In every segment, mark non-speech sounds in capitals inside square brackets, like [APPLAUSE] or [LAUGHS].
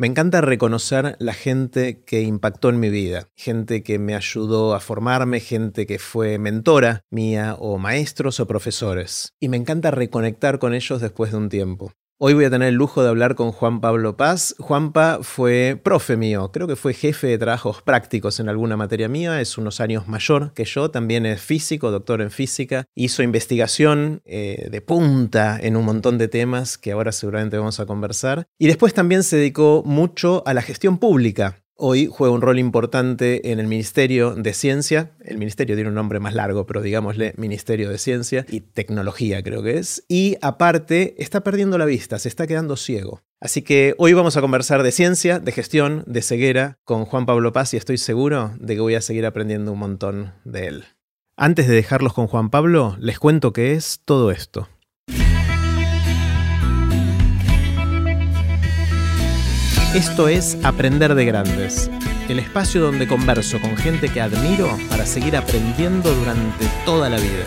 Me encanta reconocer la gente que impactó en mi vida, gente que me ayudó a formarme, gente que fue mentora mía o maestros o profesores. Y me encanta reconectar con ellos después de un tiempo. Hoy voy a tener el lujo de hablar con Juan Pablo Paz. Juanpa fue profe mío, creo que fue jefe de trabajos prácticos en alguna materia mía, es unos años mayor que yo, también es físico, doctor en física, hizo investigación eh, de punta en un montón de temas que ahora seguramente vamos a conversar, y después también se dedicó mucho a la gestión pública. Hoy juega un rol importante en el Ministerio de Ciencia. El ministerio tiene un nombre más largo, pero digámosle Ministerio de Ciencia y Tecnología creo que es. Y aparte, está perdiendo la vista, se está quedando ciego. Así que hoy vamos a conversar de ciencia, de gestión, de ceguera con Juan Pablo Paz y estoy seguro de que voy a seguir aprendiendo un montón de él. Antes de dejarlos con Juan Pablo, les cuento qué es todo esto. Esto es Aprender de Grandes, el espacio donde converso con gente que admiro para seguir aprendiendo durante toda la vida.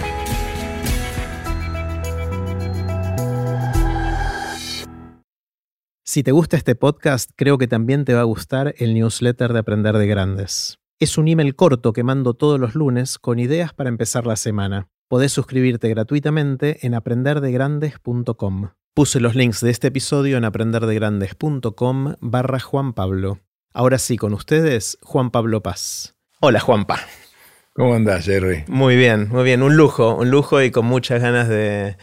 Si te gusta este podcast, creo que también te va a gustar el newsletter de Aprender de Grandes. Es un email corto que mando todos los lunes con ideas para empezar la semana. Podés suscribirte gratuitamente en aprenderdegrandes.com. Puse los links de este episodio en aprenderdegrandes.com barra Juan Pablo. Ahora sí, con ustedes, Juan Pablo Paz. Hola, Juanpa. ¿Cómo andás, Jerry? Muy bien, muy bien. Un lujo, un lujo y con muchas ganas de,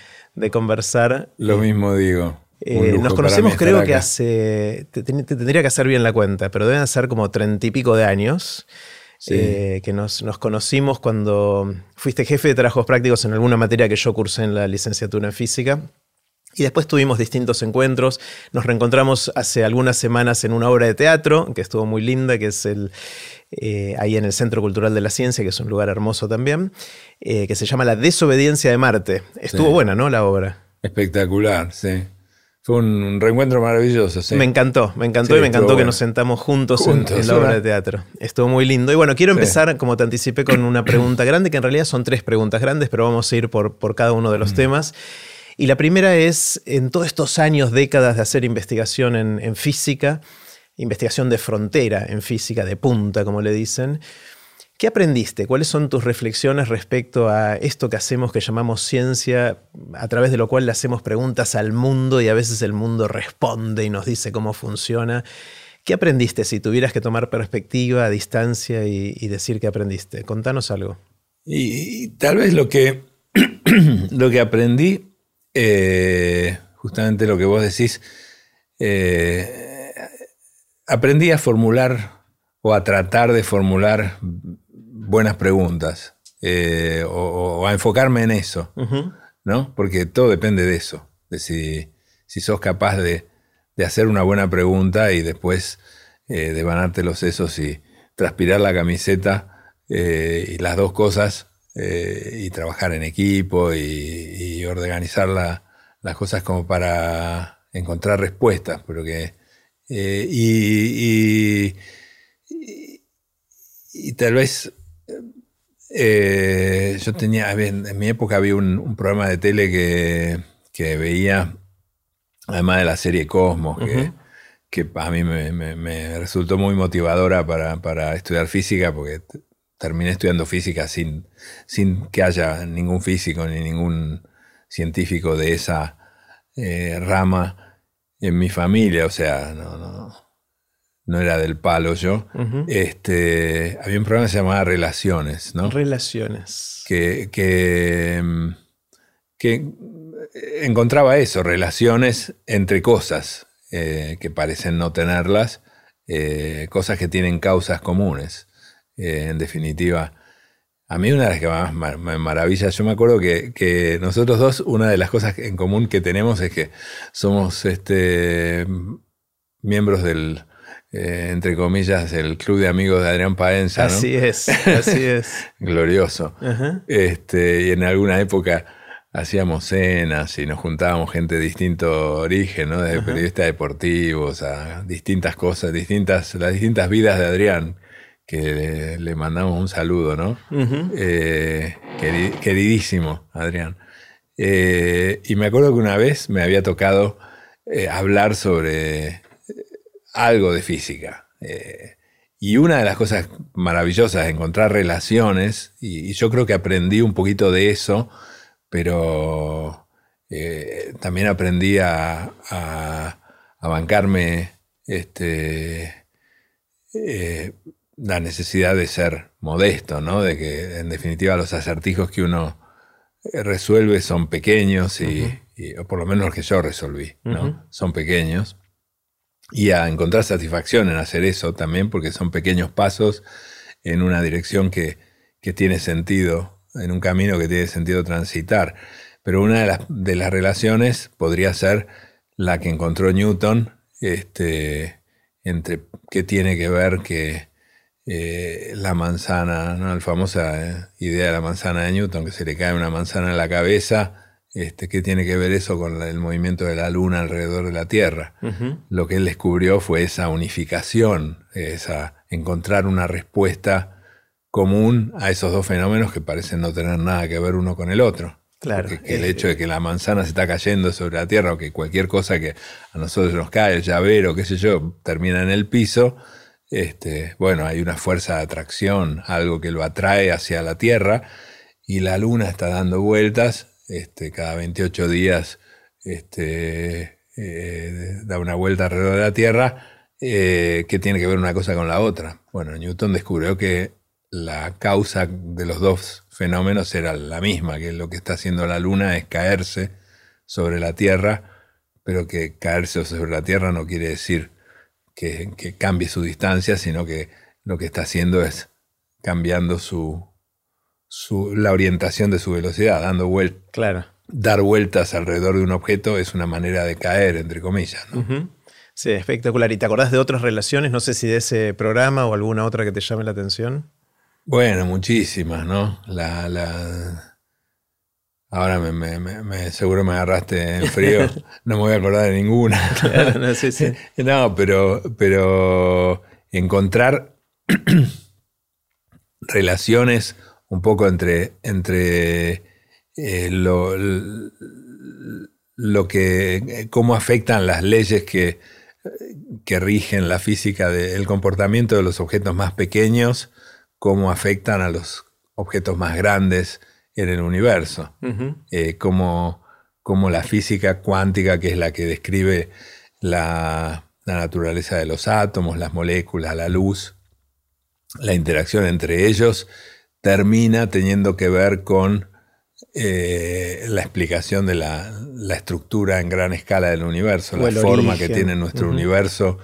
conversar. Lo mismo digo. Eh, nos conocemos creo que hace, te, tendría que hacer bien la cuenta, pero deben ser como treinta y pico de años. Eh, que nos, nos, conocimos cuando fuiste jefe de trabajos prácticos en alguna materia que yo cursé en la licenciatura en física. Y después tuvimos distintos encuentros. Nos reencontramos hace algunas semanas en una obra de teatro, que estuvo muy linda, que es el, eh, ahí en el Centro Cultural de la Ciencia, que es un lugar hermoso también, eh, que se llama La Desobediencia de Marte. Estuvo buena, ¿no? La obra. Espectacular, sí. Fue un reencuentro maravilloso, sí. Me encantó, me encantó y me encantó que nos sentamos juntos, en, la obra de teatro. Estuvo muy lindo. Y bueno, quiero empezar, como te anticipé, con una pregunta grande, que en realidad son tres preguntas grandes, pero vamos a ir por, por cada uno de los mm. temas. Y la primera es, en todos estos años, décadas de hacer investigación en, física, investigación de frontera en física, de punta, como le dicen, ¿Qué aprendiste? ¿Cuáles son tus reflexiones respecto a esto que hacemos, que llamamos ciencia, a través de lo cual le hacemos preguntas al mundo y a veces el mundo responde y nos dice cómo funciona? ¿Qué aprendiste si tuvieras que tomar perspectiva a distancia y, decir qué aprendiste? Contanos algo. Y, tal vez lo que, [CLEARS THROAT] lo que aprendí eh, justamente lo que vos decís, eh, aprendí a formular o a tratar de formular buenas preguntas eh, o, a enfocarme en eso, ¿no? Porque todo depende de eso, de si, sos capaz de, hacer una buena pregunta y después de banarte los sesos y transpirar la camiseta y las dos cosas eh, y trabajar en equipo y, organizar las cosas como para encontrar respuestas, pero que, eh, y, y, tal vez eh, yo tenía, en mi época había un, programa de tele que, veía, además de la serie Cosmos, que, a mí me, resultó muy motivadora para, para, estudiar física, porque terminé estudiando física sin, sin que haya ningún físico ni ningún científico de esa eh, rama en mi familia, o sea, no, no, no era del palo yo. este, había un programa que se llamaba Relaciones, ¿no? Relaciones. Que, que, que encontraba eso, relaciones entre cosas eh, que parecen no tenerlas, eh, cosas que tienen causas comunes. Eh, en definitiva. A mí una de las que más me maravilla, yo me acuerdo que, nosotros dos, una de las cosas en común que tenemos es que somos este, miembros del, eh, entre comillas, el club de amigos de Adrián Paenza. Así es, así es. [LAUGHS] Glorioso. este, y en alguna época hacíamos cenas y nos juntábamos gente de distinto origen, ¿no? Desde periodistas deportivos a distintas cosas, distintas, las distintas vidas de Adrián que le, mandamos un saludo, ¿no? Eh, queridísimo, Adrián. Eh, y me acuerdo que una vez me había tocado eh, hablar sobre algo de física. Y una de las cosas maravillosas es encontrar relaciones, y, yo creo que aprendí un poquito de eso, pero también aprendí a, bancarme este, eh, la necesidad de ser modesto, ¿no? De que en definitiva los acertijos que uno resuelve son pequeños y, o por lo menos los que yo resolví, ¿no? Son pequeños y a encontrar satisfacción en hacer eso también, porque son pequeños pasos en una dirección que, tiene sentido, en un camino que tiene sentido transitar. Pero una de las, de las relaciones podría ser la que encontró Newton, este, entre qué tiene que ver que eh, la manzana, ¿no? la famosa eh, idea de la manzana de Newton, que se le cae una manzana en la cabeza este, ¿Qué tiene que ver eso con el movimiento de la Luna alrededor de la Tierra? Lo que él descubrió fue esa unificación, esa encontrar una respuesta común a esos dos fenómenos que parecen no tener nada que ver uno con el otro. Claro. el hecho de que la manzana se está cayendo sobre la Tierra o que cualquier cosa que a nosotros nos cae, el llavero, qué sé yo, termina en el piso, este, bueno, hay una fuerza de atracción, algo que lo atrae hacia la Tierra y la Luna está dando vueltas este, cada 28 días este, eh, da una vuelta alrededor de la Tierra, eh, que tiene que ver una cosa con la otra. Bueno, Newton descubrió que la causa de los dos fenómenos era la misma, que lo que está haciendo la Luna es caerse sobre la Tierra, pero que caerse sobre la Tierra no quiere decir que cambie su distancia, sino que lo que está haciendo es cambiando su, la orientación de su velocidad, dando vueltas. Claro. Dar vueltas alrededor de un objeto es una manera de caer, entre comillas. Sí, espectacular. ¿Y te acordás de otras relaciones? No sé si de ese programa o alguna otra que te llame la atención. Bueno, muchísimas, ¿no? La, la... Ahora me, seguro me agarraste en frío. [LAUGHS] no me voy a acordar de ninguna. no, sí, sí. [LAUGHS] no, pero, pero encontrar [CLEARS THROAT] relaciones un poco entre, entre eh, lo, lo, que, cómo afectan las leyes que, que rigen la física del comportamiento de los objetos más pequeños, cómo afectan a los objetos más grandes en el universo. Eh, cómo, la física cuántica, que es la que describe la, la naturaleza de los átomos, las moléculas, la luz, la interacción entre ellos, termina teniendo que ver con eh, la explicación de la, estructura en gran escala del universo, la forma que tiene nuestro universo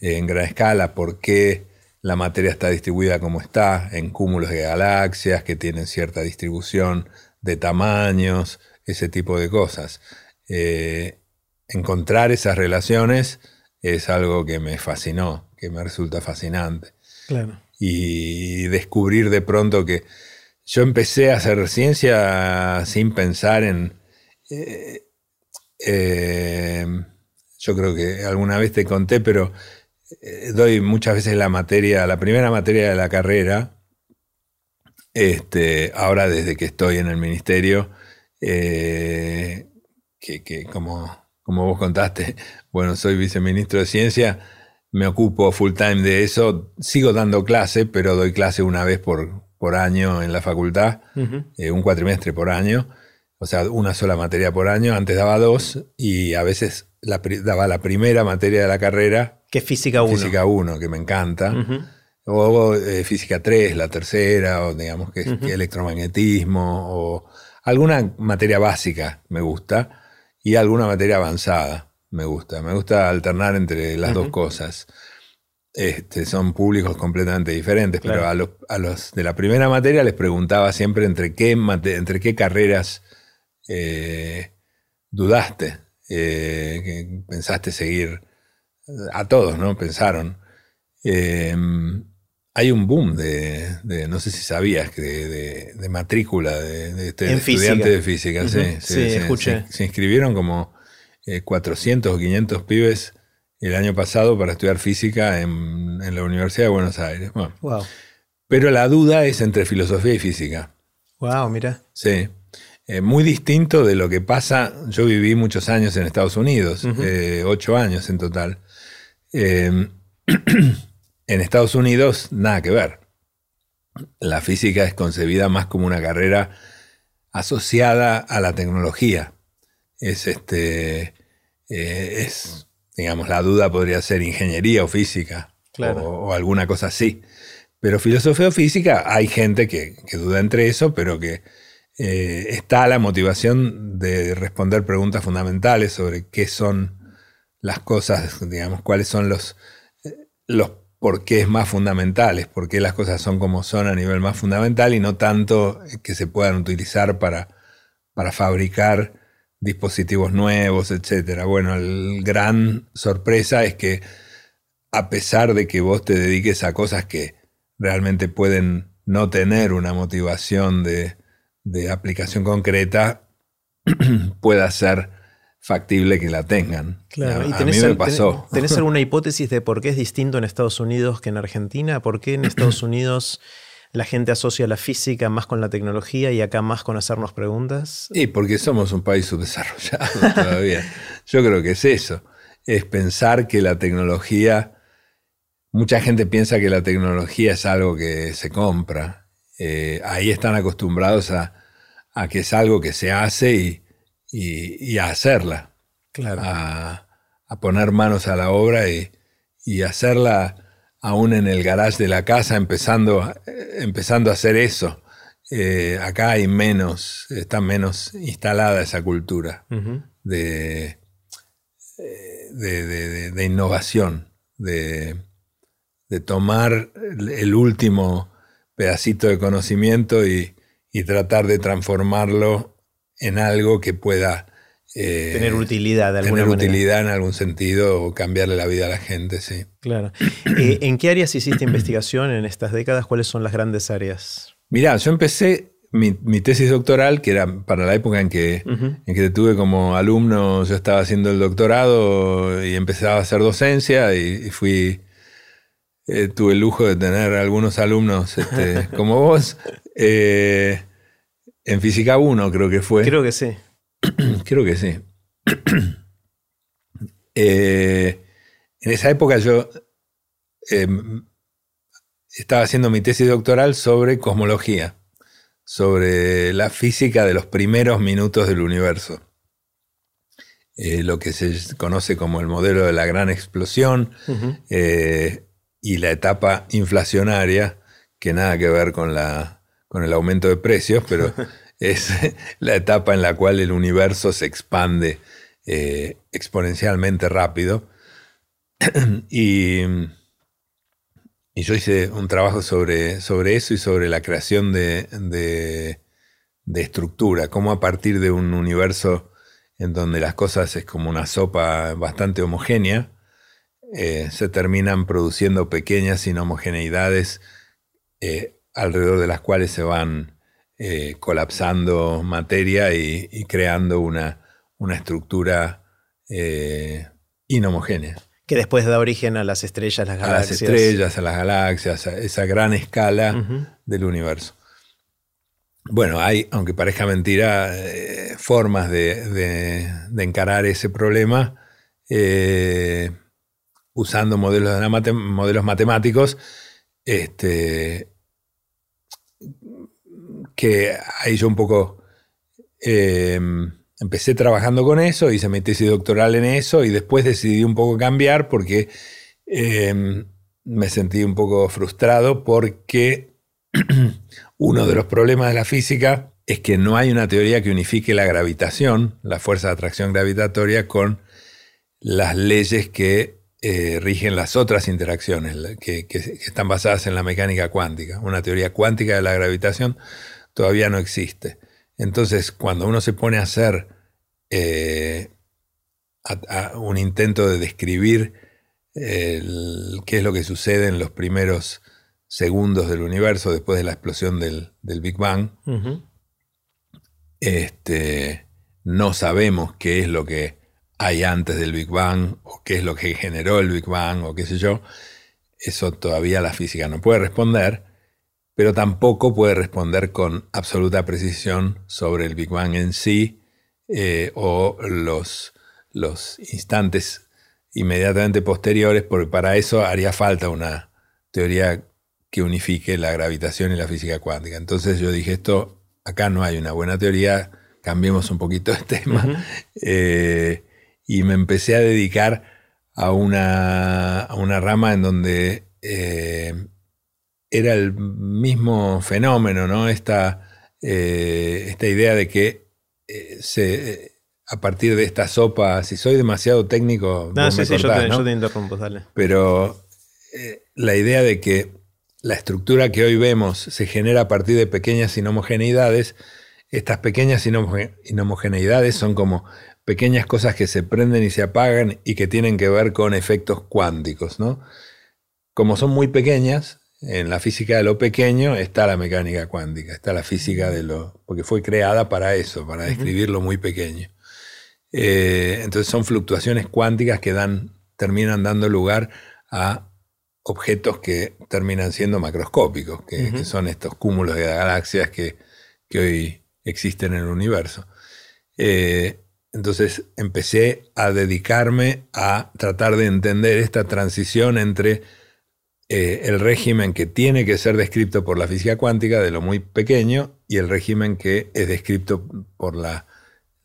en gran escala, por qué la materia está distribuida como está, en cúmulos de galaxias que tienen cierta distribución de tamaños, ese tipo de cosas. Eh, encontrar esas relaciones es algo que me fascinó, que me resulta fascinante. Claro y descubrir de pronto que yo empecé a hacer ciencia sin pensar en... Eh, eh, yo creo que alguna vez te conté, pero eh, doy muchas veces la materia, la primera materia de la carrera, este, ahora desde que estoy en el ministerio, que, que como, como vos contaste, [LAUGHS] bueno, soy viceministro de ciencia, me ocupo full time de eso. Sigo dando clase, pero doy clase una vez por, por año en la facultad, eh, un cuatrimestre por año, o sea, una sola materia por año. Antes daba dos y a veces daba la primera materia de la carrera. Que es física 1. Física 1, que me encanta. O eh, física 3, la tercera, o digamos que, que electromagnetismo, o alguna materia básica me gusta, y alguna materia avanzada me gusta. Me gusta alternar entre las dos cosas. Este, son públicos completamente diferentes, pero a los, de la primera materia les preguntaba siempre entre qué, entre qué carreras eh, dudaste, eh, pensaste seguir. A todos, ¿no? Pensaron. Em, hay un boom de, no sé si sabías, que de, matrícula de, este, estudiantes de física. sí, sí, escuché. se, inscribieron como 400 eh, o 500 pibes el año pasado para estudiar física en, la Universidad de Buenos Aires. Pero la duda es entre filosofía y física. Wow, mira. Sí. Eh, muy distinto de lo que pasa. Yo viví muchos años en Estados Unidos, eh, ocho años en total. Em, [CLEARS THROAT] en Estados Unidos, nada que ver. La física es concebida más como una carrera asociada a la tecnología. Es este. Eh, es, digamos, la duda podría ser ingeniería o física. O, alguna cosa así. Pero filosofía o física, hay gente que, duda entre eso, pero que eh, está la motivación de responder preguntas fundamentales sobre qué son las cosas, digamos, cuáles son los, los porqués más fundamentales, por qué las cosas son como son a nivel más fundamental y no tanto que se puedan utilizar para, para fabricar dispositivos nuevos, etc. Bueno, la gran sorpresa es que a pesar de que vos te dediques a cosas que realmente pueden no tener una motivación de, de aplicación concreta, [CLEARS THROAT] pueda ser factible que la tengan. Claro, a, y tenés, mí me pasó. ¿Tenés [LAUGHS] alguna hipótesis de por qué es distinto en Estados Unidos que en Argentina? ¿Por qué en Estados Unidos la gente asocia la física más con la tecnología y acá más con hacernos preguntas? Y porque somos un país subdesarrollado [LAUGHS] todavía. Yo creo que es eso. Es pensar que la tecnología. Mucha gente piensa que la tecnología es algo que se compra. Eh, ahí están acostumbrados a, a que es algo que se hace y, y, a hacerla. Claro. A, poner manos a la obra y, y, hacerla aún en el garage de la casa, empezando, empezando a hacer eso. Eh, acá hay menos, está menos instalada esa cultura de, de, de, innovación, de, tomar el último pedacito de conocimiento y, y tratar de transformarlo en algo que pueda eh, tener utilidad de alguna tener utilidad en algún sentido o cambiarle la vida a la gente, sí. Claro. Eh, [CLEARS THROAT] ¿En qué áreas hiciste investigación en estas décadas? ¿Cuáles son las grandes áreas? Mirá, yo empecé mi, tesis doctoral, que era para la época en que, en que tuve como alumno, yo estaba haciendo el doctorado y empezaba a hacer docencia y, fui, eh, tuve el lujo de tener algunos alumnos este, [LAUGHS] como vos. En Física 1 creo que fue. Creo que sí. [CLEARS THROAT] creo que sí. [CLEARS THROAT] Eh, en esa época yo em, estaba haciendo mi tesis doctoral sobre cosmología, sobre la física de los primeros minutos del universo. Eh, lo que se conoce como el modelo de la gran explosión eh, y la etapa inflacionaria, que nada que ver con la con el aumento de precios, pero [LAUGHS] es la etapa en la cual el universo se expande eh, exponencialmente rápido. [CLEARS THROAT] y, yo hice un trabajo sobre, sobre, eso y sobre la creación de, estructura, cómo a partir de un universo en donde las cosas es como una sopa bastante homogénea, eh, se terminan produciendo pequeñas inhomogeneidades eh, alrededor de las cuales se van eh, colapsando materia y, creando una, una estructura eh, inhomogénea. Que después da origen a las estrellas, las galaxias. A las estrellas, a las galaxias, a esa gran escala del universo. Bueno, hay, aunque parezca mentira, eh, formas de, encarar ese problema usando modelos, de modelos matemáticos este, que ahí yo un poco em, empecé trabajando con eso, hice mi tesis doctoral en eso y después decidí un poco cambiar porque em, me sentí un poco frustrado porque [CLEARS THROAT] uno de los problemas de la física es que no hay una teoría que unifique la gravitación, la fuerza de atracción gravitatoria, con las leyes que eh, rigen las otras interacciones que, están basadas en la mecánica cuántica. Una teoría cuántica de la gravitación todavía no existe. Entonces, cuando uno se pone a hacer eh, un intento de describir qué es lo que sucede en los primeros segundos del universo después de la explosión del, Big Bang, este, no sabemos qué es lo que hay antes del Big Bang, o qué es lo que generó el Big Bang, o qué sé yo, eso todavía la física no puede responder, pero tampoco puede responder con absoluta precisión sobre el Big Bang en sí, eh, o los, los instantes inmediatamente posteriores, porque para eso haría falta una teoría que unifique la gravitación y la física cuántica. Entonces yo dije, esto, acá no hay una buena teoría, cambiemos un poquito de tema. Eh, y me empecé a dedicar a una, a una rama en donde eh, era el mismo fenómeno, ¿no? Esta, eh, esta idea de que se, a partir de esta sopa, si soy demasiado técnico, no, sí, sí, yo, te, interrumpo, dale. Pero la idea de que la estructura que hoy vemos se genera a partir de pequeñas inhomogeneidades. Estas pequeñas inhomogeneidades son como pequeñas cosas que se prenden y se apagan y que tienen que ver con efectos cuánticos. ¿no? Como son muy pequeñas, en la física de lo pequeño está la mecánica cuántica, está la física de lo... porque fue creada para eso, para describir lo muy pequeño. Eh, entonces son fluctuaciones cuánticas que dan, terminan dando lugar a objetos que terminan siendo macroscópicos, que, son estos cúmulos de galaxias que, hoy existen en el universo. Eh, entonces empecé a dedicarme a tratar de entender esta transición entre eh, el régimen que tiene que ser descrito por la física cuántica de lo muy pequeño y el régimen que es descrito por la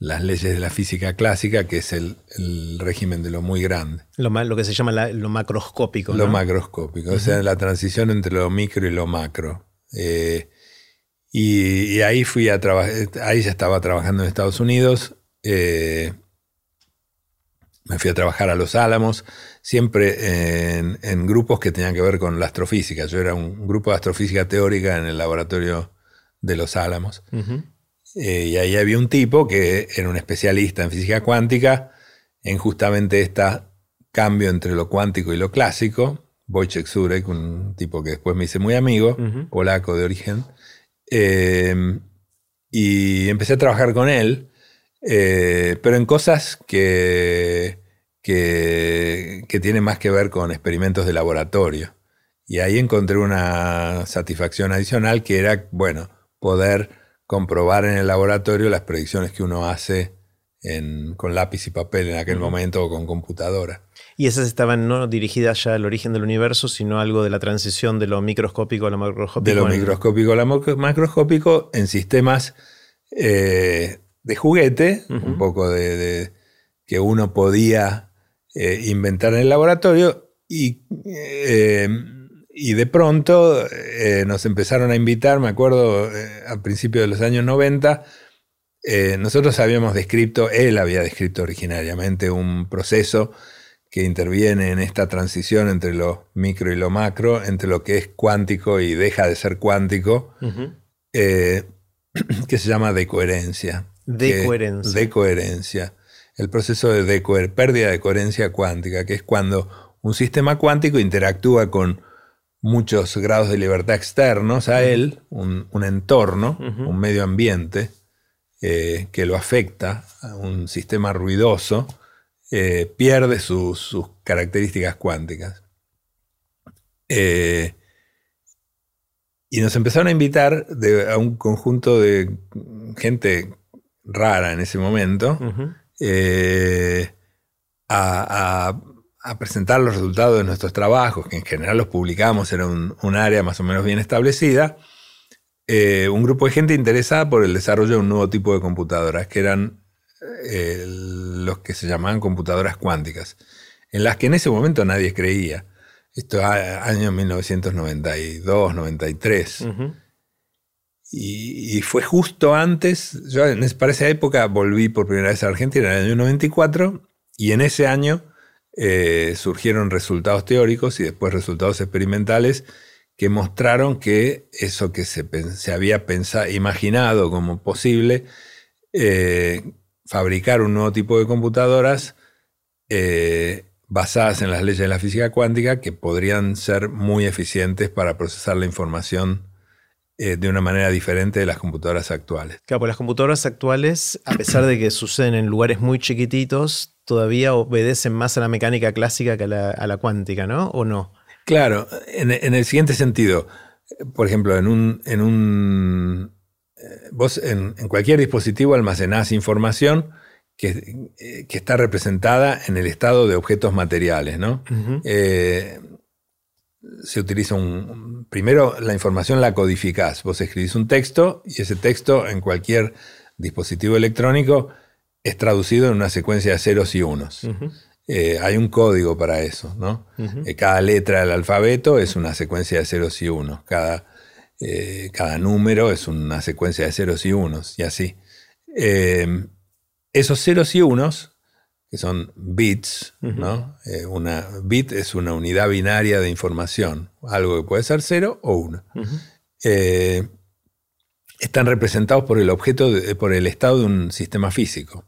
las leyes de la física clásica, que es el, régimen de lo muy grande. Lo, lo que se llama lo macroscópico. Lo macroscópico, o sea, la transición entre lo micro y lo macro. Eh, y, ahí fui a trabajar, ahí ya estaba trabajando en Estados Unidos. Eh, me fui a trabajar a Los Álamos, siempre en, grupos que tenían que ver con la astrofísica. Yo era un grupo de astrofísica teórica en el laboratorio de Los Álamos. Eh, y ahí había un tipo que era un especialista en física cuántica, en justamente este cambio entre lo cuántico y lo clásico. Wojciech Zurek, un tipo que después me hice muy amigo, polaco de origen. Eh, y empecé a trabajar con él, eh, pero en cosas que, que, que tienen más que ver con experimentos de laboratorio. Y ahí encontré una satisfacción adicional que era, bueno, poder comprobar en el laboratorio las predicciones que uno hace con lápiz y papel en aquel momento o con computadora. Y esas estaban no dirigidas ya al origen del universo, sino algo de la transición de lo microscópico a lo macroscópico. De lo microscópico a lo macroscópico en sistemas eh, de juguete, un poco de, que uno podía eh, inventar en el laboratorio y eh, y de pronto eh, nos empezaron a invitar, me acuerdo, eh, al principio de los años 90, eh, nosotros habíamos descrito, él había descrito originariamente un proceso que interviene en esta transición entre lo micro y lo macro, entre lo que es cuántico y deja de ser cuántico, [CLEARS THROAT] que se llama decoherencia. Decoherencia. Decoherencia. El proceso de pérdida de coherencia cuántica, que es cuando un sistema cuántico interactúa con muchos grados de libertad externos a él, un, entorno, un medio ambiente eh, que lo afecta, a un sistema ruidoso, eh, pierde sus, características cuánticas. Eh, y nos empezaron a invitar a un conjunto de gente rara en ese momento a a presentar los resultados de nuestros trabajos, que en general los publicamos, era un, área más o menos bien establecida, eh, un grupo de gente interesada por el desarrollo de un nuevo tipo de computadoras, que eran eh, los que se llamaban computadoras cuánticas, en las que en ese momento nadie creía. Esto es año 1992, 93. Y, fue justo antes, yo para esa época volví por primera vez a Argentina en el año 94, y en ese año eh, surgieron resultados teóricos y después resultados experimentales que mostraron que eso que se, había pensado, imaginado como posible, eh, fabricar un nuevo tipo de computadoras eh, basadas en las leyes de la física cuántica que podrían ser muy eficientes para procesar la información de una manera diferente de las computadoras actuales. Claro, pues las computadoras actuales, a pesar de que suceden en lugares muy chiquititos, todavía obedecen más a la mecánica clásica que a la, cuántica, ¿no? ¿O no? Claro, en, el siguiente sentido, por ejemplo, en un, en un eh, vos en, cualquier dispositivo almacenás información que, está representada en el estado de objetos materiales, ¿no? Se utiliza un... Primero, la información la codificás. Vos escribís un texto y ese texto en cualquier dispositivo electrónico es traducido en una secuencia de ceros y unos. Eh, hay un código para eso, ¿no? Eh, cada letra del alfabeto es una secuencia de ceros y unos. Cada, eh, cada número es una secuencia de ceros y unos, y así. esos ceros y unos que son bits, ¿no? Eh, una bit es una unidad binaria de información, algo que puede ser cero o uno. Eh, están representados por el objeto, por el estado de un sistema físico.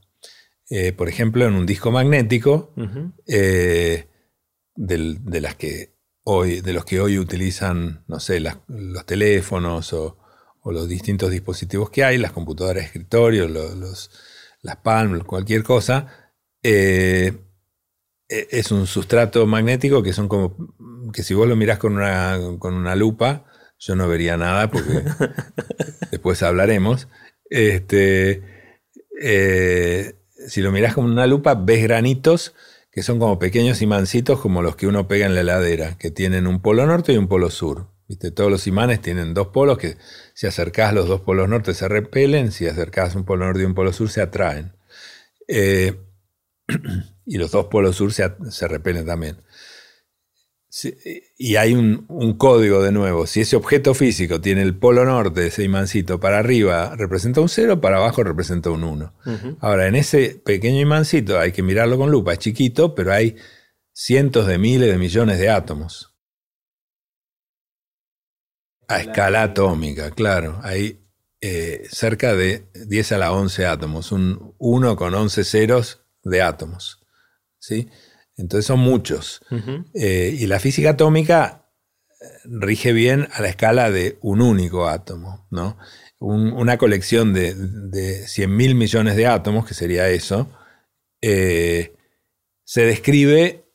Eh, por ejemplo, en un disco magnético, de, las que hoy, de los que hoy utilizan, no sé, los teléfonos o, los distintos dispositivos que hay, las computadoras de escritorio, los, las Palm, cualquier cosa, eh, e, es un sustrato magnético que son como que si vos lo mirás con una, con una lupa, yo no vería nada porque [LAUGHS] después hablaremos. Este, eh, si lo mirás con una lupa, ves granitos que son como pequeños imancitos como los que uno pega en la heladera, que tienen un polo norte y un polo sur. ¿Viste? Todos los imanes tienen dos polos que si acercás los dos polos norte se repelen, si acercás un polo norte y un polo sur se atraen. Eh, [CLEARS THROAT] y los dos polos sur se, repelen también. y hay un, código de nuevo. Si ese objeto físico tiene el polo norte, ese imancito, para arriba representa un 0, para abajo representa un 1. Ahora, en ese pequeño imancito hay que mirarlo con lupa, es chiquito, pero hay cientos de miles de millones de átomos. A escala atómica, claro. Hay eh, cerca de 10 a la 11 átomos. Un 1 con 11 ceros de átomos. ¿sí? Entonces son muchos. Eh, y la física atómica eh, rige bien a la escala de un único átomo. ¿no? una colección de, de 100 mil millones de átomos, que sería eso, eh, se describe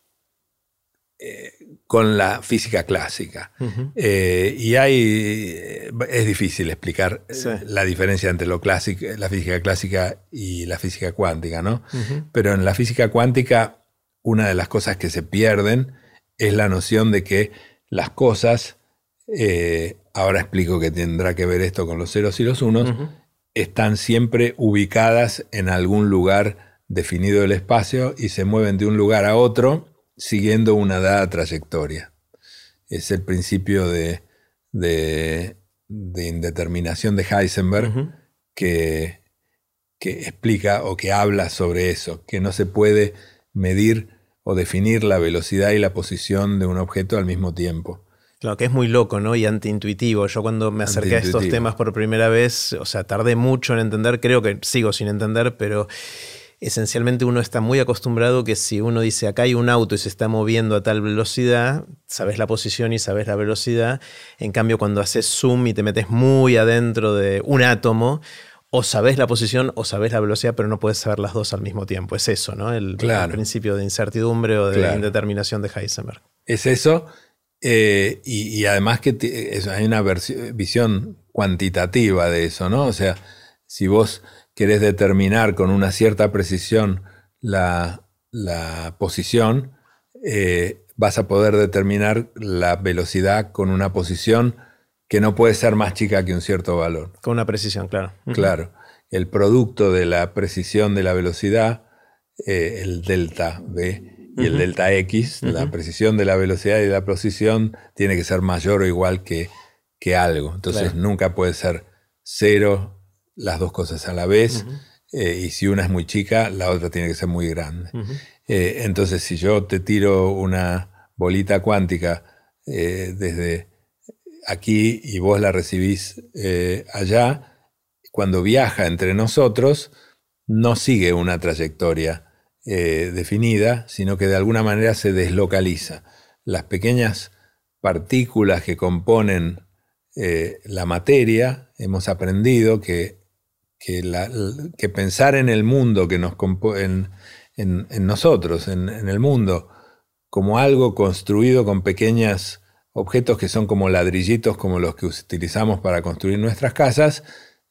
con la física clásica. y hay, es difícil explicar la diferencia entre lo clásico, la física clásica y la física cuántica, ¿no? Pero en la física cuántica, una de las cosas que se pierden es la noción de que las cosas, eh, ahora explico que tendrá que ver esto con los ceros y los unos, están siempre ubicadas en algún lugar definido del espacio y se mueven de un lugar a otro siguiendo una dada trayectoria. Es el principio de, indeterminación de Heisenberg que, que explica o que habla sobre eso, que no se puede medir o definir la velocidad y la posición de un objeto al mismo tiempo. Claro, que es muy loco, ¿no? Y antiintuitivo. Yo cuando me acerqué a estos temas por primera vez, o sea, tardé mucho en entender, creo que sigo sin entender, pero esencialmente uno está muy acostumbrado que si uno dice acá hay un auto y se está moviendo a tal velocidad, sabes la posición y sabes la velocidad. En cambio, cuando haces zoom y te metes muy adentro de un átomo, o sabes la posición o sabes la velocidad, pero no puedes saber las dos al mismo tiempo. Es eso, ¿no? El, principio de incertidumbre o de indeterminación de Heisenberg. Es eso. Eh, y, además que hay una visión cuantitativa de eso, ¿no? O sea, si vos querés determinar con una cierta precisión la, posición, eh, vas a poder determinar la velocidad con una posición que no puede ser más chica que un cierto valor. Con una precisión, claro. Claro. El producto de la precisión de la velocidad, eh, el delta V y el delta X, la precisión de la velocidad y la posición tiene que ser mayor o igual que, que algo. Entonces nunca puede ser cero las dos cosas a la vez. Eh, y si una es muy chica, la otra tiene que ser muy grande. Eh, entonces, si yo te tiro una bolita cuántica eh, desde aquí y vos la recibís allá, cuando viaja entre nosotros, no sigue una trayectoria definida, sino que de alguna manera se deslocaliza. Las pequeñas partículas que componen la materia, hemos aprendido que que, pensar en el mundo que nos en, en, nosotros, en, el mundo, como algo construido con pequeños objetos que son como ladrillitos como los que utilizamos para construir nuestras casas,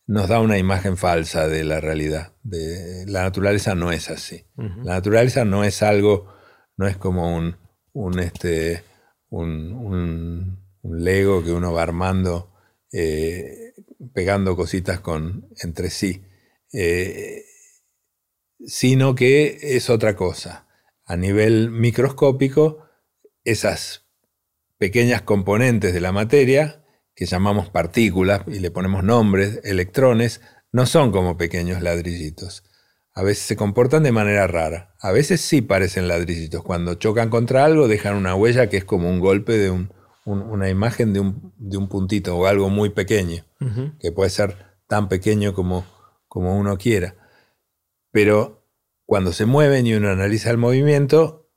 nos da una imagen falsa de la realidad. De, la naturaleza no es así. La naturaleza no es algo, no es como un, un, este, un, Lego que uno va armando, eh, pegando cositas con, entre sí, eh, sino que es otra cosa. A nivel microscópico, esas pequeñas componentes de la materia que llamamos partículas y le ponemos nombres, electrones, no son como pequeños ladrillitos. A veces se comportan de manera rara. A veces sí parecen ladrillitos. Cuando chocan contra algo dejan una huella que es como un golpe de una imagen de un, puntito o algo muy pequeño, que puede ser tan pequeño como, como uno quiera. Pero cuando se mueven y uno analiza el movimiento,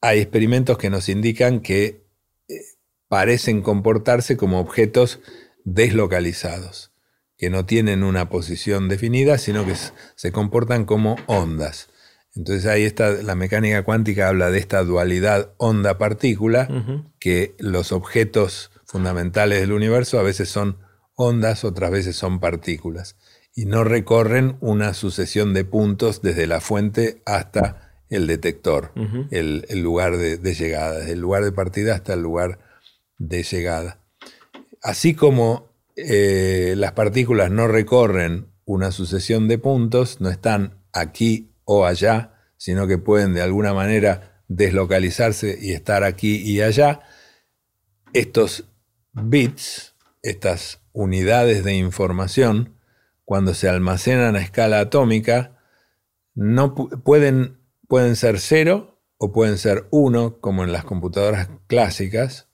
hay experimentos que nos indican que parecen comportarse como objetos deslocalizados, que no tienen una posición definida, sino que se comportan como ondas. Entonces ahí está, la mecánica cuántica habla de esta dualidad onda-partícula, que los objetos fundamentales del universo a veces son ondas, otras veces son partículas, y no recorren una sucesión de puntos desde la fuente hasta el detector, el, lugar de, de, llegada, desde el lugar de partida hasta el lugar de llegada. Así como eh, las partículas no recorren una sucesión de puntos, no están aquí o allá, sino que pueden de alguna manera deslocalizarse y estar aquí y allá, estos bits, estas unidades de información, cuando se almacenan a escala atómica, no pueden, pueden ser cero o pueden ser uno, como en las computadoras clásicas,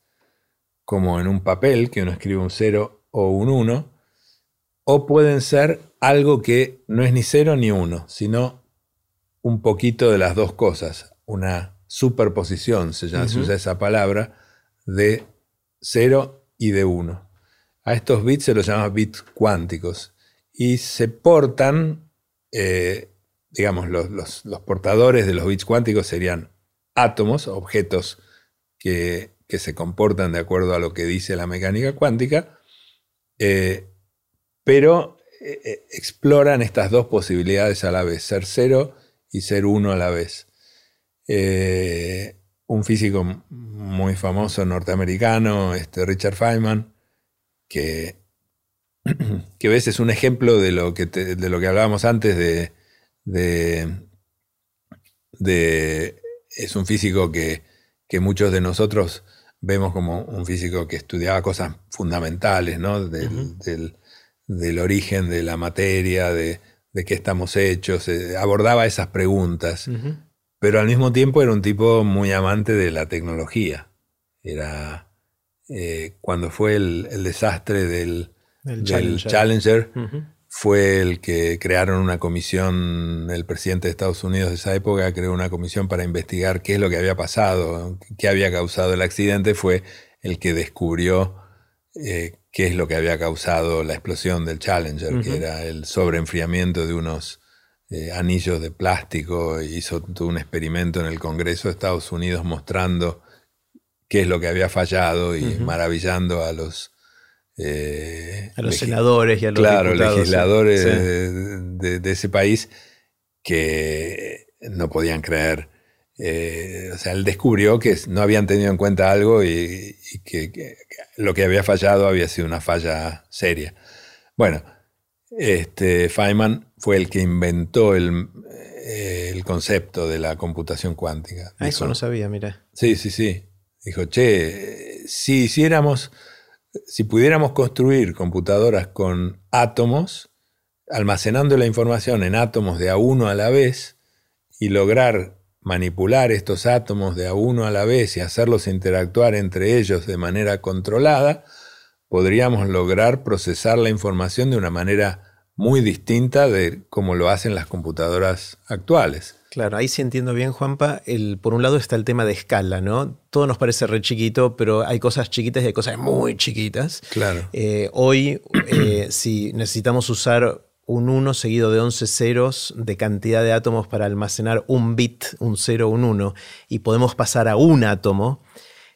como en un papel, que uno escribe un 0 o un 1, o pueden ser algo que no es ni 0 ni 1, sino un poquito de las dos cosas, una superposición, se, llama, usa esa palabra, de 0 y de 1. A estos bits se los llama bits cuánticos. Y se portan, eh, digamos, los, los portadores de los bits cuánticos serían átomos, objetos que que se comportan de acuerdo a lo que dice la mecánica cuántica, eh, pero eh, exploran estas dos posibilidades a la vez, ser cero y ser uno a la vez. un físico muy famoso norteamericano, este Richard Feynman, que, [CLEARS THROAT] que ves es un ejemplo de lo que, de lo que hablábamos antes de, de, es un físico que, que muchos de nosotros vemos como un físico que estudiaba cosas fundamentales, ¿no? Del, origen de la materia, de, qué estamos hechos, eh, abordaba esas preguntas, pero al mismo tiempo era un tipo muy amante de la tecnología. Era eh, cuando fue el, desastre del, Challenger, fue el que crearon una comisión, el presidente de Estados Unidos de esa época creó una comisión para investigar qué es lo que había pasado, qué había causado el accidente, fue el que descubrió eh, qué es lo que había causado la explosión del Challenger, que era el sobreenfriamiento de unos eh, anillos de plástico, hizo todo un experimento en el Congreso de Estados Unidos mostrando qué es lo que había fallado y maravillando a los eh, a los senadores y a los claro, legisladores de, ese país que no podían creer. Eh, o sea, él descubrió que no habían tenido en cuenta algo y, que, lo que había fallado había sido una falla seria. Bueno, este, Feynman fue el que inventó el, eh, el concepto de la computación cuántica. Ah, eso no sabía, mira. Sí, sí, sí. Dijo, che, si hiciéramos si pudiéramos construir computadoras con átomos, almacenando la información en átomos de a uno a la vez y lograr manipular estos átomos de a uno a la vez y hacerlos interactuar entre ellos de manera controlada, podríamos lograr procesar la información de una manera muy distinta de como lo hacen las computadoras actuales. Claro, ahí sí entiendo bien, Juanpa. El, por un lado está el tema de escala, ¿no? Todo nos parece re chiquito, pero hay cosas chiquitas y hay cosas muy chiquitas. Claro. Eh, hoy, eh, si necesitamos usar un 1 seguido de 11 ceros de cantidad de átomos para almacenar un bit, un 0, un 1, y podemos pasar a un átomo,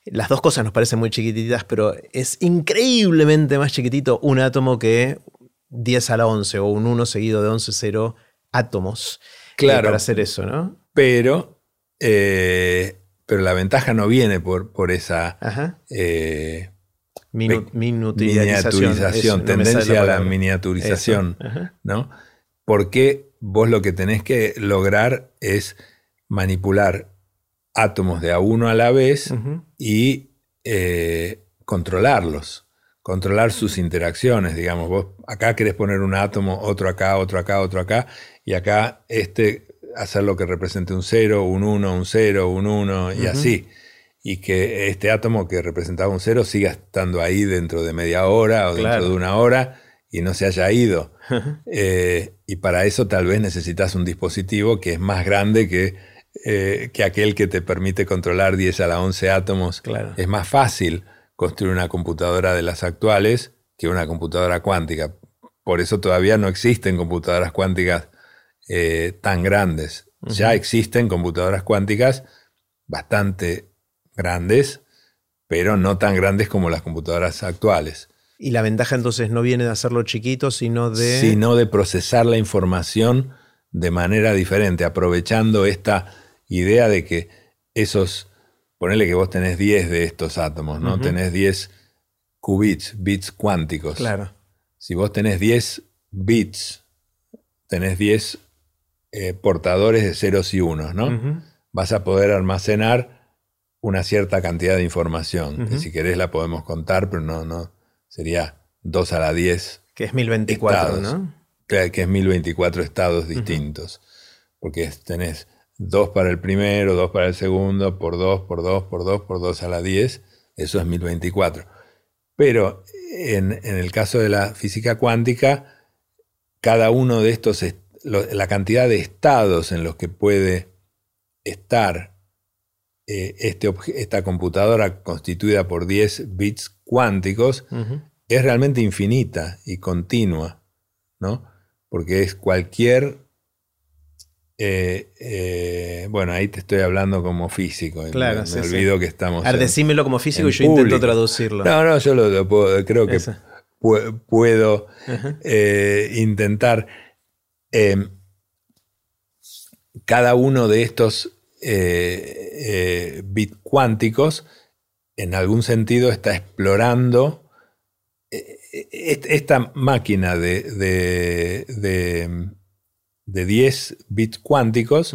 las dos cosas nos parecen muy chiquititas, pero es increíblemente más chiquitito un átomo que 10 a la 11 o un 1 seguido de 11, 0 átomos eh, Claro. para hacer eso, ¿no? Pero, eh, pero la ventaja no viene por, por esa Ajá. eh, Minu- eso, no tendencia a la miniaturización. ¿no? Porque vos lo que tenés que lograr es manipular átomos de a uno a la vez y eh, controlarlos, controlar sus interacciones, digamos, vos acá querés poner un átomo, otro acá, otro acá, otro acá, y acá este hacer lo que represente un 0, un 1, un 0, un 1 y así. Y que este átomo que representaba un 0 siga estando ahí dentro de media hora o Claro. dentro de una hora y no se haya ido. [LAUGHS] Eh, y para eso tal vez necesitas un dispositivo que es más grande que, eh, que aquel que te permite controlar 10 a la 11 átomos. Claro. Es más fácil construir una computadora de las actuales que una computadora cuántica. Por eso todavía no existen computadoras cuánticas eh, tan grandes. Ya existen computadoras cuánticas bastante grandes, pero no tan grandes como las computadoras actuales. Y la ventaja entonces no viene de hacerlo chiquito, sino de... sino de procesar la información de manera diferente, aprovechando esta idea de que esos, ponele que vos tenés 10 de estos átomos, ¿no? Tenés 10 qubits, bits cuánticos. Claro. Si vos tenés 10 bits, tenés 10 eh, portadores de ceros y unos, ¿no? Vas a poder almacenar una cierta cantidad de información. que Ujú. si querés la podemos contar, pero no, no. Sería 2 a la 10 Que es 1024, Estados. ¿no? que que es 1024 estados distintos. Porque tenés 2 para el primero, 2 para el segundo, por 2, por 2, por 2, por 2 a la 10. Eso es 1024. Pero en, en el caso de la física cuántica, cada uno de estos, la cantidad de estados en los que puede estar eh, este esta computadora constituida por 10 bits cuánticos es realmente infinita y continua, ¿no? Porque es cualquier... eh, eh, bueno, ahí te estoy hablando como físico. Claro, me, sí, me sí. olvido que estamos... A decímelo como físico y yo intento traducirlo. No, no, yo lo, lo puedo, creo que puedo intentar... cada uno de estos eh, eh, bits cuánticos, en algún sentido, está explorando eh, est- esta máquina de, de, de- de 10 bits cuánticos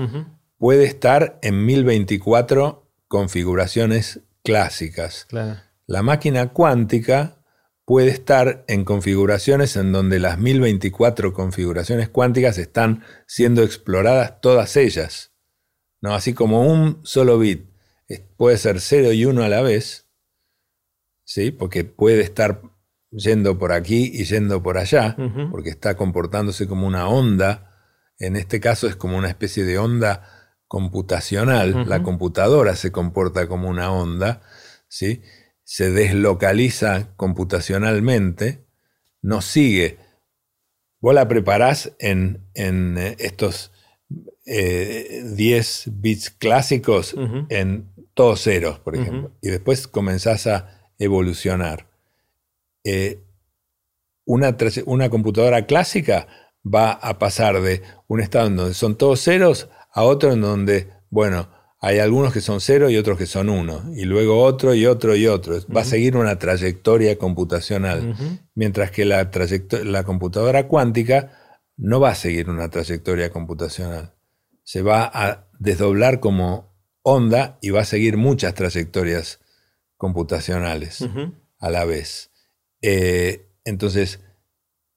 puede estar en 1024 configuraciones clásicas. Claro. La máquina cuántica puede estar en configuraciones en donde las 1024 configuraciones cuánticas están siendo exploradas todas ellas. ¿No? Así como un solo bit puede ser 0 y 1 a la vez, ¿sí? porque puede estar yendo por aquí y yendo por allá, porque está comportándose como una onda. En este caso es como una especie de onda computacional. La computadora se comporta como una onda, ¿sí? se deslocaliza computacionalmente, no sigue. Vos la preparás en, en, eh, estos eh, 10 bits clásicos en todos ceros, por ejemplo, y después comenzás a evolucionar. Eh, una, una computadora clásica va a pasar de un estado en donde son todos ceros a otro en donde, bueno, hay algunos que son cero y otros que son uno, y luego otro y otro y otro. Va a seguir una trayectoria computacional, mientras que la, la computadora cuántica no va a seguir una trayectoria computacional. Se va a desdoblar como onda y va a seguir muchas trayectorias computacionales a la vez. Eh, entonces,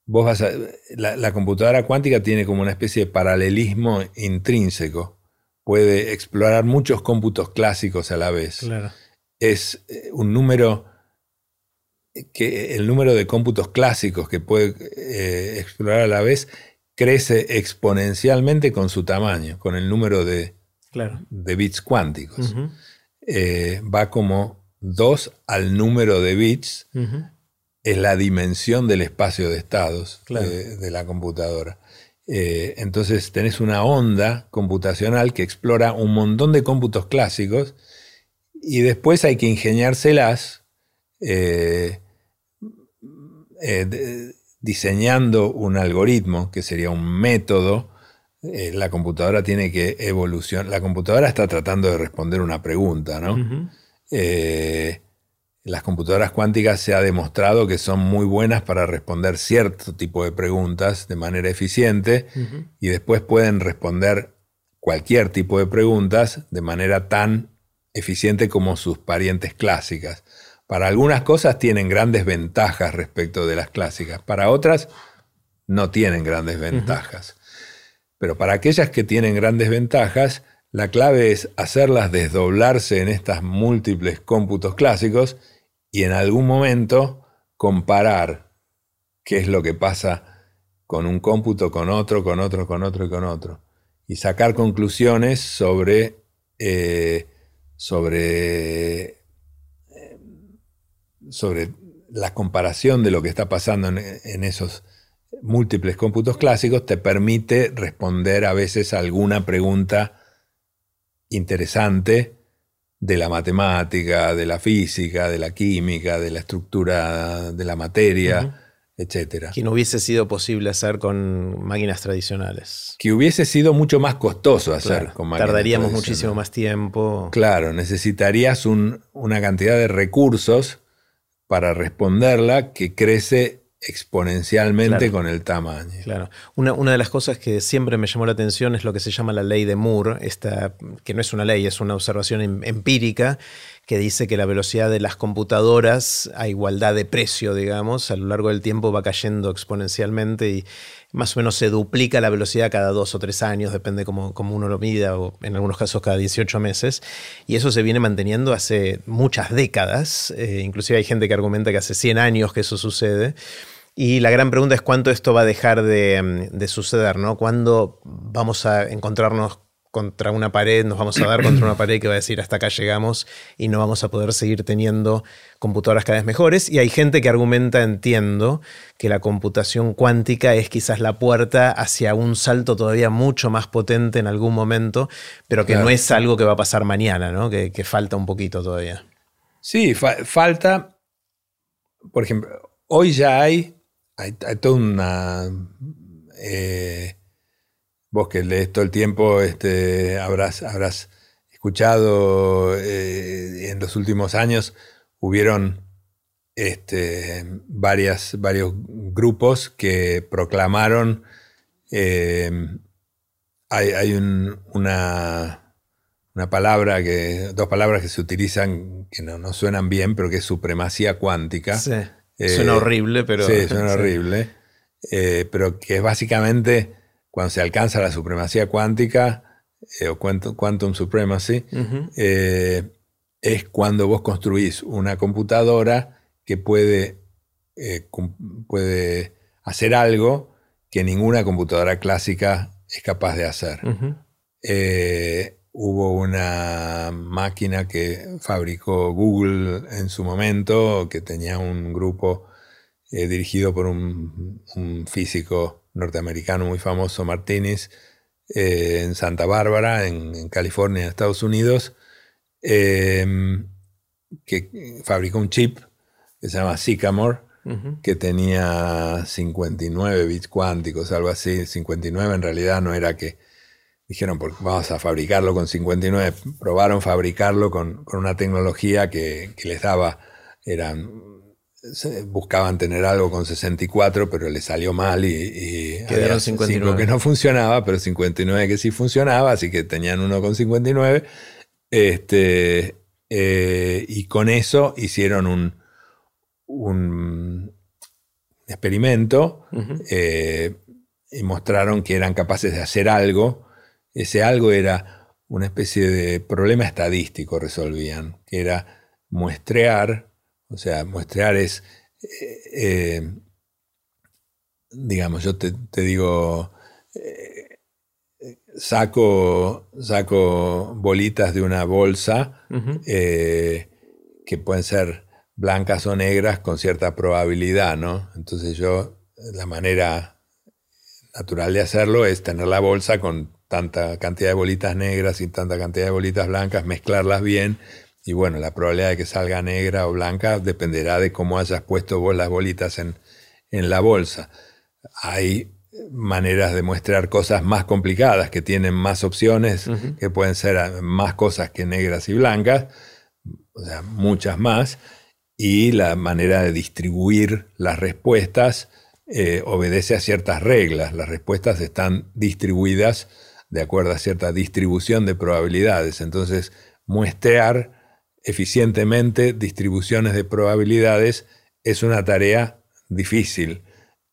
vos vas a, la, la computadora cuántica tiene como una especie de paralelismo intrínseco. Puede explorar muchos cómputos clásicos a la vez. Claro. Es eh, un número que el número de cómputos clásicos que puede eh, explorar a la vez crece exponencialmente con su tamaño, con el número de, Claro. de bits cuánticos. Eh, va como 2 al número de bits es la dimensión del espacio de estados Claro. de, de la computadora. Eh, entonces tenés una onda computacional que explora un montón de cómputos clásicos y después hay que ingeniárselas eh, eh, diseñando un algoritmo, que sería un método, eh, la computadora tiene que evolucionar. La computadora está tratando de responder una pregunta, ¿no? Eh, las computadoras cuánticas se ha demostrado que son muy buenas para responder cierto tipo de preguntas de manera eficiente y después pueden responder cualquier tipo de preguntas de manera tan eficiente como sus parientes clásicas. Para algunas cosas tienen grandes ventajas respecto de las clásicas, para otras no tienen grandes ventajas. Pero para aquellas que tienen grandes ventajas, la clave es hacerlas desdoblarse en estas múltiples cómputos clásicos y en algún momento comparar qué es lo que pasa con un cómputo, con otro, con otro, con otro y con otro. Y sacar conclusiones sobre, eh, sobre, sobre la comparación de lo que está pasando en esos múltiples cómputos clásicos te permite responder a veces alguna pregunta interesante de la matemática, de la física, de la química, de la estructura de la materia, etc. Que no hubiese sido posible hacer con máquinas tradicionales. Que hubiese sido mucho más costoso hacer con máquinas Tardaríamos muchísimo más tiempo. Claro, necesitarías una cantidad de recursos para responderla que crece exponencialmente con el tamaño. Claro. Una, de las cosas que siempre me llamó la atención es lo que se llama la ley de Moore, esta, que no es una ley, es una observación em, empírica que dice que la velocidad de las computadoras a igualdad de precio, digamos, a lo largo del tiempo va cayendo exponencialmente y más o menos se duplica la velocidad cada dos o tres años, depende cómo, uno lo mida, o en algunos casos cada 18 meses. Y eso se viene manteniendo hace muchas décadas. Eh, inclusive hay gente que argumenta que hace 100 años que eso sucede. Y la gran pregunta es cuánto esto va a dejar de, de suceder, ¿no? ¿Cuándo vamos a encontrarnos contra una pared, nos vamos a dar contra una pared que va a decir hasta acá llegamos y no vamos a poder seguir teniendo computadoras cada vez mejores. Y hay gente que argumenta, entiendo, que la computación cuántica es quizás la puerta hacia un salto todavía mucho más potente en algún momento, pero que no es algo que va a pasar mañana, ¿no? que, falta un poquito todavía. Sí, falta, por ejemplo, hoy ya hay, hay, toda una... Eh, vos que lees todo el tiempo, este, habrás, habrás escuchado eh, en los últimos años, hubieron este, varias, varios grupos que proclamaron, eh, hay, una, una, palabra, que, dos palabras que se utilizan que no, suenan bien, pero que es supremacía cuántica. Sí. suena eh, horrible, pero... Sí, [LAUGHS] suena horrible. pero que es básicamente cuando se alcanza la supremacía cuántica eh, o quantum, supremacy, eh, es cuando vos construís una computadora que puede, eh, puede hacer algo que ninguna computadora clásica es capaz de hacer. hubo una máquina que fabricó Google en su momento, que tenía un grupo dirigido por un, un físico norteamericano muy famoso, Martínez, eh, en Santa Bárbara, en, California, en Estados Unidos, em, que fabricó un chip que se llama Sycamore, que tenía 59 bits cuánticos, algo así. 59 en realidad no era que dijeron, vamos a fabricarlo con 59. Probaron fabricarlo con, una tecnología que, que les daba, eran buscaban tener algo con 64, pero le salió mal y, Quedaron 59. que no funcionaba, pero 59 que sí funcionaba, así que tenían uno con 59. Este, eh, y con eso hicieron un, un experimento eh, y mostraron que eran capaces de hacer algo. Ese algo era una especie de problema estadístico, resolvían, que era muestrear o sea, muestrear es, eh, eh, digamos, yo te, digo, eh, saco, saco bolitas de una bolsa que pueden ser blancas o negras con cierta probabilidad, ¿no? Entonces yo, la manera natural de hacerlo es tener la bolsa con tanta cantidad de bolitas negras y tanta cantidad de bolitas blancas, mezclarlas bien y bueno, la probabilidad de que salga negra o blanca dependerá de cómo hayas puesto vos las bolitas en, en la bolsa. Hay maneras de mostrar cosas más complicadas, que tienen más opciones, que pueden ser más cosas que negras y blancas, o sea, muchas más, y la manera de distribuir las respuestas eh, obedece a ciertas reglas. Las respuestas están distribuidas de acuerdo a cierta distribución de probabilidades. Entonces, muestrear eficientemente distribuciones de probabilidades es una tarea difícil.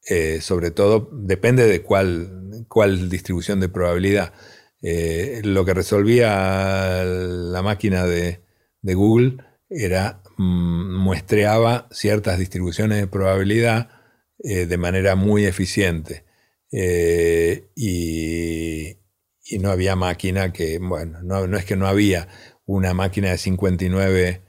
Eh, sobre todo depende de cuál, cuál distribución de probabilidad. Eh, lo que resolvía la máquina de, Google era mm, muestreaba ciertas distribuciones de probabilidad eh, de manera muy eficiente. Y, no había máquina que, bueno, no, es que no había una máquina de 59,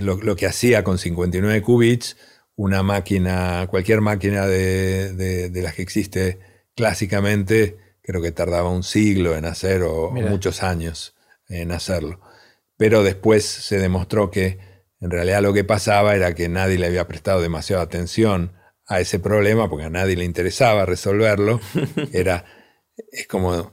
lo, lo, que hacía con 59 qubits, una máquina, cualquier máquina de, las que existe clásicamente, creo que tardaba un siglo en hacer o, muchos años en hacerlo. Pero después se demostró que en realidad lo que pasaba era que nadie le había prestado demasiada atención a ese problema porque a nadie le interesaba resolverlo. [LAUGHS] Era, es como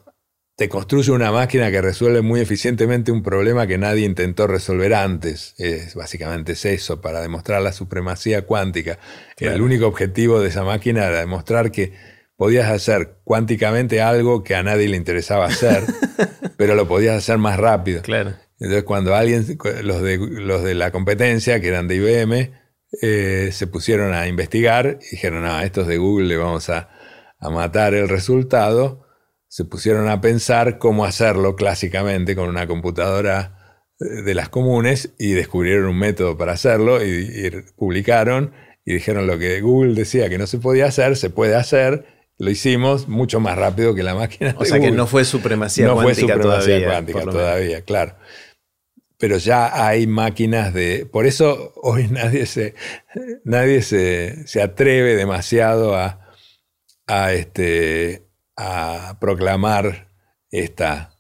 te construye una máquina que resuelve muy eficientemente un problema que nadie intentó resolver antes. Es, básicamente es eso, para demostrar la supremacía cuántica. El único objetivo de esa máquina era demostrar que podías hacer cuánticamente algo que a nadie le interesaba hacer, [LAUGHS] pero lo podías hacer más rápido. Claro. Entonces cuando alguien, los de, los de la competencia, que eran de IBM, eh, se pusieron a investigar y dijeron, no, estos de Google le vamos a, a matar el resultado se pusieron a pensar cómo hacerlo clásicamente con una computadora eh, de las comunes y descubrieron un método para hacerlo y, publicaron y dijeron lo que Google decía que no se podía hacer, se puede hacer. Lo hicimos mucho más rápido que la máquina. O sea que no fue supremacía no cuántica fue supremacía todavía. cuántica todavía, claro. Pero ya hay máquinas de. Por eso hoy [LAUGHS] nadie se, nadie se, se atreve demasiado a, a, este, a proclamar esta,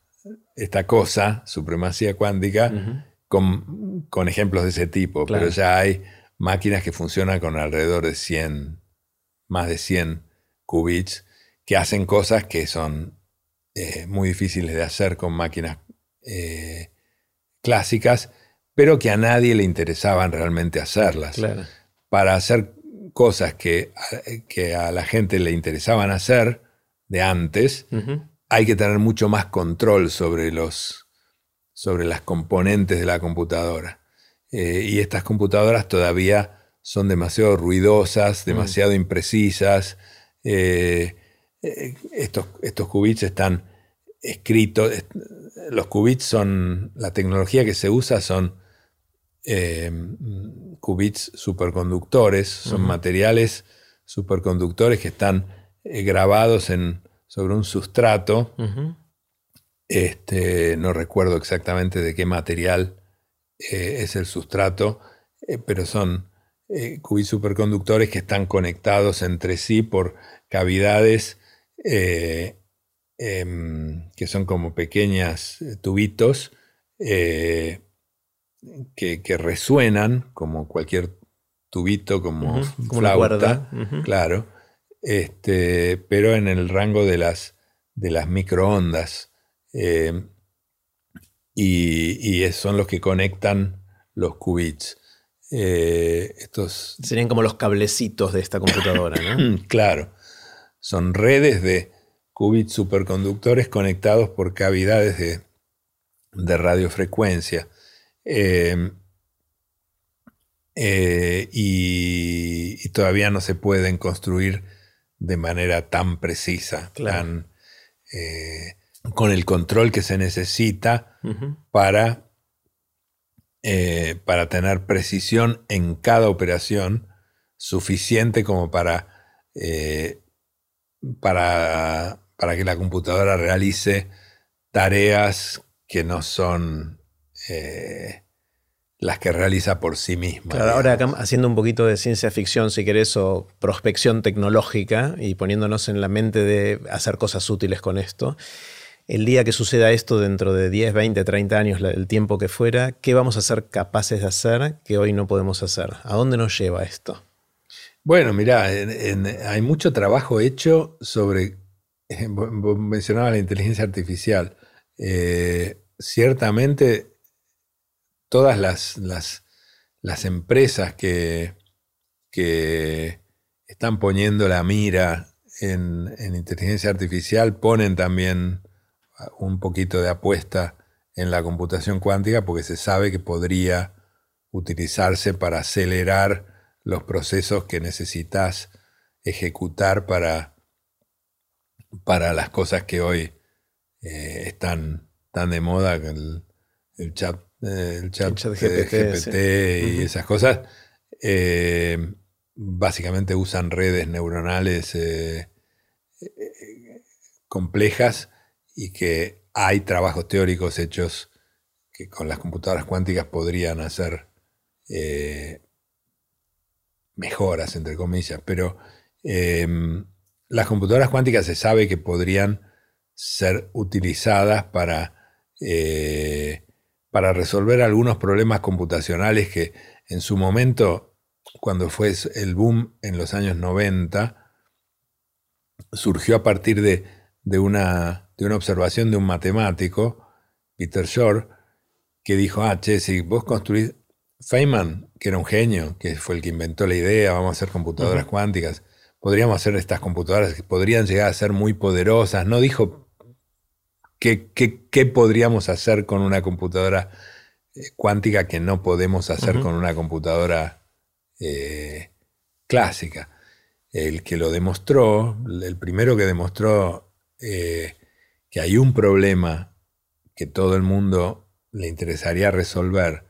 esta cosa, supremacía cuántica, con, ejemplos de ese tipo. Pero ya hay máquinas que funcionan con alrededor de 100, más de 100 qubits, que hacen cosas que son eh, muy difíciles de hacer con máquinas eh, clásicas, pero que a nadie le interesaban realmente hacerlas. Para hacer cosas que, que a la gente le interesaban hacer, de antes, hay que tener mucho más control sobre, los, sobre las componentes de la computadora. Eh, y estas computadoras todavía son demasiado ruidosas, mm. demasiado imprecisas. Eh, eh, estos, estos qubits están escritos. Los qubits son. La tecnología que se usa son qubits superconductores, son materiales superconductores que están eh, grabados en, sobre un sustrato. este, no recuerdo exactamente de qué material eh, es el sustrato, eh, pero son superconductores que están conectados entre sí por cavidades em, que son como pequeñas tubitos que, resuenan como cualquier tubito, como, flauta, claro este, pero en el rango de las, de las microondas. Eh, y, son los que conectan los qubits. Eh, estos serían como los cablecitos de esta computadora, ¿no? [COUGHS] claro. Son redes de qubits superconductores conectados por cavidades de, radiofrecuencia. Eh, y, y, todavía no se pueden construir de manera tan precisa, tan, eh, con el control que se necesita para, eh, para tener precisión en cada operación suficiente como para, eh, para, para que la computadora realice tareas que no son las que realiza por sí misma. ahora haciendo un poquito de ciencia ficción, si querés, o prospección tecnológica y poniéndonos en la mente de hacer cosas útiles con esto. El día que suceda esto dentro de 10, 20, 30 años, el tiempo que fuera, ¿qué vamos a ser capaces de hacer que hoy no podemos hacer? ¿A dónde nos lleva esto? Bueno, mira, hay mucho trabajo hecho sobre, [LAUGHS] vos mencionabas la inteligencia artificial. Eh, ciertamente, todas las, las, empresas que, que, están poniendo la mira en, en, inteligencia artificial ponen también un poquito de apuesta en la computación cuántica porque se sabe que podría utilizarse para acelerar los procesos que necesitas ejecutar para, para las cosas que hoy eh, están tan de moda, el, el chat, eh, el chat, GPT, y esas cosas, eh, básicamente usan redes neuronales complejas y que hay trabajos teóricos hechos que con las computadoras cuánticas podrían hacer mejoras, entre comillas, pero em, las computadoras cuánticas se sabe que podrían ser utilizadas para, eh, para resolver algunos problemas computacionales que en su momento, cuando fue el boom en los años 90, surgió a partir de, una, de una observación de un matemático, Peter Shor, que dijo, ah, che, si vos construís Feynman, que era un genio, que fue el que inventó la idea, vamos a hacer computadoras cuánticas, podríamos hacer estas computadoras que podrían llegar a ser muy poderosas. No dijo qué, qué, podríamos hacer con una computadora eh, cuántica que no podemos hacer con una computadora eh, clásica. El que lo demostró, el primero que demostró eh, que hay un problema que todo el mundo le interesaría resolver,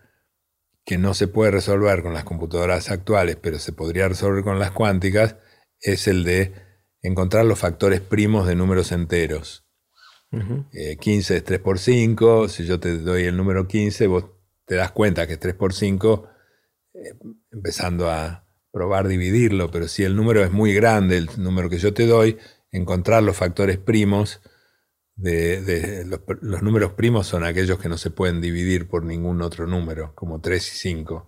que no se puede resolver con las computadoras actuales, pero se podría resolver con las cuánticas, es el de encontrar los factores primos de números enteros. 15 eh, es 3 por 5, si yo te doy el número 15, vos te das cuenta que es 3 por 5, eh, empezando a probar dividirlo, pero si el número es muy grande, el número que yo te doy, encontrar los factores primos de, los, números primos son aquellos que no se pueden dividir por ningún otro número, como 3 y 5.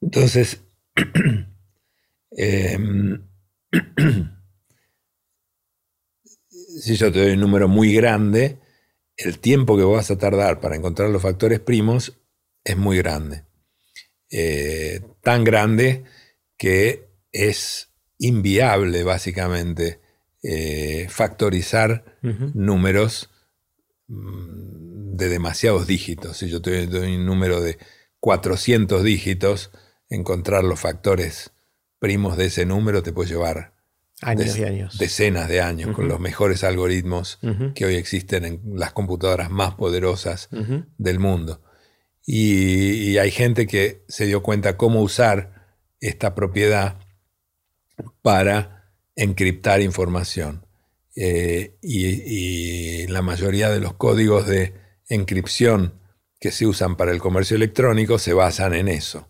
Entonces, [CLEARS THROAT] em, [CLEARS THROAT] si yo te doy un número muy grande, el tiempo que vas a tardar para encontrar los factores primos es muy grande. Eh, tan grande que es inviable básicamente eh, factorizar números mm, de demasiados dígitos. Si yo te doy un número de 400 dígitos, encontrar los factores primos de ese número te puede llevar años y años. decenas de años con los mejores algoritmos que hoy existen en las computadoras más poderosas del mundo. Y, y, hay gente que se dio cuenta cómo usar esta propiedad para encriptar información. Eh, y, la mayoría de los códigos de encripción que se usan para el comercio electrónico se basan en eso,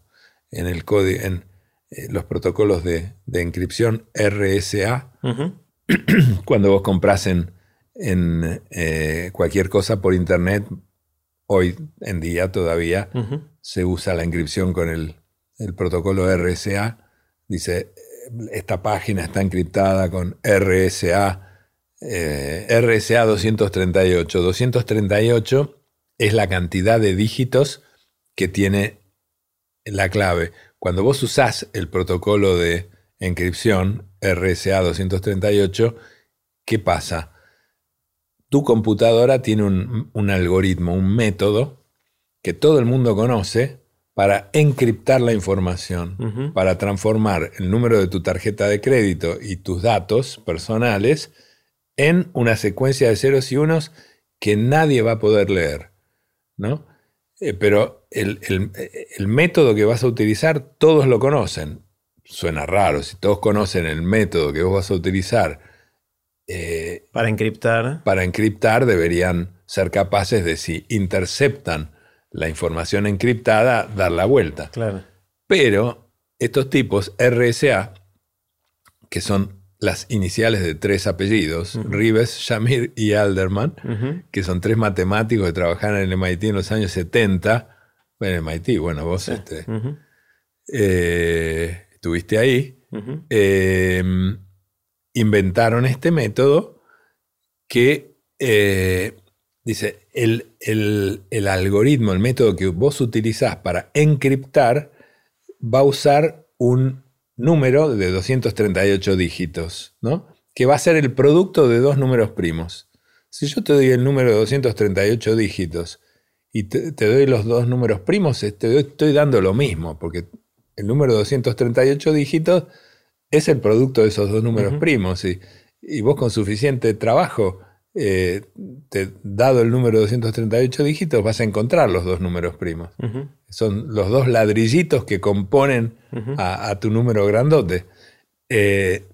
en, el en eh, los protocolos de, de encripción RSA. [CLEARS THROAT] Cuando vos compras en, eh, cualquier cosa por internet, hoy en día todavía se usa la encripción con el, el protocolo RSA. Dice esta página está encriptada con RSA, eh, RSA 238. 238 es la cantidad de dígitos que tiene la clave. Cuando vos usás el protocolo de encripción RSA 238, ¿qué pasa? Tu computadora tiene un, un algoritmo, un método que todo el mundo conoce, para encriptar la información, para transformar el número de tu tarjeta de crédito y tus datos personales en una secuencia de ceros y unos que nadie va a poder leer. ¿no? Eh, pero el, método que vas a utilizar, todos lo conocen. Suena raro, si todos conocen el método que vos vas a utilizar. Eh, para encriptar. Para encriptar deberían ser capaces de si interceptan la información encriptada, dar la vuelta. Claro. Pero estos tipos RSA, que son las iniciales de tres apellidos, Rives, Shamir y Alderman, que son tres matemáticos que trabajaron en el MIT en los años 70. Bueno, MIT, bueno, vos este, eh, estuviste ahí, em, inventaron este método que eh, dice, el, el, algoritmo, el método que vos utilizás para encriptar, va a usar un número de 238 dígitos, ¿no? que va a ser el producto de dos números primos. Si yo te doy el número de 238 dígitos y te, doy los dos números primos, te estoy dando lo mismo, porque el número de 238 dígitos es el producto de esos dos números primos. Y, y, vos con suficiente trabajo, eh, dado el número de 238 dígitos, vas a encontrar los dos números primos. Son los dos ladrillitos que componen a, tu número grandote. Eh,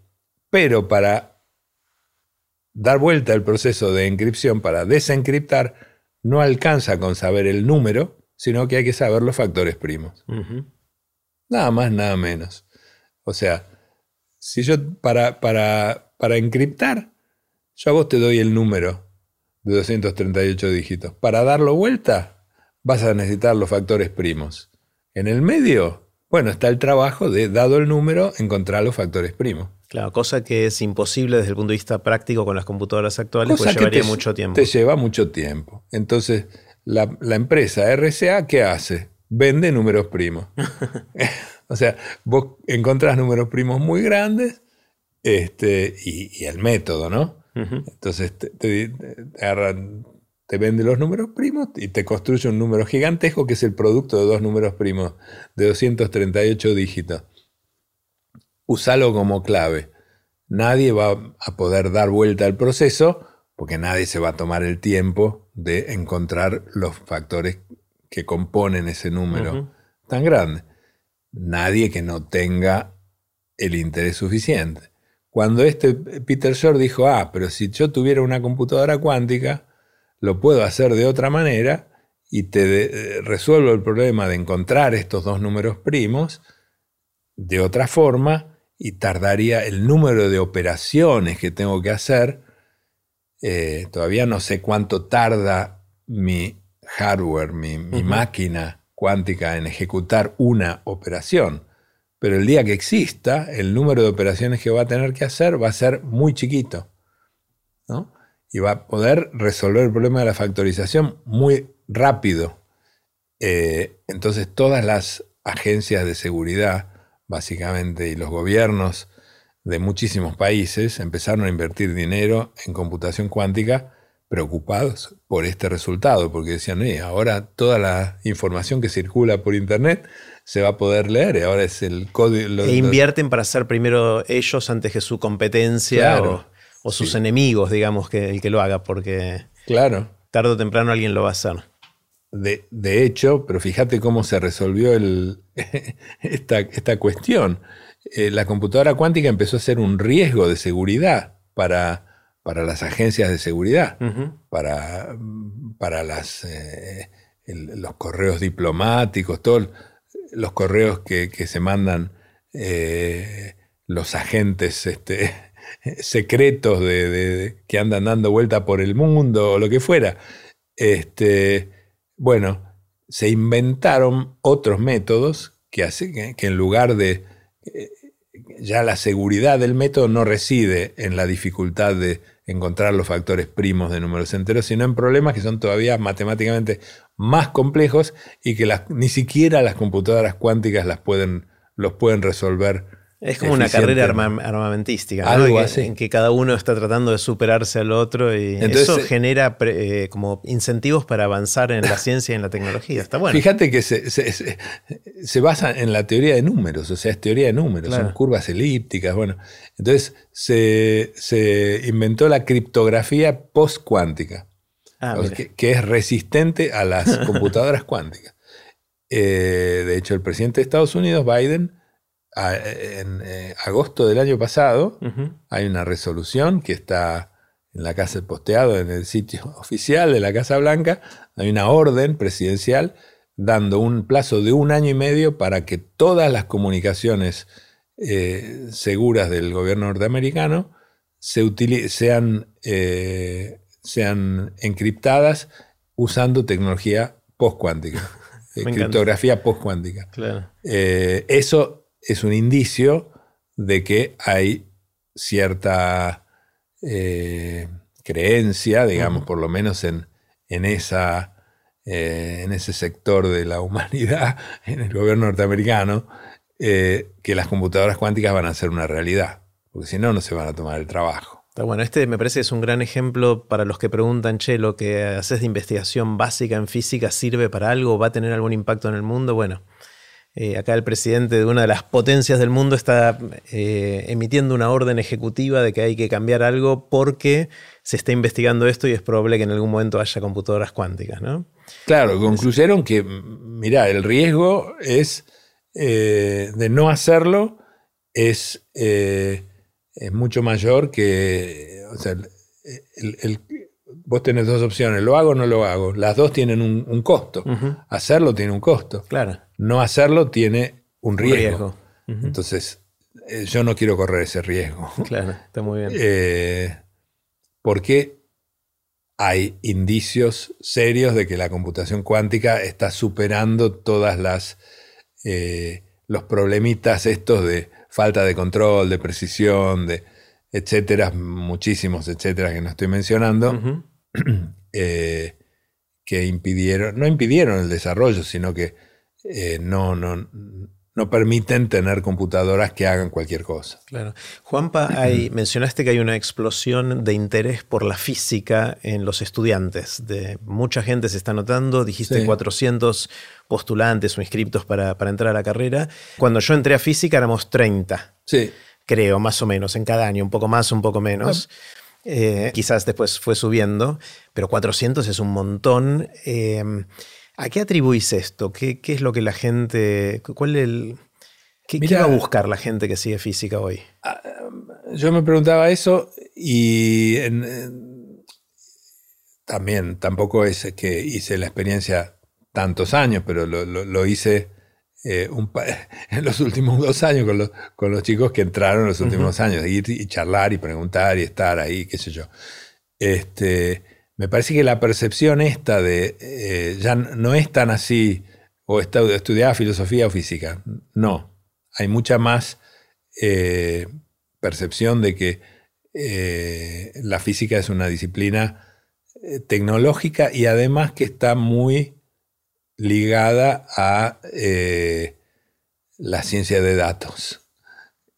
pero para dar vuelta al proceso de encripción, para desencriptar, no alcanza con saber el número, sino que hay que saber los factores primos. Nada más, nada menos. O sea, si yo para, para, para encriptar, yo a vos te doy el número de 238 dígitos. Para darlo vuelta, vas a necesitar los factores primos. En el medio, bueno, está el trabajo de, dado el número, encontrar los factores primos. Claro, cosa que es imposible desde el punto de vista práctico con las computadoras actuales, pues llevaría mucho tiempo. Te lleva mucho tiempo. Entonces, la, la empresa RCA, ¿qué hace? vende números primos. [LAUGHS] o sea, vos encontrás números primos muy grandes este, y, el método, ¿no? Entonces te, te, te, vende los números primos y te construye un número gigantesco que es el producto de dos números primos de 238 dígitos. Usalo como clave. Nadie va a poder dar vuelta al proceso porque nadie se va a tomar el tiempo de encontrar los factores que componen ese número tan grande. Nadie que no tenga el interés suficiente. Cuando este Peter Shor dijo, ah, pero si yo tuviera una computadora cuántica, lo puedo hacer de otra manera y te resuelvo el problema de encontrar estos dos números primos de otra forma y tardaría el número de operaciones que tengo que hacer. Eh, todavía no sé cuánto tarda mi hardware, mi, máquina cuántica en ejecutar una operación. Pero el día que exista, el número de operaciones que va a tener que hacer va a ser muy chiquito. Y va a poder resolver el problema de la factorización muy rápido. Eh, entonces todas las agencias de seguridad, básicamente, y los gobiernos de muchísimos países empezaron a invertir dinero en computación cuántica preocupados por este resultado, porque decían, eh, ahora toda la información que circula por Internet se va a poder leer, y ahora es el código... e invierten para ser primero ellos antes que su competencia o, sus enemigos, digamos, que el que lo haga, porque claro. tarde o temprano alguien lo va a hacer. De, de hecho, pero fíjate cómo se resolvió el, [LAUGHS] esta, esta, cuestión. Eh, la computadora cuántica empezó a ser un riesgo de seguridad para para las agencias de seguridad, para, para las, eh, los correos diplomáticos, todos los correos que, se mandan eh, los agentes este, [LAUGHS] secretos de, que andan dando vuelta por el mundo o lo que fuera. Este, bueno, se inventaron otros métodos que, hace, que en lugar de... Eh, ya la seguridad del método no reside en la dificultad de encontrar los factores primos de números enteros, sino en problemas que son todavía matemáticamente más complejos y que ni siquiera las computadoras cuánticas las pueden, los pueden resolver es como una carrera armamentística, en que cada uno está tratando de superarse al otro y eso genera eh, como incentivos para avanzar en la [LAUGHS] ciencia y en la tecnología. Está bueno. Fíjate que se, basa en la teoría de números, o sea, es teoría de números, son curvas elípticas. Bueno, entonces se, inventó la criptografía post-cuántica, ah, que, es resistente a las [LAUGHS] computadoras cuánticas. Eh, de hecho, el presidente de Estados Unidos, Biden, en eh, agosto del año pasado hay una resolución que está en la casa posteado en el sitio [LAUGHS] oficial de la Casa Blanca, hay una orden presidencial dando un plazo de un año y medio para que todas las comunicaciones eh, seguras del gobierno norteamericano se sean, eh, sean encriptadas usando tecnología postcuántica. [LAUGHS] criptografía post-cuántica. eso es un indicio de que hay cierta creencia, digamos, por lo menos en, en esa eh, en ese sector de la humanidad, [LAUGHS] en el gobierno norteamericano, eh, que las computadoras cuánticas van a ser una realidad, porque si no, no se van a tomar el trabajo. Está bueno, este me parece que es un gran ejemplo para los que preguntan, che, lo que haces de investigación básica en física sirve para algo, va a tener algún impacto en el mundo. Bueno, eh, acá el presidente de una de las potencias del mundo está emitiendo una orden ejecutiva de que hay que cambiar algo porque se está investigando esto y es probable que en algún momento haya computadoras cuánticas, ¿no? Claro, concluyeron que, mira, el riesgo es eh, de no hacerlo es, eh, es mucho mayor que, o sea, vos tenés dos opciones, lo hago o no lo hago. Las dos tienen un, costo. Hacerlo tiene un costo. Claro. No hacerlo tiene un riesgo. Entonces, eh, yo no quiero correr ese riesgo. Claro, está muy bien. porque hay indicios serios de que la computación cuántica está superando todas las eh, los problemitas estos de falta de control, de precisión, de etcétera, muchísimos etcétera que no estoy mencionando, [CLEARS THROAT] eh, que impidieron, no impidieron el desarrollo, sino que eh, no, no, no permiten tener computadoras que hagan cualquier cosa. Claro. Juanpa, [CLEARS THROAT] mencionaste que hay una explosión de interés por la física en los estudiantes. De, mucha gente se está notando, dijiste 400 postulantes o inscriptos para, entrar a la carrera. Cuando yo entré a física éramos 30. Sí. Creo, más o menos, en cada año, un poco más, un poco menos. Eh, quizás después fue subiendo, pero 400 es un montón. Eh, ¿A qué atribuís esto? ¿Qué, es lo que la gente... ¿Cuál el, qué, va a buscar la gente que sigue física hoy? Ah, yo me preguntaba eso y también tampoco es que hice la experiencia tantos años, pero lo, hice eh, [LAUGHS] en los últimos dos años con los, con los, chicos que entraron en los últimos años, ir y charlar y preguntar y estar ahí, qué sé yo. Este, me parece que la percepción esta de eh, ya no es tan así, o estudiar filosofía o física. No, hay mucha más eh, percepción de que eh, la física es una disciplina tecnológica y además que está muy ligada a la ciencia de datos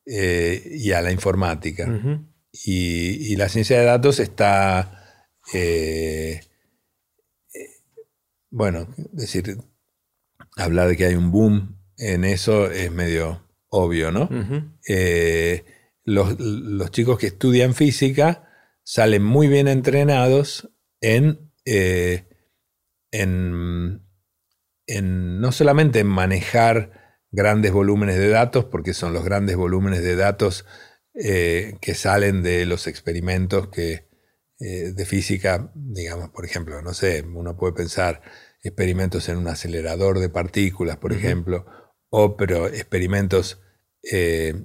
y a la informática. y, y la ciencia de datos está eh, bueno, decir, hablar de que hay un boom en eso es medio obvio, ¿no? Eh, los, chicos que estudian física salen muy bien entrenados en, eh, en, en, no solamente en manejar grandes volúmenes de datos, porque son los grandes volúmenes de datos que salen de los experimentos que, eh, de física, digamos, por ejemplo, no sé, uno puede pensar experimentos en un acelerador de partículas, por ejemplo, o pero experimentos eh,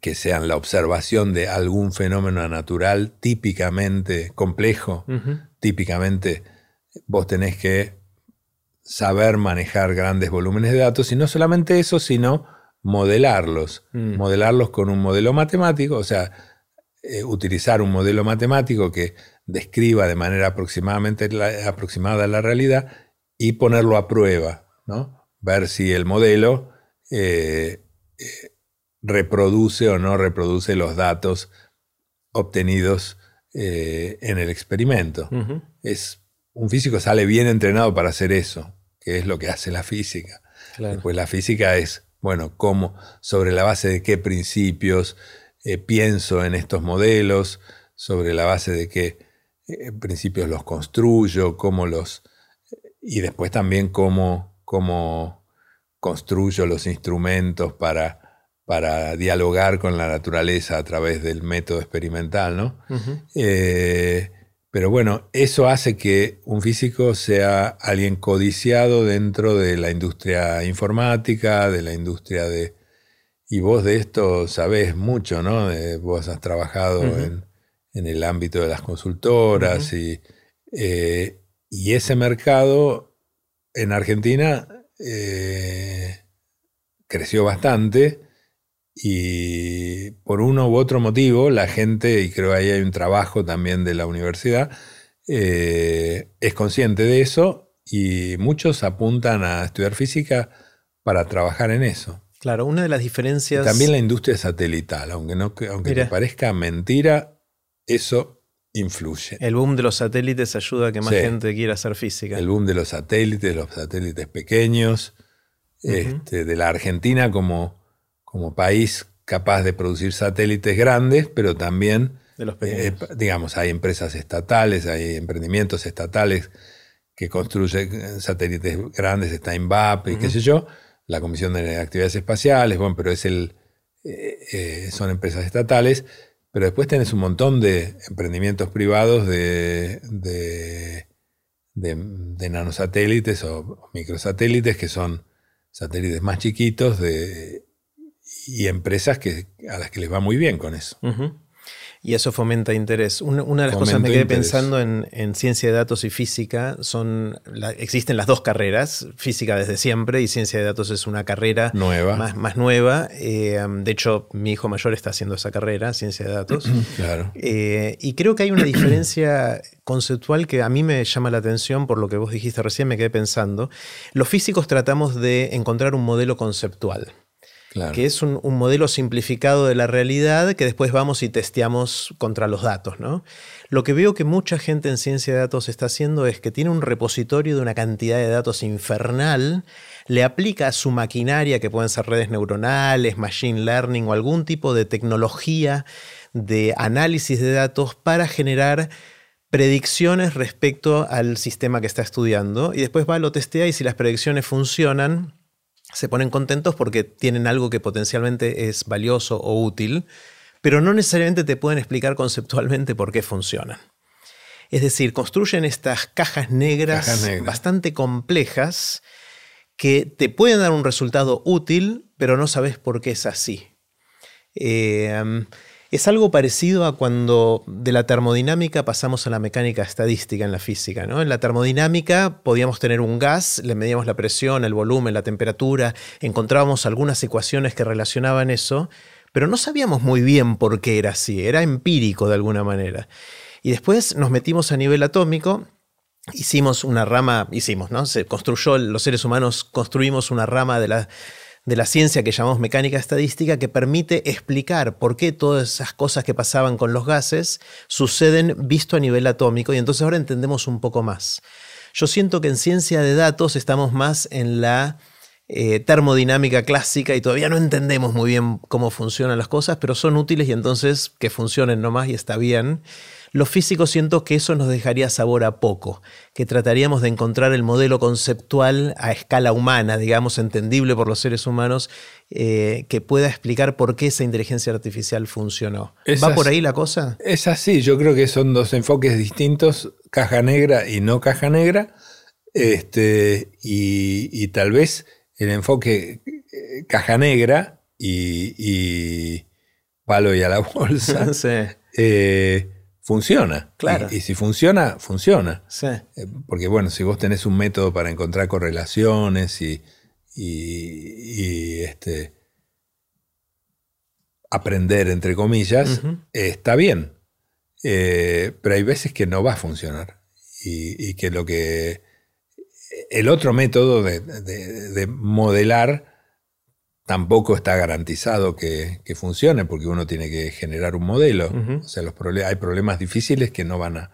que sean la observación de algún fenómeno natural típicamente complejo, típicamente vos tenés que saber manejar grandes volúmenes de datos y no solamente eso, sino modelarlos, mm. modelarlos con un modelo matemático, o sea, eh, utilizar un modelo matemático que describa de manera aproximadamente aproximada la realidad y ponerlo a prueba, ¿no? ver si el modelo eh, eh, reproduce o no reproduce los datos obtenidos en el experimento. es, un físico sale bien entrenado para hacer eso, que es lo que hace la física. Pues la física es, bueno, cómo, sobre la base de qué principios, eh, pienso en estos modelos, sobre la base de qué eh, principios los construyo, cómo los... y después también cómo, cómo construyo los instrumentos para, para, dialogar con la naturaleza a través del método experimental, ¿no? Eh, pero bueno, eso hace que un físico sea alguien codiciado dentro de la industria informática, de la industria de, y vos de esto sabés mucho, ¿no? vos has trabajado en, el ámbito de las consultoras y, eh, y, ese mercado en Argentina eh, creció bastante y por uno u otro motivo la gente, y creo ahí hay un trabajo también de la universidad, eh, es consciente de eso y muchos apuntan a estudiar física para trabajar en eso. Claro, una de las diferencias... también la industria satelital, aunque, no, aunque te parezca mentira, eso influye. El boom de los satélites ayuda a que más gente quiera hacer física. El boom de los satélites, los satélites pequeños, este, de la Argentina como, como país capaz de producir satélites grandes, pero también, de los eh, digamos, hay empresas estatales, hay emprendimientos estatales que construyen satélites grandes, está INVAP y qué sé yo, la Comisión de Actividades Espaciales, bueno, pero es el, eh, eh, son empresas estatales, pero después tenés un montón de emprendimientos privados de, de, nanosatélites o microsatélites que son satélites más chiquitos de, y empresas que, a las que les va muy bien con eso. Y eso fomenta interés. Una, de las cosas me quedé pensando en, ciencia de datos y física son existen las dos carreras, física desde siempre y ciencia de datos es una carrera nueva. Más, más nueva. Eh, de hecho, mi hijo mayor está haciendo esa carrera, ciencia de datos. [CLEARS THROAT] claro. Eh, y creo que hay una [CLEARS THROAT] diferencia conceptual que a mí me llama la atención por lo que vos dijiste recién, me quedé pensando. Los físicos tratamos de encontrar un modelo conceptual que es un, modelo simplificado de la realidad que después vamos y testeamos contra los datos. ¿no? Lo que veo que mucha gente en ciencia de datos está haciendo es que tiene un repositorio de una cantidad de datos infernal, le aplica a su maquinaria, que pueden ser redes neuronales, machine learning o algún tipo de tecnología de análisis de datos para generar predicciones respecto al sistema que está estudiando y después va, lo testea y si las predicciones funcionan, se ponen contentos porque tienen algo que potencialmente es valioso o útil, pero no necesariamente te pueden explicar conceptualmente por qué funcionan. Es decir, construyen estas cajas negras, bastante complejas que te pueden dar un resultado útil, pero no sabes por qué es así. Eh, es algo parecido a cuando de la termodinámica pasamos a la mecánica estadística en la física. ¿no? En la termodinámica podíamos tener un gas, le medíamos la presión, el volumen, la temperatura, encontrábamos algunas ecuaciones que relacionaban eso, pero no sabíamos muy bien por qué era así, era empírico de alguna manera. Y después nos metimos a nivel atómico hicimos una rama, hicimos, ¿no? Se construyó, los seres humanos construimos una rama de la de la ciencia que llamamos mecánica estadística que permite explicar por qué todas esas cosas que pasaban con los gases suceden visto a nivel atómico y entonces ahora entendemos un poco más. Yo siento que en ciencia de datos estamos más en la eh, termodinámica clásica y todavía no entendemos muy bien cómo funcionan las cosas, pero son útiles y entonces que funcionen nomás y está bien. Los físicos siento que eso nos dejaría sabor a poco, que trataríamos de encontrar el modelo conceptual a escala humana, digamos, entendible por los seres humanos, eh, que pueda explicar por qué esa inteligencia artificial funcionó. ¿Va por ahí la cosa? Es así, yo creo que son dos enfoques distintos, caja negra y no caja negra, este, y, tal vez el enfoque eh, caja negra y, palo y a la bolsa. [LAUGHS] sí. Eh, funciona. Claro. Y, si funciona, funciona. Sí. Eh, porque bueno, si vos tenés un método para encontrar correlaciones y, y, este, aprender, entre comillas, está bien. Eh, pero hay veces que no va a funcionar. Y, que lo que... El otro método de modelar tampoco está garantizado que, funcione porque uno tiene que generar un modelo. O sea, los hay problemas difíciles que no van a...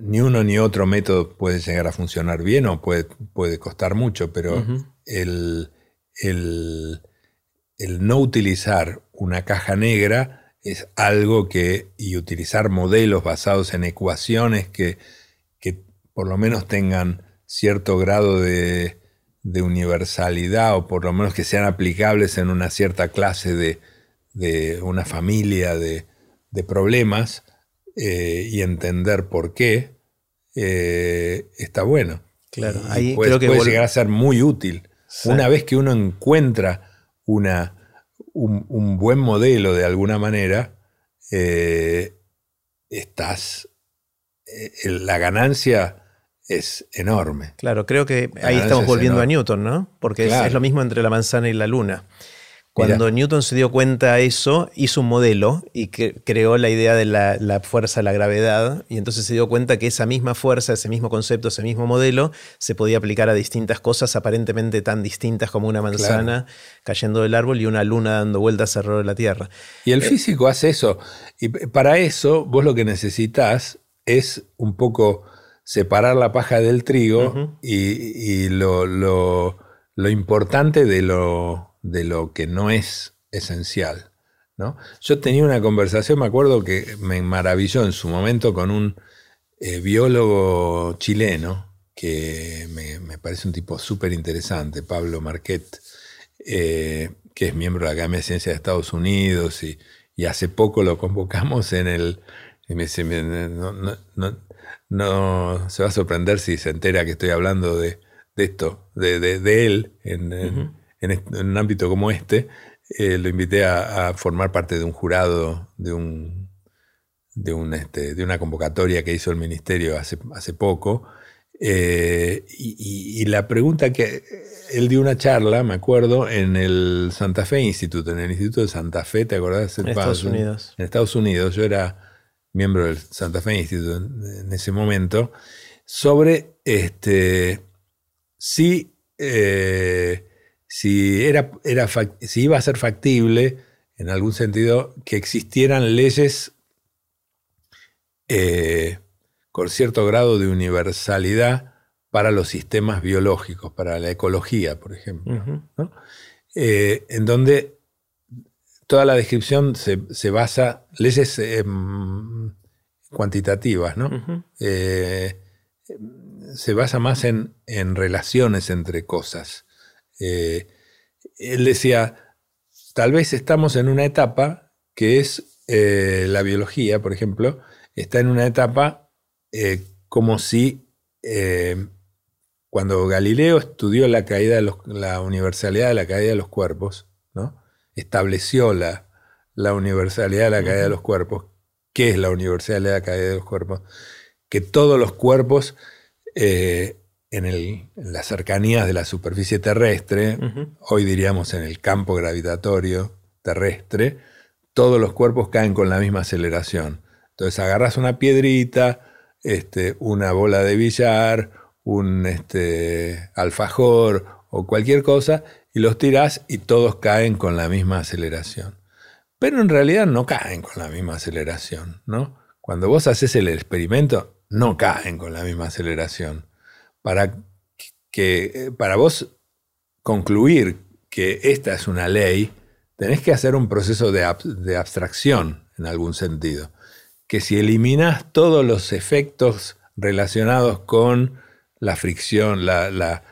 Ni uno ni otro método puede llegar a funcionar bien o puede, puede costar mucho, pero el, no utilizar una caja negra es algo que, y utilizar modelos basados en ecuaciones que, que por lo menos tengan cierto grado de, de universalidad o por lo menos que sean aplicables en una cierta clase de, una familia de, problemas eh, y entender por qué, eh, está bueno. Claro, ahí puede, creo que llegar a ser muy útil. Una vez que uno encuentra una, un, buen modelo de alguna manera, eh, estás, la ganancia es enorme. Claro, creo que ahí estamos volviendo a Newton, ¿no? Porque es, lo mismo entre la manzana y la luna. Cuando Newton se dio cuenta de eso, hizo un modelo y creó la idea de la, fuerza de la gravedad. Y entonces se dio cuenta que esa misma fuerza, ese mismo concepto, ese mismo modelo, se podía aplicar a distintas cosas aparentemente tan distintas como una manzana cayendo del árbol y una luna dando vueltas alrededor de la Tierra. Y el eh, físico hace eso. Y para eso, vos lo que necesitas es un poco separar la paja del trigo y, lo, lo importante de lo de lo que no es esencial. ¿no? Yo tenía una conversación, me acuerdo que me maravilló en su momento con un eh, biólogo chileno, que me, parece un tipo súper interesante, Pablo Marquet, eh, que es miembro de la Academia de Ciencias de Estados Unidos y, hace poco lo convocamos en el... me no, se va a sorprender si se entera que estoy hablando de, esto, de, él en, en, un ámbito como este, eh, lo invité a, formar parte de un jurado de, un, de, un, este, de una convocatoria que hizo el ministerio hace, hace poco. Eh, y, la pregunta que él dio una charla, me acuerdo, en el Santa Fe Instituto, en el Instituto de Santa Fe, ¿te acordás? En Estados Unidos. En Estados Unidos, yo era miembro del Santa Fe Instituto en, ese momento, sobre este, si eh, si, era, era, si iba a ser factible, en algún sentido, que existieran leyes eh, con cierto grado de universalidad para los sistemas biológicos, para la ecología, por ejemplo, eh, en donde toda la descripción se, basa, leyes em, cuantitativas, ¿no? Eh, se basa más en, en relaciones entre cosas. Eh, él decía, tal vez estamos en una etapa que es eh, la biología, por ejemplo, está en una etapa eh, como si cuando Galileo estudió la caída de la universalidad de la caída de los cuerpos. Estableció la, la universalidad de la caída de los cuerpos. ¿Qué es la universalidad de la caída de los cuerpos? Que todos los cuerpos en, las cercanías de la superficie terrestre, hoy diríamos en el campo gravitatorio terrestre, todos los cuerpos caen con la misma aceleración. Entonces agarras una piedrita, este, una bola de billar, un este, alfajor o cualquier cosa, y los tiras y todos caen con la misma aceleración. Pero en realidad no caen con la misma aceleración, ¿no? Cuando vos haces el experimento, no caen con la misma aceleración para, que, para vos concluir que esta es una ley, tenés que hacer un proceso de, abstracción en algún sentido. Que si eliminas todos los efectos relacionados con la fricción, la,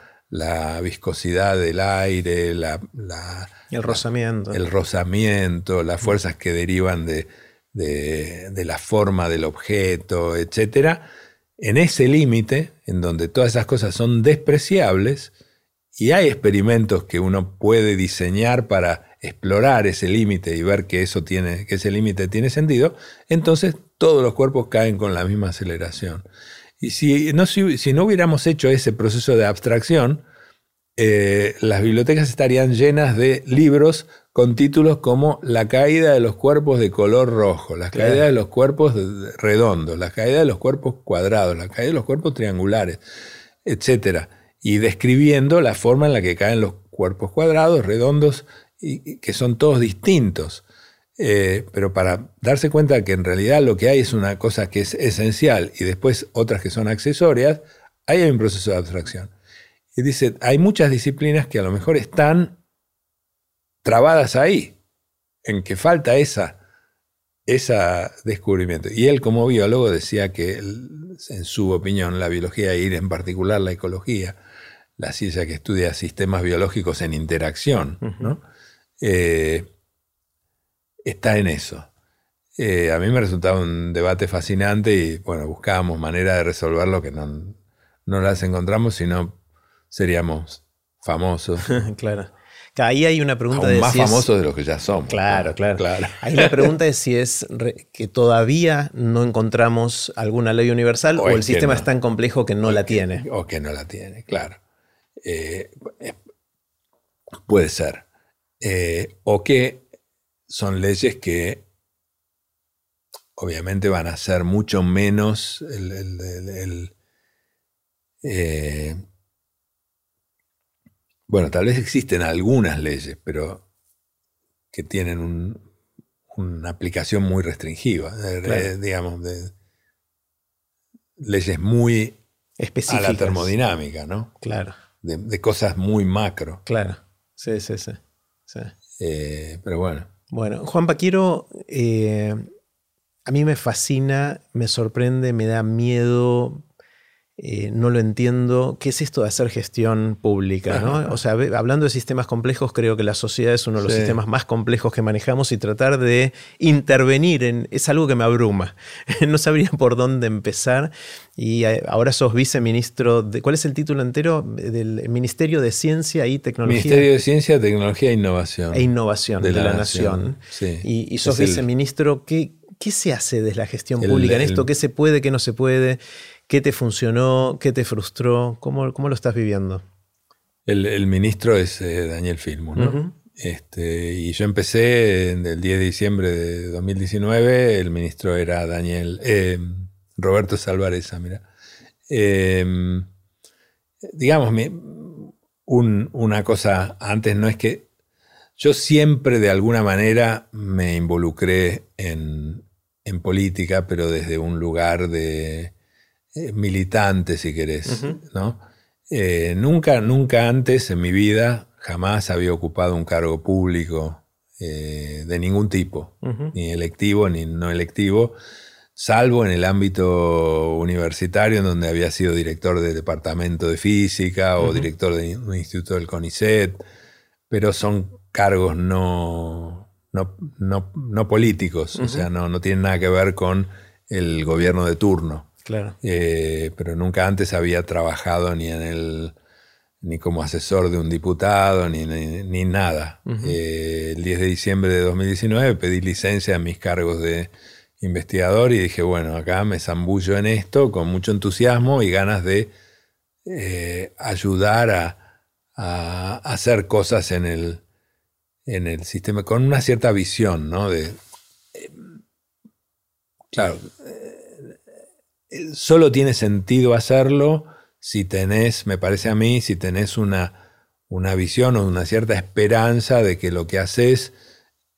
viscosidad del aire, el rozamiento. el rozamiento, las fuerzas que derivan de, de, la forma del objeto, etc., en ese límite, en donde todas esas cosas son despreciables, y hay experimentos que uno puede diseñar para explorar ese límite y ver que, eso tiene, que ese límite tiene sentido, entonces todos los cuerpos caen con la misma aceleración. Y si no, si no hubiéramos hecho ese proceso de abstracción, eh, las bibliotecas estarían llenas de libros con títulos como La caída de los cuerpos de color rojo, la caída de los cuerpos redondos, la caída de los cuerpos cuadrados, la caída de los cuerpos triangulares, etc. Y describiendo la forma en la que caen los cuerpos cuadrados, redondos, y, que son todos distintos. Eh, pero para darse cuenta que en realidad lo que hay es una cosa que es esencial y después otras que son accesorias, ahí hay un proceso de abstracción. Y dice, hay muchas disciplinas que a lo mejor están trabadas ahí, en que falta esa, ese descubrimiento. Y él como biólogo decía que, en su opinión, la biología, y en particular la ecología, la ciencia que estudia sistemas biológicos en interacción, eh, está en eso. Eh, a mí me resultaba un debate fascinante y bueno, buscábamos manera de resolverlo que no, no las encontramos, sino seríamos famosos. [LAUGHS] claro. Ahí hay una pregunta de más famosos de los que ya somos. Claro, claro, claro. Ahí la pregunta es si es que todavía no encontramos alguna ley universal o, el sistema es tan complejo que no la tiene. O que no la tiene, claro. Eh, puede ser. Eh, o que son leyes que obviamente van a ser mucho menos el, eh, bueno, tal vez existen algunas leyes, pero que tienen una aplicación muy restringida, digamos, de leyes muy específicas a la termodinámica, ¿no? Claro. De, cosas muy macro. Claro. Sí, sí, sí. Eh, pero bueno. Bueno, Juanpa, quiero eh, a mí me fascina, me sorprende, me da miedo, eh, no lo entiendo. ¿Qué es esto de hacer gestión pública? O sea, hablando de sistemas complejos, creo que la sociedad es uno de los sistemas más complejos que manejamos y tratar de intervenir en, es algo que me abruma. [LAUGHS] no sabría por dónde empezar. Y eh, ahora sos viceministro de. ¿Cuál es el título entero? Del Ministerio de Ciencia y Tecnología. Ministerio de Ciencia, Tecnología e Innovación. E Innovación de, la, Nación. Y, sos viceministro. ¿Qué, ¿Qué se hace desde la gestión pública en esto? ¿Qué se puede, qué no se puede? ¿Qué te funcionó? ¿Qué te frustró? ¿Cómo, cómo lo estás viviendo? El, ministro es eh, Daniel Filmo, ¿no? este, y yo empecé el 10 de diciembre de 2019, el ministro era Daniel, eh, Roberto Salvareza, mira. Em, digamos, una cosa antes no es que yo siempre de alguna manera me involucré en, en política, pero desde un lugar de eh, militante, si querés, ¿no? Eh, nunca, nunca antes en mi vida jamás había ocupado un cargo público eh, de ningún tipo, ni electivo ni no electivo, salvo en el ámbito universitario, en donde había sido director del departamento de física o director de un instituto del CONICET, pero son cargos no, no, políticos, o sea, no, no tienen nada que ver con el gobierno de turno. Claro. Eh, pero nunca antes había trabajado ni en el ni como asesor de un diputado, ni, ni, nada. Eh, el 10 de diciembre de 2019 pedí licencia a mis cargos de investigador y dije, bueno, acá me zambullo en esto con mucho entusiasmo y ganas de eh, ayudar a, a, hacer cosas en el, en el sistema, con una cierta visión, ¿no? De, eh, claro, solo tiene sentido hacerlo si tenés, me parece a mí, si tenés una, una visión o una cierta esperanza de que lo que haces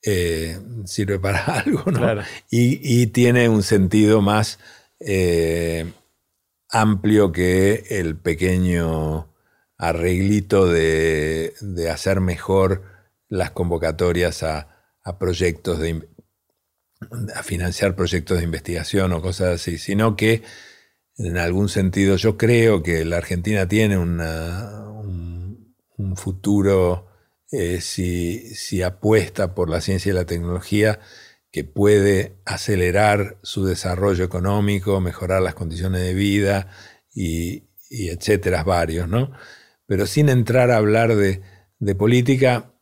eh, sirve para [LAUGHS] algo, ¿no? Y, tiene un sentido más amplio que el pequeño arreglito de, de hacer mejor las convocatorias a, proyectos de a financiar proyectos de investigación o cosas así, sino que en algún sentido yo creo que la Argentina tiene un, futuro eh, si, si, apuesta por la ciencia y la tecnología que puede acelerar su desarrollo económico, mejorar las condiciones de vida y, etcétera, varios, ¿no? Pero sin entrar a hablar de, de política,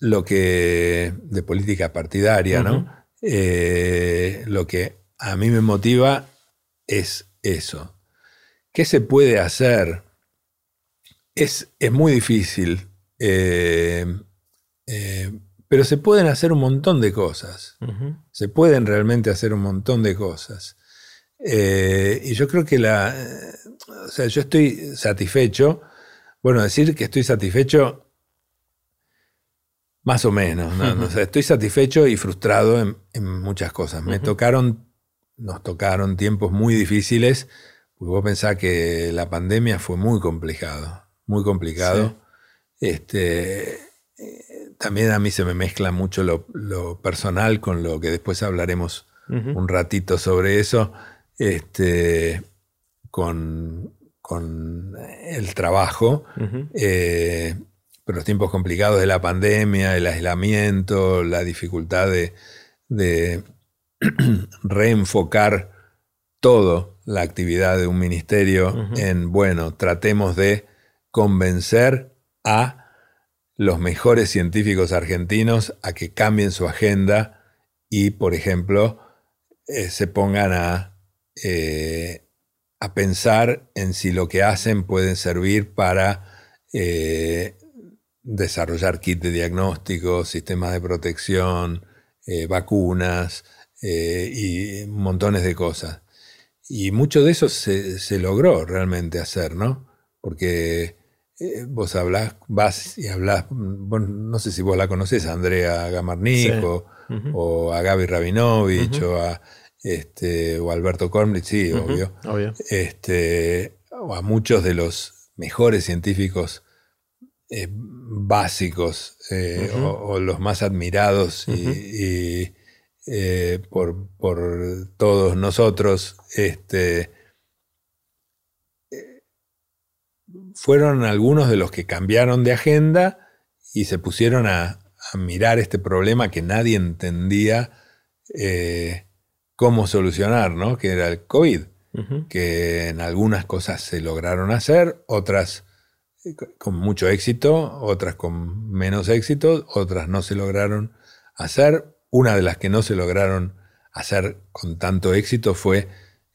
lo que, de política partidaria, ¿no? Eh, lo que a mí me motiva es eso. ¿Qué se puede hacer? Es, es muy difícil, eh, eh, pero se pueden hacer un montón de cosas. Se pueden realmente hacer un montón de cosas. y yo creo que la. O sea, yo estoy satisfecho. Bueno, decir que estoy satisfecho más o menos, ¿no? estoy satisfecho y frustrado en, muchas cosas. Me tocaron, nos tocaron tiempos muy difíciles, porque vos pensás que la pandemia fue muy complicado, muy complicado. Este, eh, también a mí se me mezcla mucho lo, personal con lo que después hablaremos un ratito sobre eso, este, con, con el trabajo pero los tiempos complicados de la pandemia, el aislamiento, la dificultad de, [CLEARS THROAT] reenfocar todo la actividad de un ministerio en, bueno, tratemos de convencer a los mejores científicos argentinos a que cambien su agenda y, por ejemplo, eh, se pongan a, eh, a, pensar en si lo que hacen puede servir para eh, desarrollar kits de diagnóstico, sistemas de protección, vacunas y montones de cosas. Y mucho de eso se, se logró realmente hacer, ¿no? Porque eh, vos hablás, vas y hablas, no sé si vos la conocés, a Andrea Gamarnik o, a Gaby Rabinovich o a este, o Alberto Kornblith, sí, obvio. Este, o a muchos de los mejores científicos eh, básicos eh, o, los más admirados y, por, por, todos nosotros. Este, fueron algunos de los que cambiaron de agenda y se pusieron a, mirar este problema que nadie entendía eh, cómo solucionar, ¿no? que era el COVID, que en algunas cosas se lograron hacer, otras eh, con mucho éxito, otras con menos éxito, otras no se lograron hacer. Una de las que no se lograron hacer con tanto éxito fue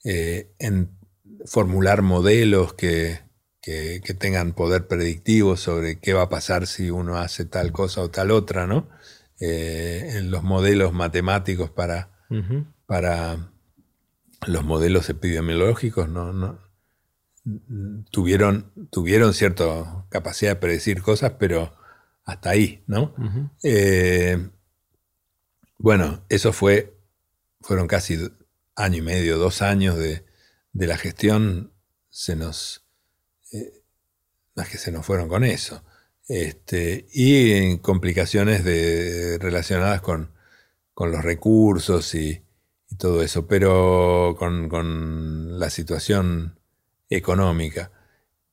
eh, en formular modelos que, que, tengan poder predictivo sobre qué va a pasar si uno hace tal cosa o tal otra, ¿no? Eh, en los modelos matemáticos para, para los modelos epidemiológicos no, tuvieron, tuvieron cierta capacidad de predecir cosas, pero hasta ahí, ¿no? Eh, bueno, eso fue, fueron casi año y medio, dos años de, de la gestión, se nos las que se nos fueron con eso. Este, y en complicaciones de, relacionadas con, los recursos y, todo eso, pero con, la situación económica.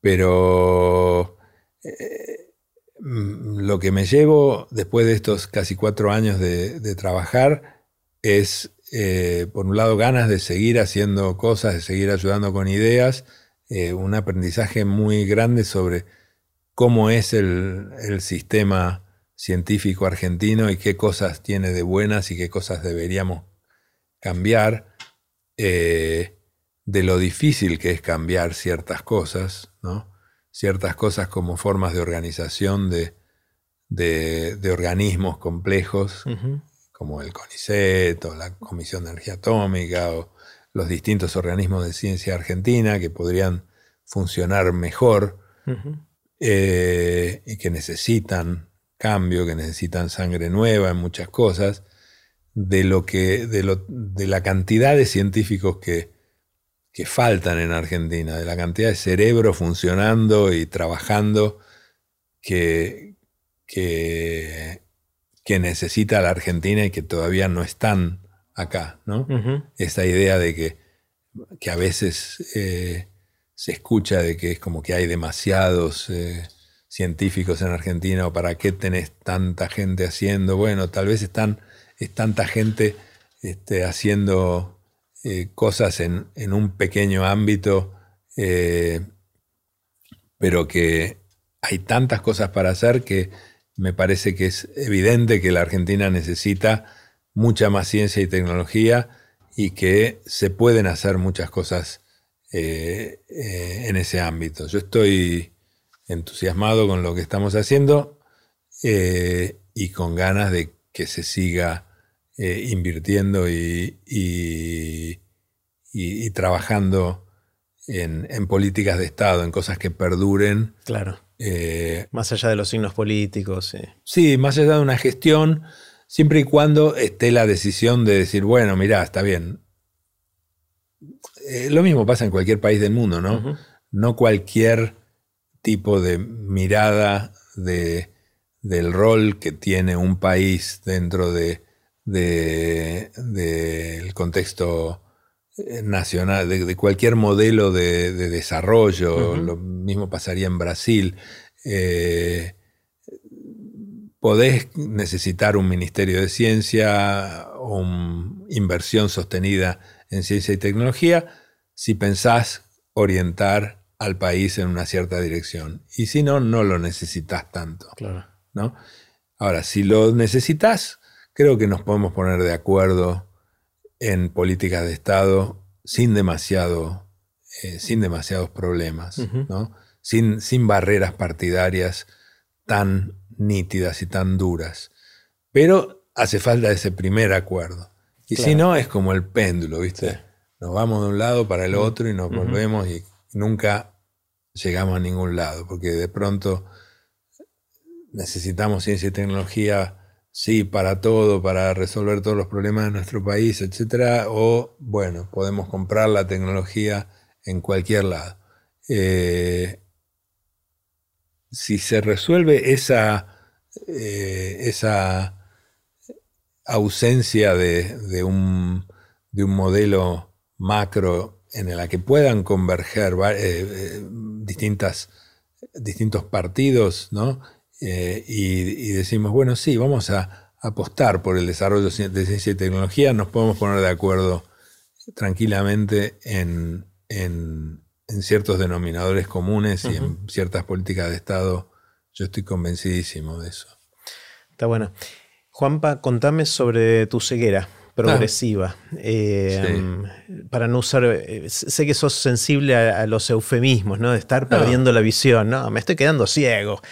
Pero eh, lo que me llevo después de estos casi cuatro años de, trabajar es, eh, por un lado, ganas de seguir haciendo cosas, de seguir ayudando con ideas, eh, un aprendizaje muy grande sobre cómo es el, sistema científico argentino y qué cosas tiene de buenas y qué cosas deberíamos cambiar, de lo difícil que es cambiar ciertas cosas, ¿no? ciertas cosas como formas de organización de, de, organismos complejos, como el CONICET o la Comisión de Energía Atómica o los distintos organismos de ciencia argentina que podrían funcionar mejor eh, y que necesitan cambio, que necesitan sangre nueva en muchas cosas, de, lo que, de, lo, de la cantidad de científicos que, que faltan en Argentina, de la cantidad de cerebro funcionando y trabajando que, que, que necesita la Argentina y que todavía no están acá, ¿no? Esta idea de que, que a veces eh, se escucha de que es como que hay demasiados eh, científicos en Argentina o para qué tenés tanta gente haciendo. Bueno, tal vez están, es tanta gente este, haciendo eh, cosas en, un pequeño ámbito, pero que hay tantas cosas para hacer que me parece que es evidente que la Argentina necesita mucha más ciencia y tecnología y que se pueden hacer muchas cosas eh, eh, en ese ámbito. Yo estoy entusiasmado con lo que estamos haciendo eh, y con ganas de que se siga invirtiendo y, y, trabajando en, en, políticas de Estado, en cosas que perduren. Claro. más allá de los signos políticos. Sí, más allá de una gestión siempre y cuando esté la decisión de decir, bueno, mirá, está bien. Eh, lo mismo pasa en cualquier país del mundo, ¿no? No cualquier tipo de mirada de, del rol que tiene un país dentro de, del contexto eh, nacional, de, cualquier modelo de, desarrollo, lo mismo pasaría en Brasil. Eh, podés necesitar un Ministerio de Ciencia o una inversión sostenida en ciencia y tecnología si pensás orientar al país en una cierta dirección. Y si no, no lo necesitas tanto. ¿no? Ahora, si lo necesitas, creo que nos podemos poner de acuerdo en políticas de Estado sin demasiado, eh, sin demasiados problemas, ¿no? Sin, sin barreras partidarias tan nítidas y tan duras. Pero hace falta ese primer acuerdo. Y si no, es como el péndulo, ¿viste? Nos vamos de un lado para el otro y nos volvemos y nunca llegamos a ningún lado, porque de pronto necesitamos ciencia y tecnología, sí, para todo, para resolver todos los problemas de nuestro país, etcétera, o bueno, podemos comprar la tecnología en cualquier lado. Eh, si se resuelve esa, eh, esa ausencia de, un, de, un, modelo macro en el que puedan converger eh, distintas, distintos partidos, ¿no? Eh, y, decimos, bueno, sí, vamos a apostar por el desarrollo de ciencia y tecnología, nos podemos poner de acuerdo tranquilamente en, ciertos denominadores comunes y en ciertas políticas de Estado. Yo estoy convencidísimo de eso. Está bueno. Juanpa, contame sobre tu ceguera progresiva. Eh, para no usar. Eh, sé que sos sensible a, los eufemismos, ¿no? De estar perdiendo la visión, ¿no? Me estoy quedando ciego.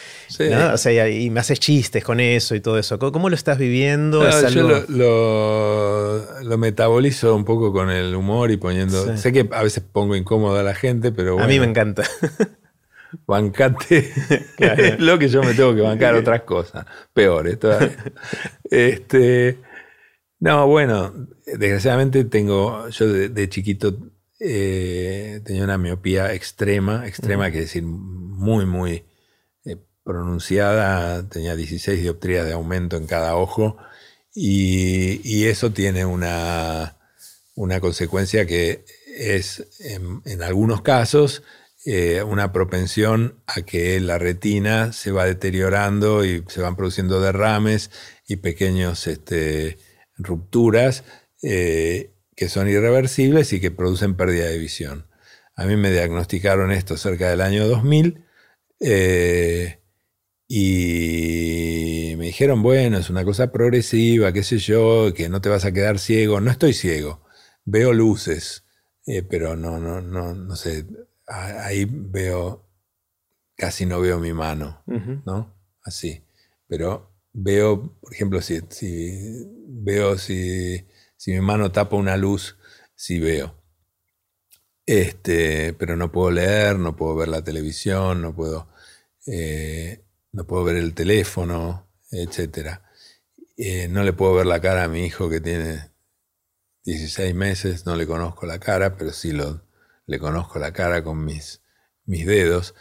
O sea, y me haces chistes con eso y todo eso. ¿Cómo, lo estás viviendo? Yo lo, metabolizo un poco con el humor y poniendo. Sé que a veces pongo incómodo a la gente, pero A mí me encanta. [LAUGHS] bancate [LAUGHS] lo que yo me tengo que bancar otras cosas peores todavía. [LAUGHS] Este, no, bueno, desgraciadamente tengo, yo de, chiquito eh, tenía una miopía extrema, extrema, que decir muy, muy eh, pronunciada, tenía 16 dioptrías de aumento en cada ojo y, eso tiene una, una, consecuencia que es en, algunos casos eh, una propensión a que la retina se va deteriorando y se van produciendo derrames y pequeños... Este, rupturas eh, que son irreversibles y que producen pérdida de visión. A mí me diagnosticaron esto cerca del año 2000 eh, y me dijeron, bueno, es una cosa progresiva, qué sé yo, que no te vas a quedar ciego. No estoy ciego, veo luces, eh, pero no, no, no, no sé, ahí veo, casi no veo mi mano, ¿no? Así, pero veo, por ejemplo, si, veo si, si, mi mano tapa una luz, si veo. Este, pero no puedo leer, no puedo ver la televisión, no puedo, eh, no puedo ver el teléfono, etc. Eh, no le puedo ver la cara a mi hijo que tiene 16 meses, no le conozco la cara, pero sí lo, le conozco la cara con mis, mis dedos.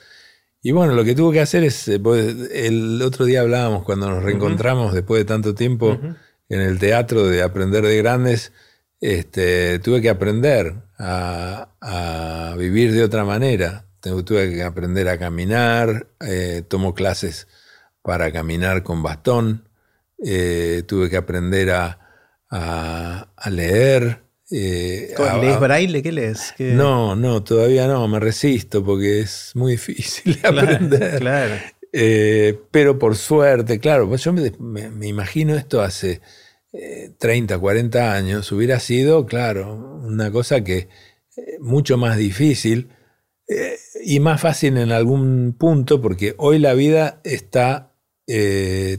Y bueno, lo que tuve que hacer es, eh, pues, el otro día hablábamos cuando nos reencontramos después de tanto tiempo en el teatro de aprender de grandes, este, tuve que aprender a, vivir de otra manera. Tuve que aprender a caminar, eh, tomo clases para caminar con bastón, eh, tuve que aprender a, a leer, eh, ¿Lees braille? ¿Qué lees? No, no, todavía no, me resisto porque es muy difícil aprender. Claro. Eh, pero por suerte, claro, pues yo me, imagino esto hace 30, eh, 40 años, hubiera sido, claro, una cosa que mucho más difícil y más fácil en algún punto, porque hoy la vida está,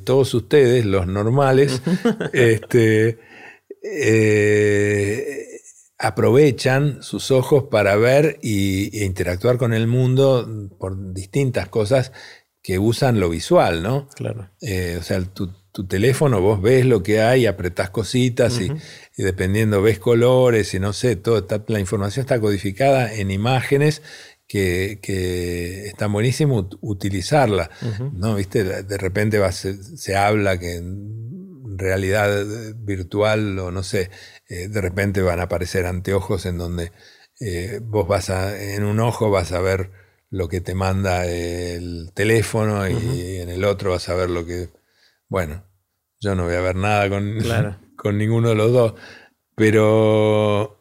todos ustedes, los normales, [LAUGHS] este, eh, aprovechan sus ojos para ver y, e interactuar con el mundo por distintas cosas que usan lo visual, ¿no? Claro. Eh, o sea, tu, teléfono, vos ves lo que hay, apretás cositas y, dependiendo ves colores y no sé, todo la información está codificada en imágenes que, están buenísimo utilizarla, ¿no? ¿Viste? De repente se habla que realidad virtual o no sé, eh, de repente van a aparecer anteojos en donde eh, vos vas a, en un ojo vas a ver lo que te manda el teléfono y en el otro vas a ver lo que, bueno, yo no voy a ver nada con, [LAUGHS] con ninguno de los dos, pero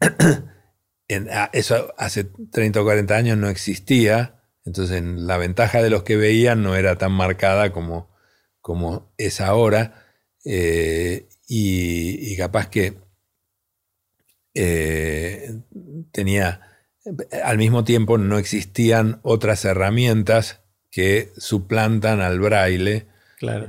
[CLEARS THROAT] ah, eso hace 30 o 40 años no existía, entonces la ventaja de los que veían no era tan marcada como como es ahora, eh, y, capaz que eh, tenía, al mismo tiempo no existían otras herramientas que suplantan al braille,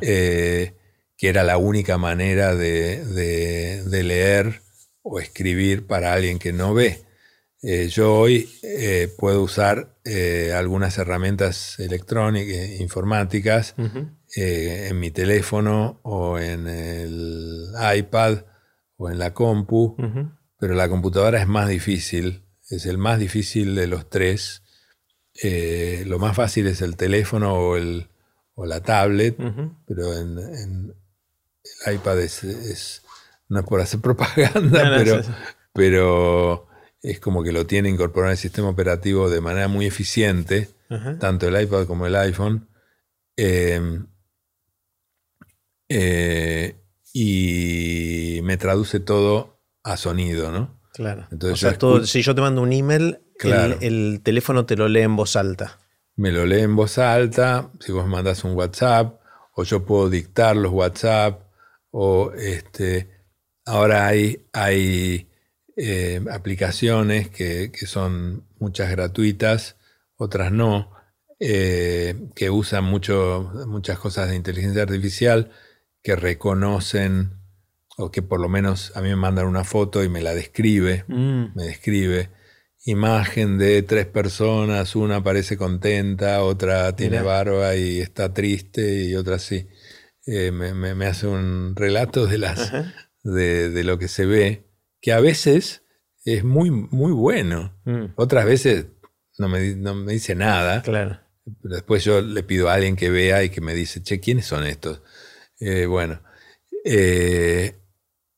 eh, que era la única manera de, leer o escribir para alguien que no ve. Eh, yo hoy eh, puedo usar algunas herramientas electrónicas, informáticas, en mi teléfono o en el iPad o en la compu, pero la computadora es más difícil, es el más difícil de los tres. Eh, lo más fácil es el teléfono o, el, o la tablet, pero en, el iPad es, no es por hacer propaganda, [LAUGHS] pero, pero es como que lo tiene incorporado en el sistema operativo de manera muy eficiente, tanto el iPad como el iPhone. Em, eh, y me traduce todo a sonido, ¿no? Claro. Entonces, si yo te mando un email, el, teléfono te lo lee en voz alta. Me lo lee en voz alta, si vos me mandas un WhatsApp, o yo puedo dictar los WhatsApp, o este, ahora hay, hay eh, aplicaciones que, son muchas gratuitas, otras no, eh, que usan mucho, muchas cosas de inteligencia artificial que reconocen o que por lo menos a mí me mandan una foto y me la describe, mm. me describe imagen de tres personas, una parece contenta, otra tiene barba y está triste y otra sí. Eh, me, hace un relato de, las, de, lo que se ve, que a veces es muy, muy bueno. Mm. Otras veces no me, no me, dice nada. Claro. Después yo le pido a alguien que vea y que me dice, che, ¿quiénes son estos? Eh, bueno. Eh,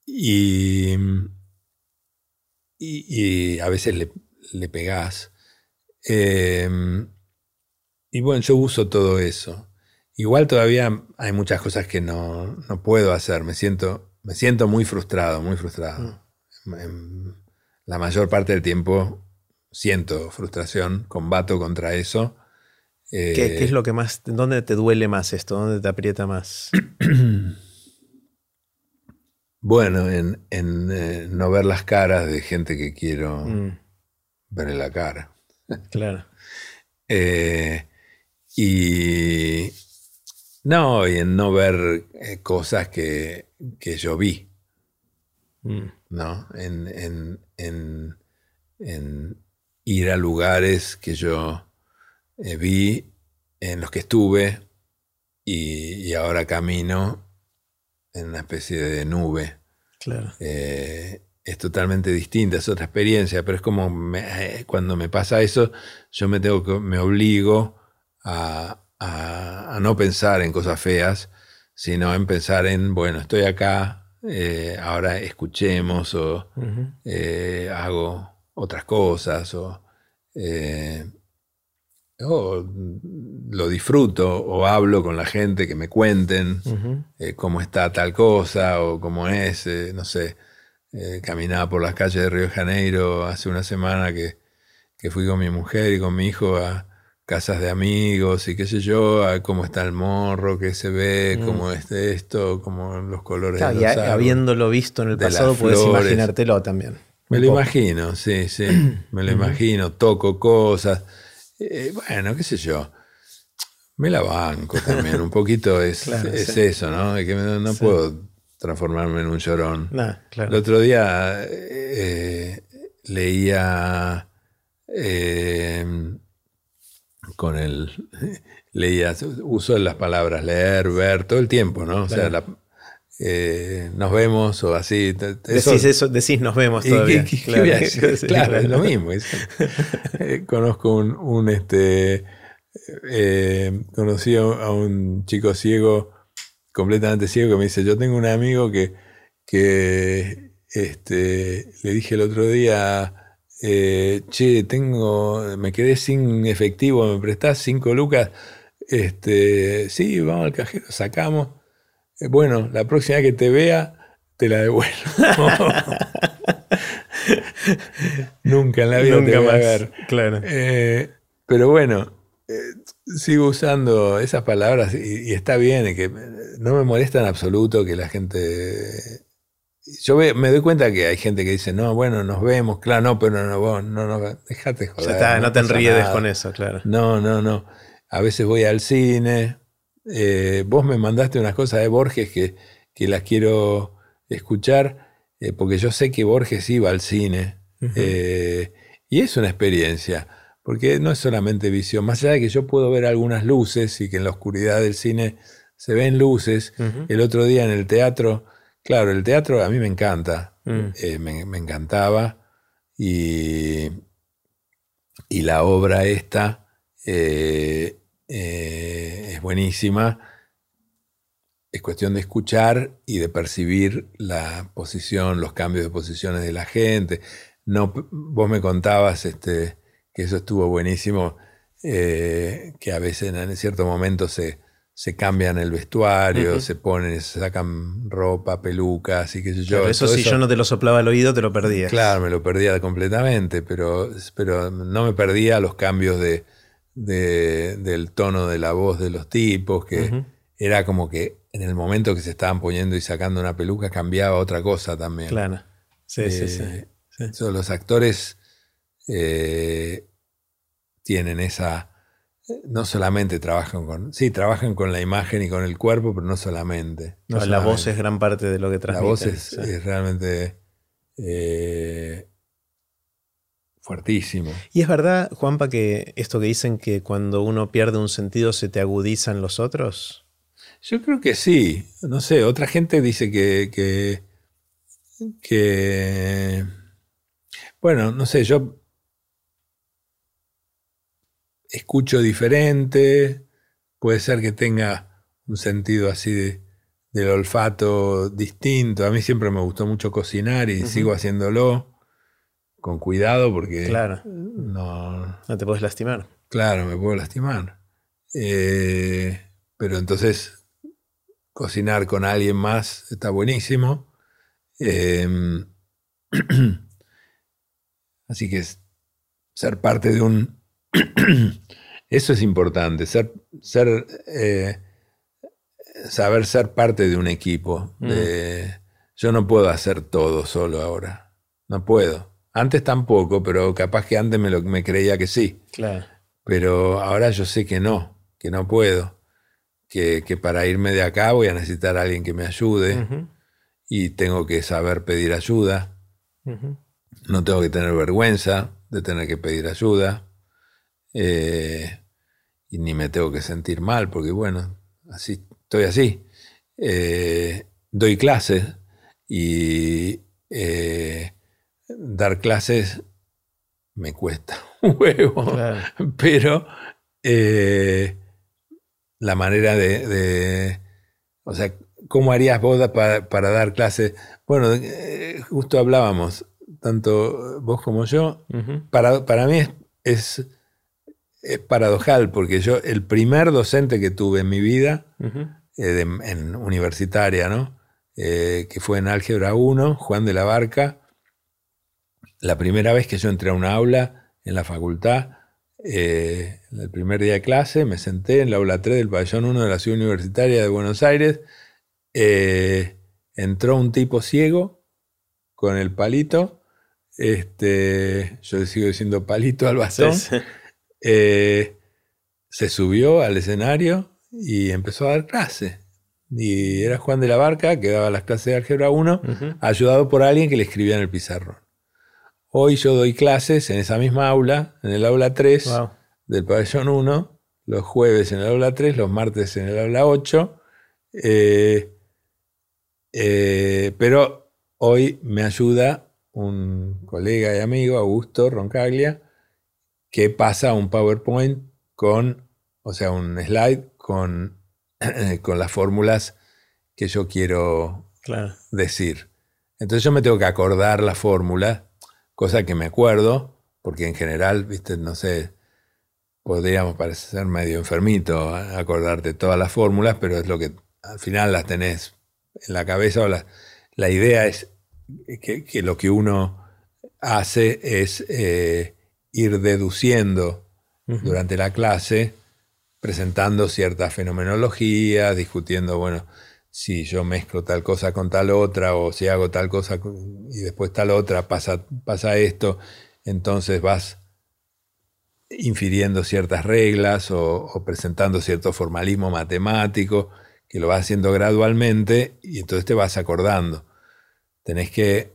y, y, a veces le, le pegás. Em, y bueno, yo uso todo eso. Igual todavía hay muchas cosas que no, puedo hacer. Me siento, me siento muy frustrado, muy frustrado. Mm. La mayor parte del tiempo siento frustración, combato contra eso. ¿Qué, es eh, lo que más, dónde te duele más esto? ¿Dónde te aprieta más? [CLEARS THROAT] bueno, en, eh, no ver las caras de gente que quiero. Mm en la cara. [LAUGHS] Claro. Eh, y no, y en no ver cosas que, yo vi. Mm. ¿No? En, ir a lugares que yo eh, vi, en los que estuve, y, ahora camino en una especie de nube. Claro es totalmente distinta, es otra experiencia, pero es como eh, cuando me pasa eso, yo me tengo que, me obligo a, no pensar en cosas feas, sino en pensar en, bueno, estoy acá, eh, ahora escuchemos o eh, hago otras cosas o, lo disfruto o hablo con la gente que me cuenten cómo está tal cosa o cómo es, no sé. Eh, caminaba por las calles de Río de Janeiro hace una semana que, fui con mi mujer y con mi hijo a casas de amigos y qué sé yo, a cómo está el morro, qué se ve, mm. cómo es esto, cómo los colores de los habiéndolo visto en el pasado, puedes imaginártelo también. Me lo imagino, sí, sí, [CLEARS THROAT] me lo imagino, toco cosas, eh, bueno, qué sé yo. Me la banco también, un poquito es, [LAUGHS] es eso, ¿no? que no, puedo transformarme en un llorón. El otro día eh, leía eh, con el [LAUGHS] leía, uso las palabras leer, ver todo el tiempo, ¿no? O sea, eh, nos vemos o así. decís eso, decís nos vemos todavía. [LAUGHS] claro, es lo mismo. conozco un, un este, conocí a un chico ciego completamente ciego que me dice, yo tengo un amigo que, que este, le dije el otro día, eh, che, tengo, me quedé sin efectivo, me prestás cinco lucas, este, sí, vamos al cajero, sacamos. Eh, bueno, la próxima que te vea, te la devuelvo. [LAUGHS] Nunca en la vida te voy a ver. Claro. Eh, pero bueno, sigo usando esas palabras y, está bien, que no me molesta en absoluto que la gente... Yo me doy cuenta que hay gente que dice, no, bueno, nos vemos, claro, no, pero no, no, no, no déjate joder. Ya está, no, te enriedes con eso, claro. No, no, no. A veces voy al cine. Eh, vos me mandaste unas cosas de Borges que, que las quiero escuchar, eh, porque yo sé que Borges iba al cine. Eh, y es una experiencia. Porque no es solamente visión, más allá de que yo puedo ver algunas luces y que en la oscuridad del cine se ven luces, el otro día en el teatro, claro, el teatro a mí me encanta, mm. eh, me, encantaba y, y, la obra esta eh, es buenísima. Es cuestión de escuchar y de percibir la posición, los cambios de posiciones de la gente. No, vos me contabas este, que eso estuvo buenísimo, eh, que a veces en cierto momento se, se cambian el vestuario, se ponen, se sacan ropa, pelucas y qué sé yo. eso si yo no te lo soplaba al oído, te lo perdías. Claro, me lo perdía completamente, pero, pero no me perdía los cambios de, del tono de la voz de los tipos, que era como que en el momento que se estaban poniendo y sacando una peluca cambiaba otra cosa también. Claro. Sí, sí, sí. Eh, los actores eh, tienen esa, no solamente trabajan con, sí, trabajan con la imagen y con el cuerpo, pero no solamente. la voz es gran parte de lo que transmiten. La voz es, realmente eh, fuertísimo. Y es verdad, Juanpa, que esto que dicen que cuando uno pierde un sentido se te agudizan los otros. Yo creo que sí. No sé, otra gente dice que, que, que bueno, no sé, yo escucho diferente, puede ser que tenga un sentido así del olfato distinto. A mí siempre me gustó mucho cocinar y sigo haciéndolo con cuidado porque claro. no, no te puedes lastimar. Claro, me puedo lastimar. Eh, pero entonces cocinar con alguien más está buenísimo. Em, [CLEARS THROAT] así que ser parte de un [CLEARS THROAT] Eso es importante, ser, ser eh, saber ser parte de un equipo. Mm. yo no puedo hacer todo solo ahora. No puedo. Antes tampoco, pero capaz que antes me, lo, me creía que sí. Claro. Pero ahora yo sé que no, que no puedo. Que, para irme de acá voy a necesitar a alguien que me ayude. Y tengo que saber pedir ayuda. No tengo que tener vergüenza de tener que pedir ayuda. Eh, y ni me tengo que sentir mal, porque bueno, así estoy así. Eh, doy clases y eh, dar clases me cuesta [LAUGHS] un huevo, pero la manera de, o sea, ¿cómo harías vos para, dar clases? Bueno, justo hablábamos, tanto vos como yo, para, para mí es es paradojal, porque yo, el primer docente que tuve en mi vida, eh, en universitaria, ¿no? Eh, que fue en Álgebra 1, Juan de la Barca, la primera vez que yo entré a una aula en la facultad, eh, el primer día de clase, me senté en la aula 3 del pabellón 1 de la Ciudad Universitaria de Buenos Aires, entró un tipo ciego con el palito, este, yo le sigo diciendo palito al bastón. Eh, se subió al escenario y empezó a dar clase. Y era Juan de la Barca, que daba las clases de álgebra 1, ayudado por alguien que le escribía en el pizarrón. Hoy yo doy clases en esa misma aula, en el aula 3 del pabellón 1, los jueves en el aula 3, los martes en el aula 8. Eh, eh, pero hoy me ayuda un colega y amigo, Augusto Roncaglia, que pasa un PowerPoint con, o sea, un slide con, [CLEARS THROAT] con las fórmulas que yo quiero decir. Entonces yo me tengo que acordar la fórmula, cosa que me acuerdo, porque en general, viste, no sé, podríamos parecer medio enfermito acordarte todas las fórmulas, pero es lo que al final las tenés en la cabeza o la, la idea es que, lo que uno hace es eh, ir deduciendo durante la clase, presentando cierta fenomenología, discutiendo, bueno, si yo mezclo tal cosa con tal otra, o si hago tal cosa y después tal otra, pasa, pasa esto, entonces vas infiriendo ciertas reglas o, presentando cierto formalismo matemático, que lo vas haciendo gradualmente y entonces te vas acordando. Tenés que,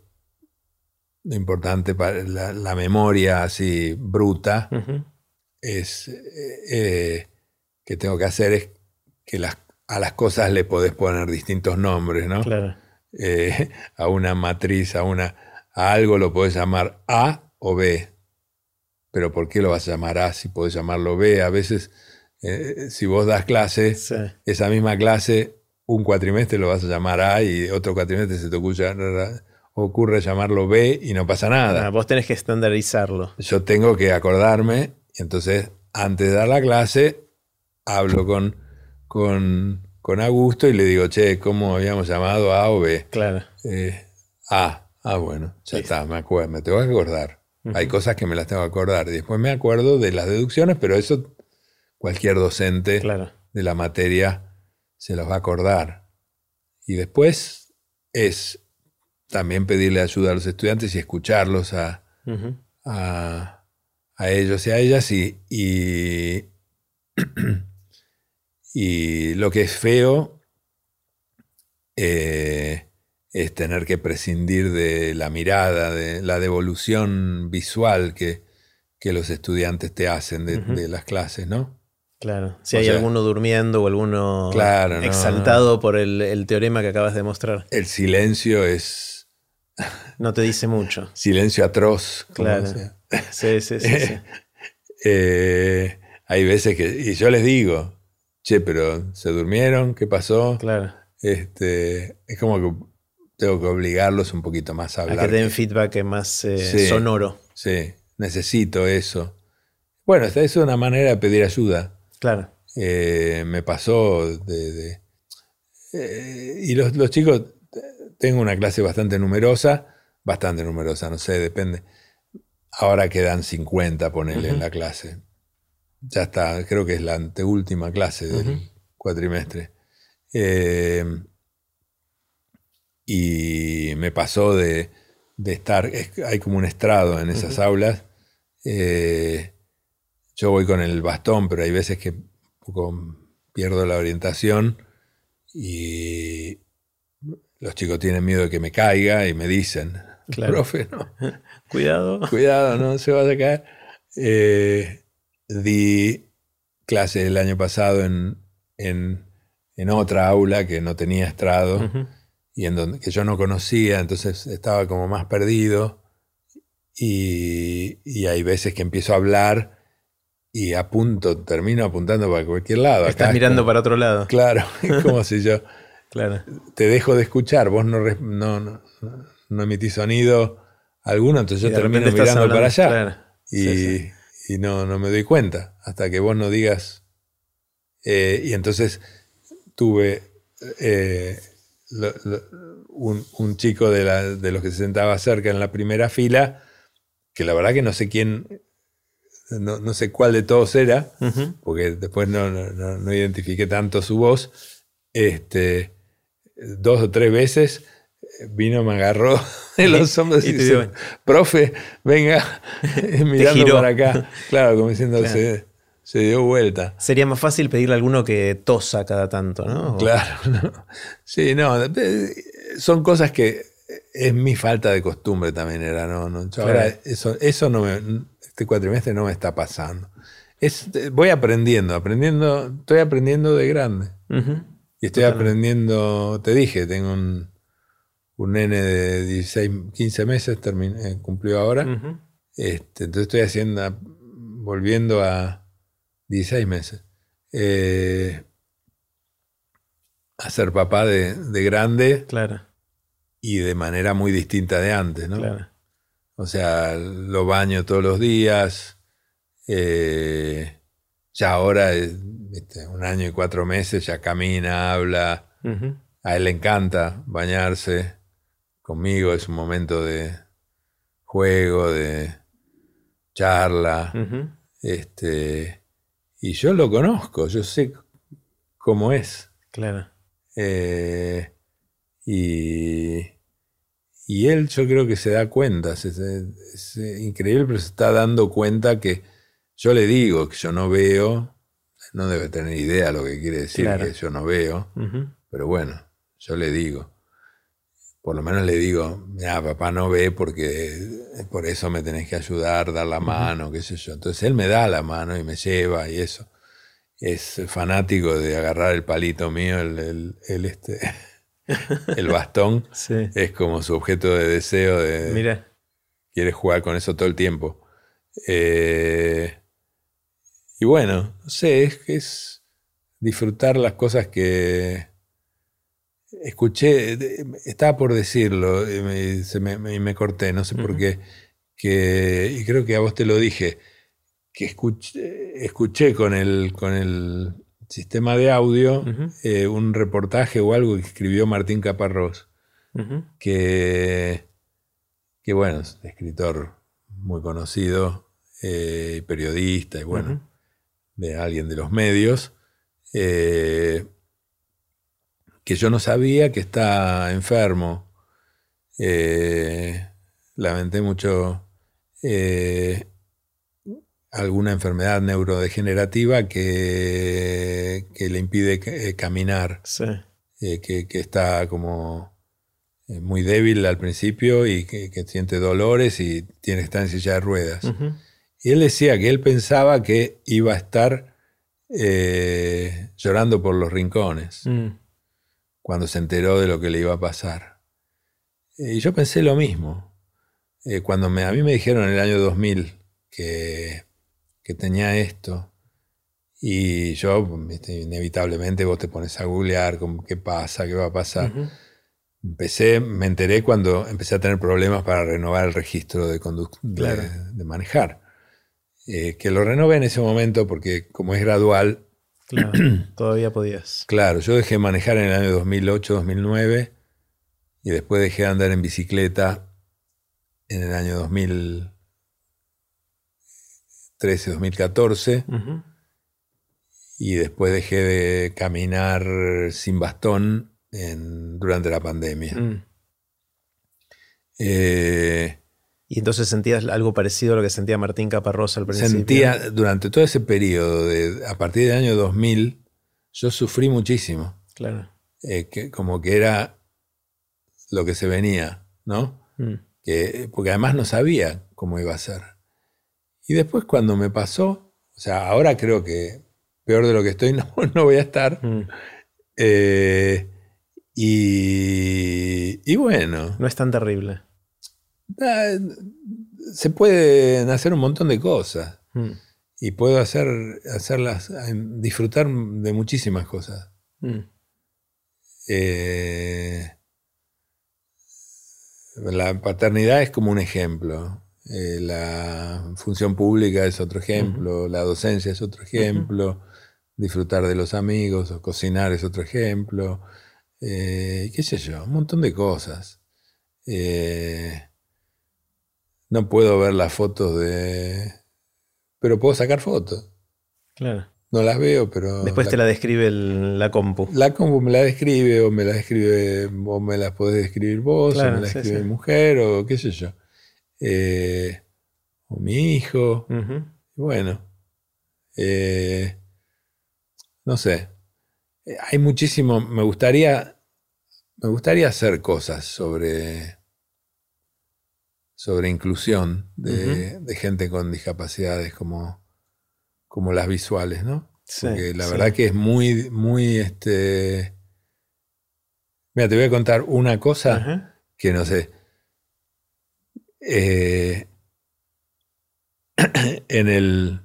lo importante para la, memoria así bruta, es eh, que tengo que hacer es que las, a las cosas le podés poner distintos nombres, ¿no? Claro. Eh, a una matriz, a, una, a algo lo podés llamar A o B pero ¿por qué lo vas a llamar A si podés llamarlo B? A veces, eh, si vos das clase, esa misma clase, un cuatrimestre lo vas a llamar A y otro cuatrimestre se te ocurre, llamarlo B y no pasa nada. Ah, vos tenés que estandarizarlo. Yo tengo que acordarme y entonces antes de dar la clase hablo con, con, con Augusto y le digo, che, ¿cómo habíamos llamado A o B? Claro. Eh, a. Ah, bueno, ya está, me acuerdo, me tengo que acordar. Hay cosas que me las tengo que acordar. Y después me acuerdo de las deducciones, pero eso cualquier docente de la materia se los va a acordar. Y después es también pedirle ayuda a los estudiantes y escucharlos a, a, ellos y a ellas. Y, y, [CLEARS THROAT] [CLEARS THROAT] lo que es feo eh, es tener que prescindir de la mirada, de la devolución visual que, que los estudiantes te hacen de, las clases, ¿no? Claro, si hay alguno durmiendo o alguno exaltado por el, teorema que acabas de mostrar. El silencio es... No te dice mucho. [LAUGHS] Silencio atroz. Claro. Sí, sí, sí. [LAUGHS] Eh, hay veces que... Y yo les digo, che, pero ¿se durmieron? ¿Qué pasó? Claro. Este, es como que tengo que obligarlos un poquito más a hablar. A que den feedback más eh, sonoro. Sí, necesito eso. Bueno, esta es una manera de pedir ayuda. Claro. Eh, me pasó de... Eh, y los, chicos, tengo una clase bastante numerosa, bastante numerosa, no sé, depende. Ahora quedan 50, ponele en la clase. Ya está, creo que es la anteúltima clase del cuatrimestre. Eh, y me pasó de, estar, hay como un estrado en esas aulas. Eh, yo voy con el bastón, pero hay veces que pierdo la orientación y los chicos tienen miedo de que me caiga y me dicen, profe, no. [LAUGHS] Cuidado. Cuidado, no se va a caer. Eh, di clase el año pasado en, en, otra aula que no tenía estrado y en donde que yo no conocía, entonces estaba como más perdido. Y, hay veces que empiezo a hablar y apunto, termino apuntando para cualquier lado. Estás mirando para otro lado. Claro, [LAUGHS] es como si yo [LAUGHS] claro. te dejo de escuchar, vos no, no, no, emitís sonido alguno, entonces yo termino mirando para allá. Y, y no, no, me doy cuenta hasta que vos no digas. Eh, y entonces tuve eh, un, chico de, los que se sentaba cerca en la primera fila, que la verdad que no sé quién, no, sé cuál de todos era, porque después no, no, identifiqué tanto su voz, este, dos o tres veces vino, me agarró [LAUGHS] de los hombros y, dice, profe, venga, [LAUGHS] [LAUGHS] mirando para acá. Claro, como diciéndose se dio vuelta. Sería más fácil pedirle a alguno que tosa cada tanto, ¿no? Claro, sí, no, son cosas que es mi falta de costumbre también era, ¿no? ahora eso, eso no me, este cuatrimestre no me está pasando. Es, voy aprendiendo, aprendiendo, estoy aprendiendo de grande. Y estoy aprendiendo, te dije, tengo un, un nene de 16, 15 meses, eh, cumplió ahora. este, entonces estoy haciendo, volviendo a, 16 meses. Eh, a ser papá de, grande. Claro. Y de manera muy distinta de antes, ¿no? Claro. O sea, lo baño todos los días. Eh, ya ahora, un año y cuatro meses, ya camina, habla. A él le encanta bañarse conmigo, es un momento de juego, de charla. Este, y yo lo conozco, yo sé cómo es. Claro. Eh, y, y él yo creo que se da cuenta, es, es, increíble, pero se está dando cuenta que yo le digo que yo no veo, no debe tener idea lo que quiere decir que yo no veo, pero bueno, yo le digo, por lo menos le digo, mira, papá no ve porque por eso me tenés que ayudar, dar la mano, qué sé yo. Entonces él me da la mano y me lleva y eso. Es fanático de agarrar el palito mío, el, este, [LAUGHS] el bastón. [LAUGHS] Es como su objeto de deseo de... Mira. Quiere jugar con eso todo el tiempo. Eh, y bueno, no sé, es, es disfrutar las cosas que, escuché, estaba por decirlo y me, me, corté, no sé por qué, que, y creo que a vos te lo dije, que escuché, escuché con, el, con el sistema de audio eh, un reportaje o algo que escribió Martín Caparrós, que, que, bueno, es escritor muy conocido, eh, periodista y bueno, de alguien de los medios. Eh, que yo no sabía que está enfermo. Eh, lamenté mucho eh, alguna enfermedad neurodegenerativa que, que le impide eh, caminar, que, está como muy débil al principio y que, siente dolores y tiene que estar en silla de ruedas. Y él decía que él pensaba que iba a estar llorando por los rincones. Mm cuando se enteró de lo que le iba a pasar. Y yo pensé lo mismo. Eh, cuando me, a mí me dijeron en el año 2000 que, que tenía esto, y yo, inevitablemente, vos te pones a googlear qué pasa, qué va a pasar. Empecé, me enteré cuando empecé a tener problemas para renovar el registro de, de, manejar. Eh, que lo renové en ese momento porque como es gradual, Claro, [CLEARS THROAT] todavía podías. Claro, yo dejé de manejar en el año 2008, 2009 y después dejé de andar en bicicleta en el año 2013, 2014 y después dejé de caminar sin bastón durante la pandemia. Mm. Eh, y entonces sentías algo parecido a lo que sentía Martín Caparrosa al principio. Sentía, durante todo ese periodo, de, a partir del año 2000, yo sufrí muchísimo. Claro. Eh, que, como que era lo que se venía, ¿no? Mm. Que, porque además no sabía cómo iba a ser. Y después cuando me pasó, o sea, ahora creo que peor de lo que estoy [LAUGHS] no, no voy a estar. Mm. Eh, y, y bueno. No es tan terrible. Ah, se pueden hacer un montón de cosas. Mm. Y puedo hacer, hacerlas, disfrutar de muchísimas cosas. Mm. Eh, la paternidad es como un ejemplo. Eh, la función pública es otro ejemplo. La docencia es otro ejemplo. Disfrutar de los amigos o cocinar es otro ejemplo. Eh, ¿Qué sé yo? Un montón de cosas. No puedo ver las fotos de... Pero puedo sacar fotos. Claro. No las veo, pero... Después te la describe la compu. La compu me la describe, o me la describe, o me las podés describir vos, o me la escribe mi mujer, o qué sé yo. Eh, o mi hijo. Bueno. Eh, no sé. Eh, hay muchísimo. Me gustaría. Me gustaría hacer cosas sobre sobre inclusión de, gente con discapacidades como, como las visuales, ¿no? Porque la verdad que es muy, muy, este... Mira, te voy a contar una cosa que no sé. Eh, [CLEARS THROAT] en el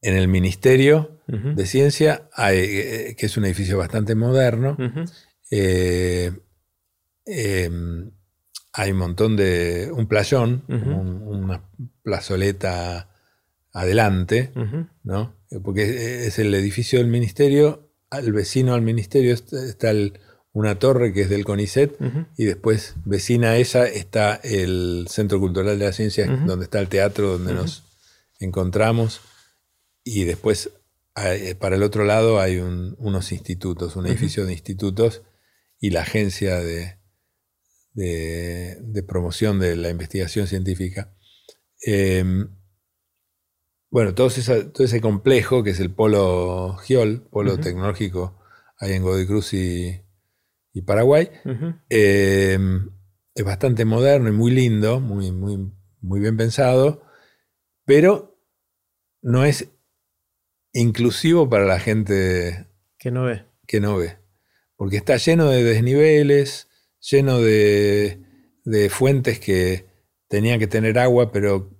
en el Ministerio de Ciencia, hay, eh, que es un edificio bastante moderno, eh, hay un montón de. un playón, una plazoleta adelante, ¿no? Porque es el edificio del ministerio, al vecino al ministerio está una torre que es del CONICET, y después, vecina a esa, está el Centro Cultural de la Ciencia, donde está el teatro, donde nos encontramos y después eh, para el otro lado hay unos institutos, un edificio de institutos y la agencia de, de, promoción de la investigación científica. Em, bueno, todo, todo, ese complejo que es el polo GIOL, polo tecnológico, ahí en Godoy Cruz y, Paraguay, em, es bastante moderno y muy lindo, muy, muy, muy bien pensado, pero no es inclusivo para la gente que no ve. Que no ve. Porque está lleno de desniveles, lleno de, fuentes que tenían que tener agua, pero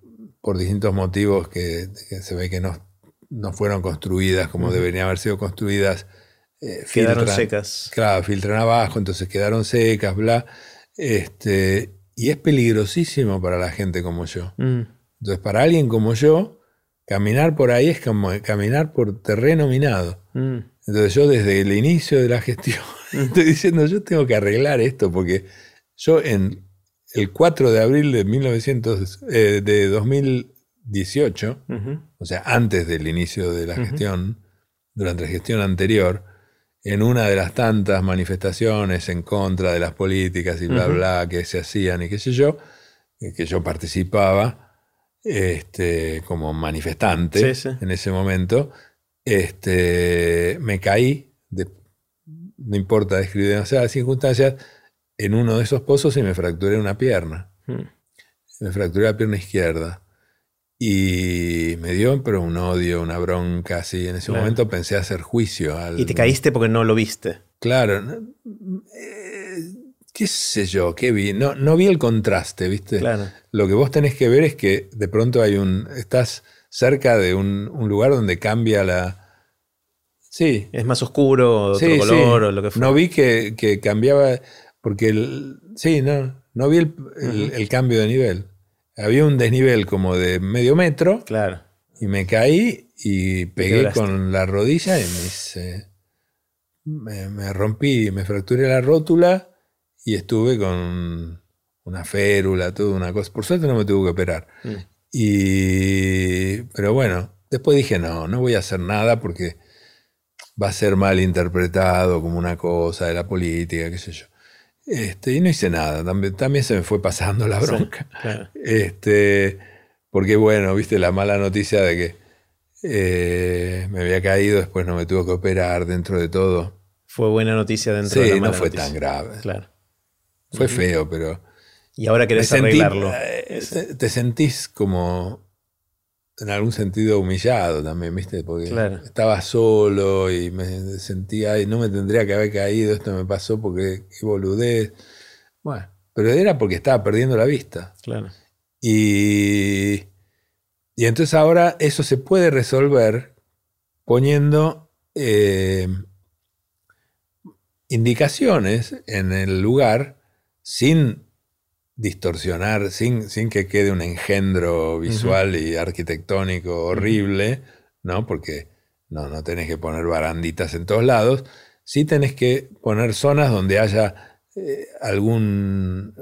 por distintos motivos que, se ve que no, no fueron construidas como deberían haber sido construidas. Eh, quedaron secas. Claro, filtran abajo, entonces quedaron secas, bla. Este, y es peligrosísimo para la gente como yo. Mm. Entonces, para alguien como yo, caminar por ahí es como caminar por terreno minado. Mm. Entonces yo desde el inicio de la gestión [LAUGHS] estoy diciendo, yo tengo que arreglar esto, porque yo en el 4 de abril de, 1900, eh, de 2018, o sea, antes del inicio de la gestión, durante la gestión anterior, en una de las tantas manifestaciones en contra de las políticas y bla, bla, que se hacían y qué sé yo, eh, que yo participaba este, como manifestante en ese momento, este, me caí, no importa describir demasiadas circunstancias, en uno de esos pozos y me fracturé una pierna. Hmm. Me fracturé la pierna izquierda. Y me dio pero un odio, una bronca, así. En ese momento pensé hacer juicio. Al... Y te caíste porque no lo viste. Claro. Eh, qué sé yo, qué vi. No, no vi el contraste, ¿viste? Claro. Lo que vos tenés que ver es que de pronto hay un. Estás cerca de un, lugar donde cambia la. Sí. Es más oscuro, otro color o lo que fuera. No vi que, cambiaba, porque el, sí, no, no vi el, cambio de nivel. Había un desnivel como de medio metro. Claro. Y me caí y pegué con la rodilla y me, me, rompí, me fracturé la rótula y estuve con una férula, toda una cosa. Por suerte no me tuve que operar. Mm. Y, pero bueno, después dije, no, no voy a hacer nada porque va a ser mal interpretado como una cosa de la política, qué sé yo. Este, y no hice nada, también, también se me fue pasando la bronca. este, porque bueno, viste la mala noticia de que eh, me había caído, después no me tuvo que operar dentro de todo. Fue buena noticia dentro de la mala no fue tan grave. Claro. Fue feo, pero y ahora querés arreglarlo. Eh, te sentís como en algún sentido humillado también, ¿viste? Porque estaba solo y me sentía, y no me tendría que haber caído, esto me pasó porque qué boludez. Bueno, pero era porque estaba perdiendo la vista. Claro. Y, y entonces ahora eso se puede resolver poniendo eh, indicaciones en el lugar sin distorsionar sin, sin que quede un engendro visual y arquitectónico horrible, ¿no? Porque no, no tenés que poner baranditas en todos lados, sí tenés que poner zonas donde haya eh, algún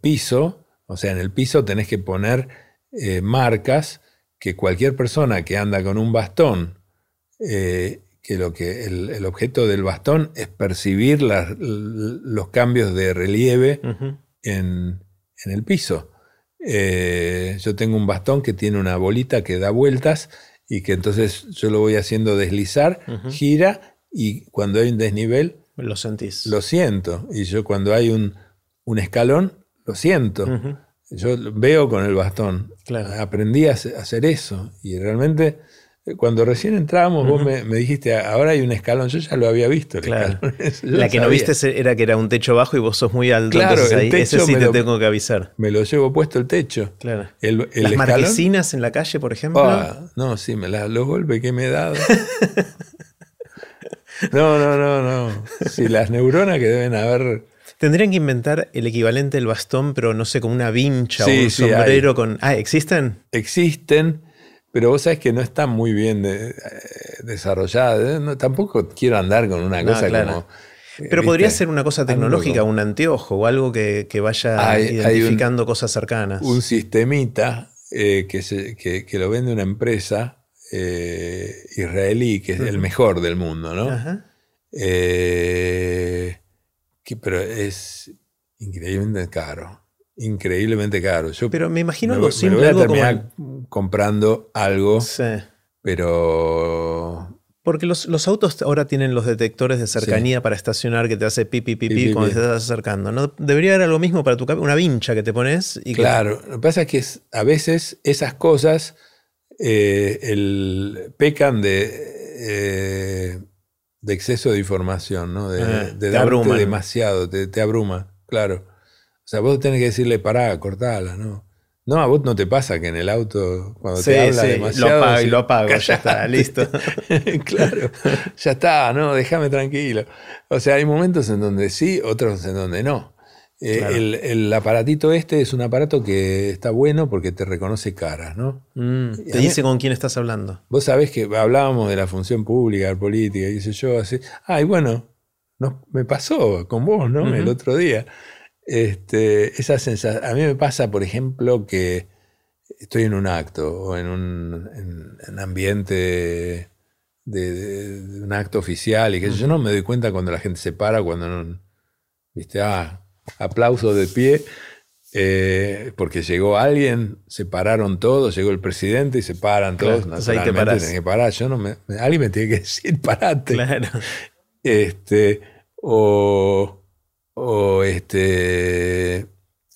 piso, o sea, en el piso tenés que poner eh, marcas que cualquier persona que anda con un bastón, eh, que lo que el, objeto del bastón es percibir los cambios de relieve en, en el piso. Eh, yo tengo un bastón que tiene una bolita que da vueltas y que entonces yo lo voy haciendo deslizar, gira y cuando hay un desnivel... Lo sentís. Lo siento. Y yo cuando hay un, un escalón, lo siento. Yo veo con el bastón. Aprendí a hacer eso y realmente cuando recién entrábamos, vos me, dijiste, ahora hay un escalón. Yo ya lo había visto. claro. [LAUGHS] La que no viste era que era un techo bajo y vos sos muy alto. Claro, ahí, ese sí te tengo que avisar. Me lo llevo puesto el techo. Claro. Las marquesinas en la calle, por ejemplo. Ah, no, sí, me los golpes que me he dado. [LAUGHS] no, no, no, no. Sí, las neuronas que deben haber. Tendrían que inventar el equivalente del bastón, pero no sé, con una vincha o un sombrero con. Ah, ¿existen? Existen pero vos sabés que no está muy bien eh, desarrollada. ¿eh? tampoco quiero andar con una cosa como. Pero podría ser una cosa tecnológica, un anteojo o algo que, vaya identificando cosas cercanas. Un sistemita eh, que, se- que- que lo vende una empresa eh, israelí, que es el mejor del mundo, ¿no? Ajá. Eh, que- pero es increíblemente caro. Increíblemente caro. Yo Pero me imagino me algo voy- me simple, voy a algo como terminar comprando algo, Sí. pero Porque los, los autos ahora tienen los detectores de cercanía para estacionar que te hace pipi pipi Pi, pi, cuando pi. te estás acercando. ¿No? Debería haber algo mismo para tu cabeza, una vincha que te pones y que- Claro, lo que pasa es que es- a veces esas cosas eh, el- pecan de, eh, de exceso de información, ¿no? De, Ah, de te darte abruman. demasiado, te, te abruma, claro. O sea, vos tenés que decirle, pará, cortala, ¿no? No, a vos no te pasa que en el auto, cuando Sí, te habla sí, demasiado... lo apago y lo apago, ya está, listo. [LAUGHS] claro, ya está, no, déjame tranquilo. O sea, hay momentos en donde sí, otros en donde no. Eh, Claro. el, el aparatito este es un aparato que está bueno porque te reconoce caras, ¿no? Mm, te dice con quién estás hablando. Vos sabés que hablábamos de la función pública, la política, y sé yo, así. Ah, y bueno, nos- me pasó con vos, ¿no? El otro día. Este, esa sensación. A mí me pasa, por ejemplo, que estoy en un acto o en un en- en ambiente de, de- de un acto oficial y que yo no me doy cuenta cuando la gente se para, cuando no. Viste, ah, aplauso de pie. eh, porque llegó alguien, se pararon todos, llegó el presidente y se paran Claro, todos. entonces ahí te parás. que parar. Yo no me- alguien me tiene que decir, [LAUGHS] parate. Claro. Este, o, o este,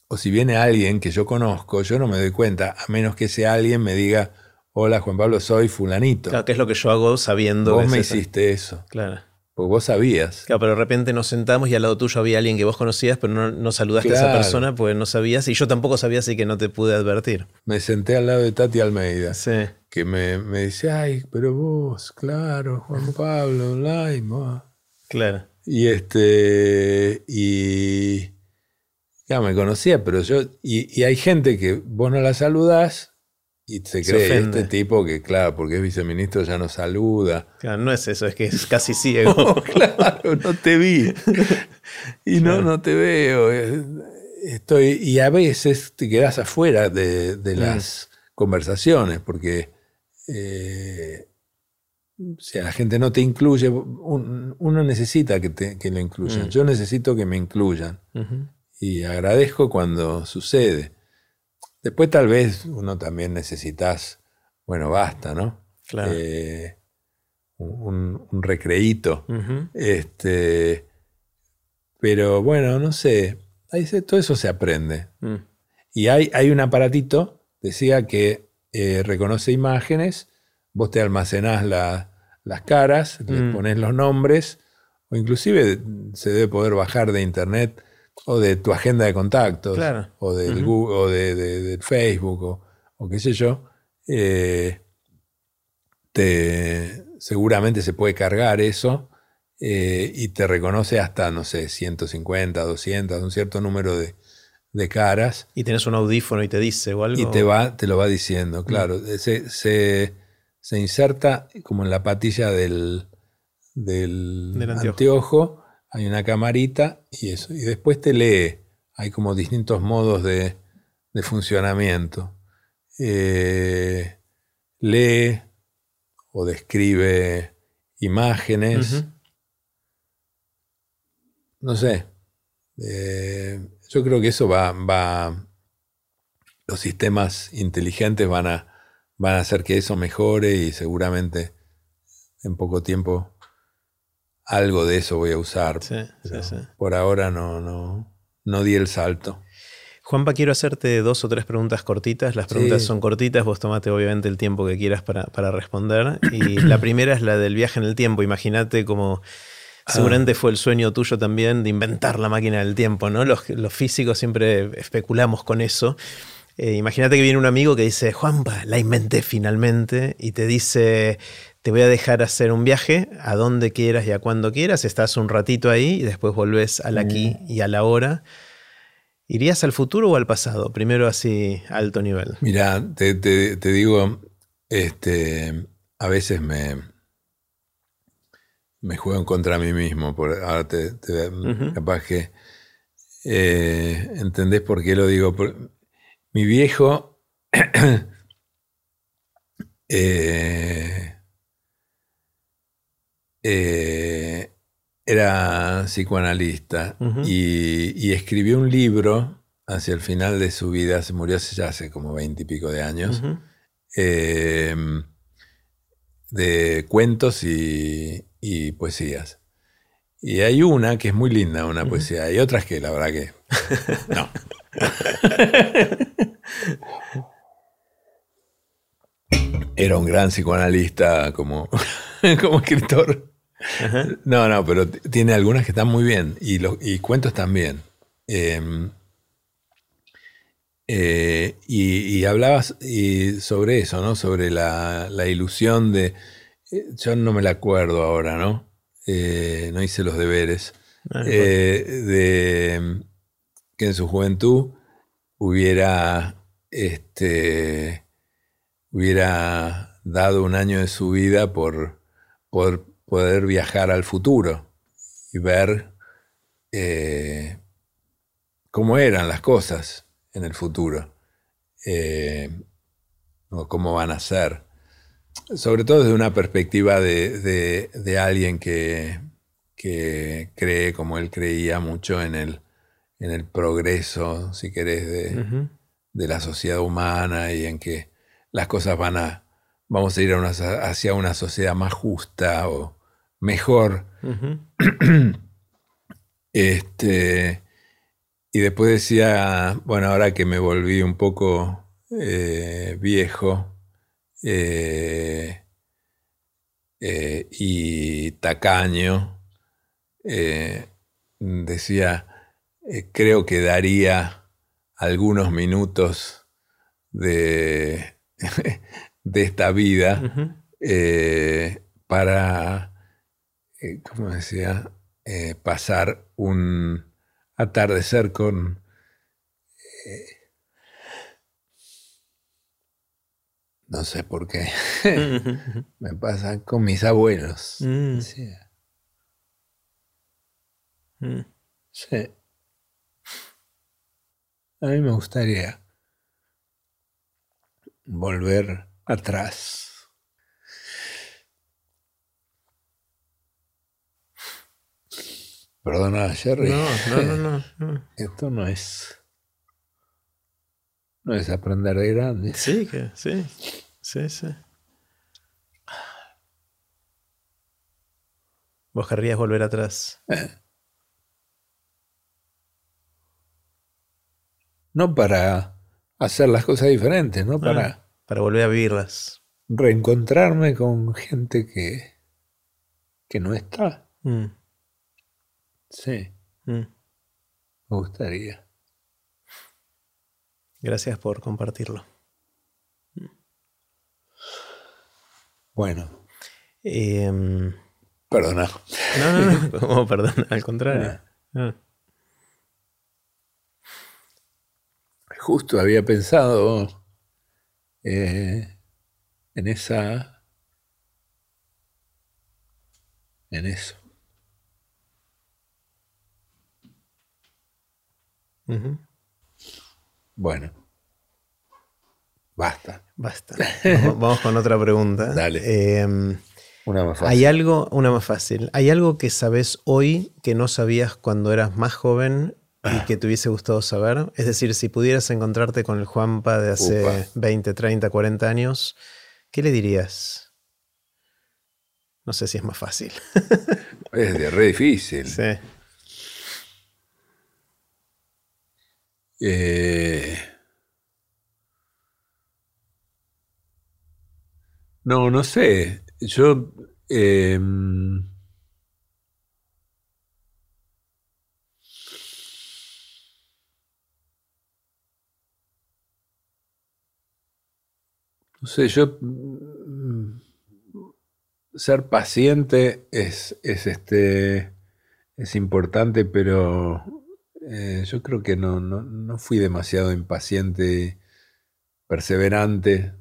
o si viene alguien que yo conozco, yo no me doy cuenta, a menos que ese alguien me diga, hola Juan Pablo, soy fulanito. Claro, que es lo que yo hago sabiendo vos que me es hiciste eso, Claro. porque vos sabías. Claro, pero de repente nos sentamos y al lado tuyo había alguien que vos conocías, pero no, no saludaste a esa persona porque no sabías. Y yo tampoco sabía, así que no te pude advertir. Me senté al lado de Tati Almeida, Sí. que me, me dice, ay, pero vos, claro, Juan Pablo, Laima. Claro. Y este. Y. Ya me conocía, pero yo. Y, y hay gente que vos no la saludás y se cree este tipo que, claro, porque es viceministro ya no saluda. Claro, no es eso, es que es casi ciego. [LAUGHS] Claro, no te vi. Y Claro. no, no te veo. Estoy, y a veces te quedás afuera de, de Mm. las conversaciones, porque eh, si la gente no te incluye, un- uno necesita que, te, que lo incluyan. Mm. Yo necesito que me incluyan. Y agradezco cuando sucede. Después tal vez uno también necesitas, bueno, basta, ¿no? Claro. Eh, un, un recreíto. Este, pero bueno, no sé. Ahí se- todo eso se aprende. Mm. Y hay, hay un aparatito, decía que eh, reconoce imágenes, vos te almacenás la- las caras, le Mm. pones los nombres, o inclusive se debe poder bajar de internet o de tu agenda de contactos, Claro. o del. Google, o de, de- Facebook, o, o qué sé yo. eh, te, seguramente se puede cargar eso eh, y te reconoce hasta, no sé, 150, 200, un cierto número de, de caras Y tenés un audífono y te dice o algo. y te, va, te lo va diciendo, claro. Se, se- se inserta como en la patilla del, del, Del anteojo. anteojo. hay una camarita y eso. Y después te lee. Hay como distintos modos de, de funcionamiento. Eh, lee o describe imágenes. No sé. Eh, yo creo que eso va, va. Los sistemas inteligentes van a, van a hacer que eso mejore y seguramente en poco tiempo algo de eso voy a usar. Sí, sí, Pero sí. Por ahora no, no, no di el salto. Juanpa, quiero hacerte dos o tres preguntas cortitas. Las preguntas son cortitas, vos tomate obviamente el tiempo que quieras para, para responder. Y la [COUGHS] primera es la del viaje en el tiempo. Imagínate como Ah. seguramente fue el sueño tuyo también de inventar la máquina del tiempo, ¿no? Los, los físicos siempre especulamos con eso. Eh, Imagínate que viene un amigo que dice, Juanpa, la inventé finalmente, y te dice, te voy a dejar hacer un viaje a donde quieras y a cuando quieras, estás un ratito ahí y después volvés al aquí y a la hora. ¿Irías al futuro o al pasado? Primero así, alto nivel. Mira, te, te- te digo, este, a veces me, me juego en contra mí mismo. Por, ahora te, te- capaz que eh, entendés por qué lo digo. Por- mi viejo [CLEARS THROAT] eh, eh, era psicoanalista y, escribió un libro hacia el final de su vida, se murió hace ya hace como veinte y pico de años, em, de cuentos y, poesías. Y hay una que es muy linda, una poesía, hay otras que la verdad que [LAUGHS] no. Era un gran psicoanalista como, [LAUGHS] como escritor. No, no, pero tiene algunas que están muy bien y, los, cuentos también. Em, eh, y, hablabas sobre eso, ¿no? Sobre la, ilusión de... Eh, yo no me la acuerdo ahora, ¿no? Eh, no hice los deberes. Ah, de que en su juventud hubiera, este, hubiera dado un año de su vida por, por poder viajar al futuro y ver eh, cómo eran las cosas en el futuro, eh, o cómo van a ser. Sobre todo desde una perspectiva de, alguien que, que, cree, como él creía, mucho en el, en el progreso, si querés, de, de, la sociedad humana y en que las cosas van a, vamos a ir hacia una sociedad más justa o, mejor. [CLEARS THROAT] este, y después decía, bueno, ahora que me volví un poco eh, viejo eh, eh, y tacaño, decía, creo que daría algunos minutos de, [LAUGHS] de esta vida para eh, como decía, eh, pasar un atardecer con... Eh, no sé por qué. [LAUGHS] Me pasa con mis abuelos. Mm. Mm. Sí. A mí me gustaría volver atrás. Perdona, Jerry. No, no, no, no, Esto no es. No es aprender de grande. Sí, que sí. Sí, sí. ¿Vos querrías volver atrás? No para hacer las cosas diferentes, ¿no? Para. Ah, para volver a vivirlas. Reencontrarme con gente que. que no está. Mm. Sí. Mm. Me gustaría. Gracias por compartirlo. Bueno. Em, perdona. No, no, no. [LAUGHS] perdona? Al contrario. Ah. Justo había pensado eh, en esa. en eso. Bueno. Basta. Basta. [LAUGHS] Vamos, con otra pregunta. Dale. Em, una más fácil. Hay algo, una más fácil. ¿Hay algo que sabes hoy que no sabías cuando eras más joven y que te hubiese gustado saber? Es decir, si pudieras encontrarte con el Juanpa de hace 20, 30, 40 años, ¿qué le dirías? No sé si es más fácil. [LAUGHS] es de re difícil. Sí. Eh, no, no sé. Yo... Em, no sé, yo mm, ser paciente es, es, este es importante, pero eh, yo creo que no, no, fui demasiado impaciente, perseverante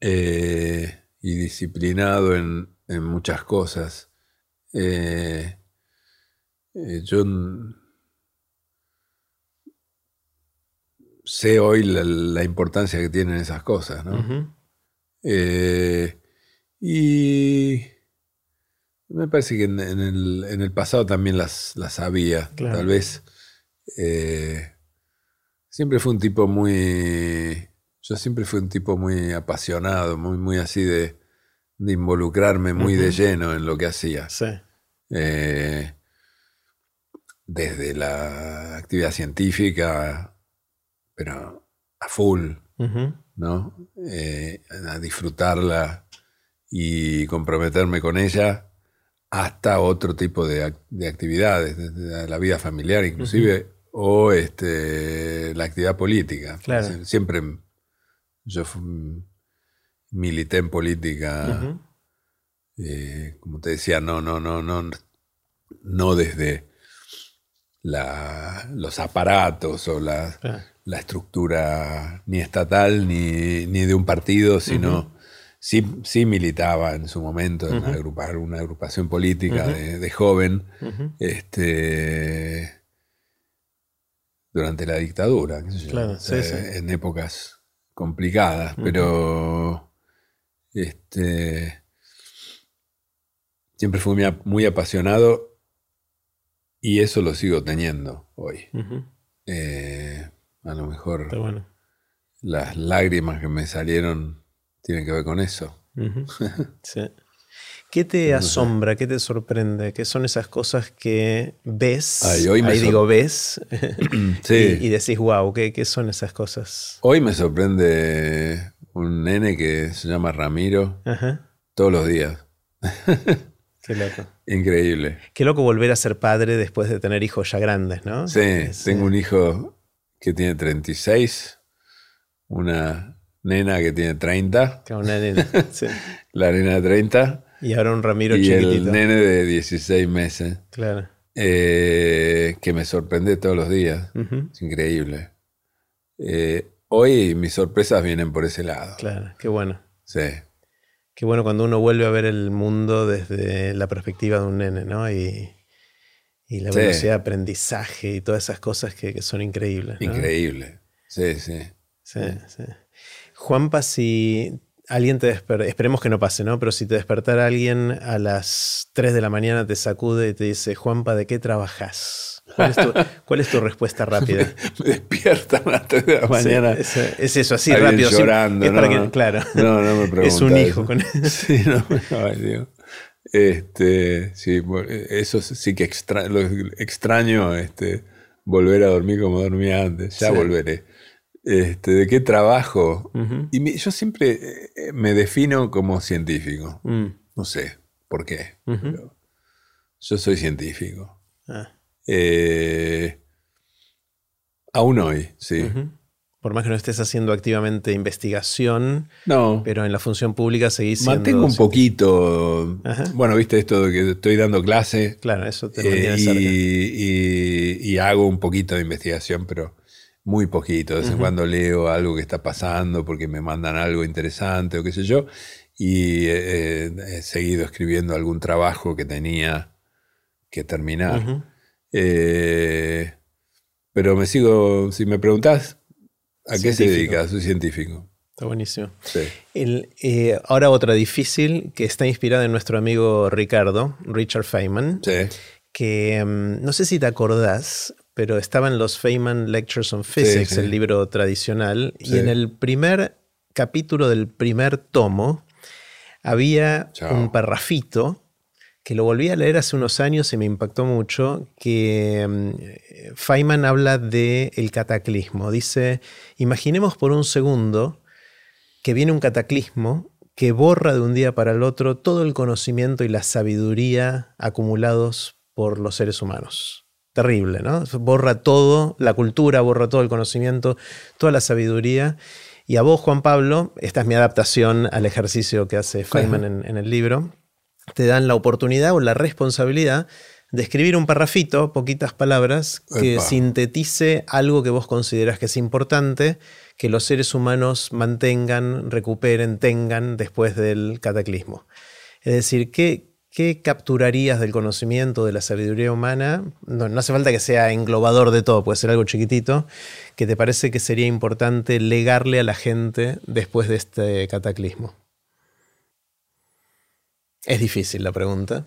eh, y disciplinado en, muchas cosas. Eh, yo sé hoy la, importancia que tienen esas cosas, ¿no? Eh, y me parece que en, el, pasado también las, las había. Tal vez eh, siempre fue un tipo muy. Yo siempre fui un tipo muy apasionado, muy, muy así de, involucrarme muy de lleno en lo que hacía. Sí. Eh, desde la actividad científica, pero a full, ¿no? Eh, a disfrutarla y comprometerme con ella hasta otro tipo de, actividades, desde la vida familiar inclusive, o este, la actividad política. Siempre yo milité en política, eh, como te decía, no, no, no, no, no desde los aparatos o la, estructura ni estatal ni, de un partido, sino sí, militaba en su momento en una, agrupación política de, joven este, durante la dictadura, en épocas complicadas, pero este, siempre fui muy, apasionado y eso lo sigo teniendo hoy. Eh, a lo mejor las lágrimas que me salieron tiene que ver con eso. [LAUGHS] sí. ¿Qué te asombra, qué te sorprende? ¿Qué son esas cosas que ves? hoy ahí digo, ves [CLEARS THROAT] y, decís, wow, ¿qué, ¿qué, son esas cosas? Hoy me sorprende un nene que se llama Ramiro todos los días. [LAUGHS] Qué loco. Increíble. Qué loco volver a ser padre después de tener hijos ya grandes, ¿no? Sí, tengo un hijo que tiene 36, una nena que tiene 30. Una nena, [LAUGHS] sí. La nena de 30. Y ahora un Ramiro y chiquitito. el nene de 16 meses. Claro. Eh, que me sorprende todos los días. Es increíble. Eh, hoy mis sorpresas vienen por ese lado. Claro, qué bueno. Sí. Qué bueno cuando uno vuelve a ver el mundo desde la perspectiva de un nene, ¿no? Y, la velocidad de aprendizaje y todas esas cosas que, son increíbles. Increíble. Sí, sí. Sí, sí. Juanpa, si alguien te despertara, esperemos que no pase, ¿no? Pero si te despertara alguien a las 3 de la mañana, te sacude y te dice, Juanpa, ¿de qué trabajas? ¿Cuál es tu, [LAUGHS] respuesta rápida? Me, despiertan a las 3 de la mañana. es, eso, así rápido. Llorando, no, claro. No, no me Es un hijo. Con... [LAUGHS] sí, no, [LAUGHS] ay, Dios. Este, sí, eso sí que extra, lo extraño, este, volver a dormir como dormía antes. Ya volveré. Este, ¿De qué trabajo? Y yo siempre eh, me defino como científico. Mm. No sé por qué. yo soy científico. Ah. Eh, aún hoy, sí. Por más que no estés haciendo activamente investigación, no. pero en la función pública seguís siendo... Mantengo un poquito... Bueno, viste esto de que estoy dando clase. Claro, eso te eh, y, y, hago un poquito de investigación, pero muy poquito. De vez en cuando leo algo que está pasando porque me mandan algo interesante o qué sé yo. Y eh, he seguido escribiendo algún trabajo que tenía que terminar. Eh, pero me sigo, si me preguntás, ¿a qué se dedica? Soy científico. Está buenísimo. Sí. Eh, ahora otra difícil que está inspirada en nuestro amigo Ricardo, Richard Feynman. Sí. Que mm, no sé si te acordás, pero estaba en los Feynman Lectures on Physics, el libro tradicional, y en el primer capítulo del primer tomo había un parrafito que lo volví a leer hace unos años y me impactó mucho, que mm, Feynman habla del el cataclismo. Dice, imaginemos por un segundo que viene un cataclismo que borra de un día para el otro todo el conocimiento y la sabiduría acumulados por los seres humanos terrible, ¿no? Borra todo, la cultura, borra todo el conocimiento, toda la sabiduría. Y a vos, Juan Pablo, esta es mi adaptación al ejercicio que hace Feynman en, el libro, te dan la oportunidad o la responsabilidad de escribir un parrafito, poquitas palabras, que sintetice algo que vos consideras que es importante que los seres humanos mantengan, recuperen, tengan después del cataclismo. Es decir, ¿qué, ¿qué capturarías del conocimiento, de la sabiduría humana? No, no hace falta que sea englobador de todo, puede ser algo chiquitito, que te parece que sería importante legarle a la gente después de este cataclismo. Es difícil la pregunta.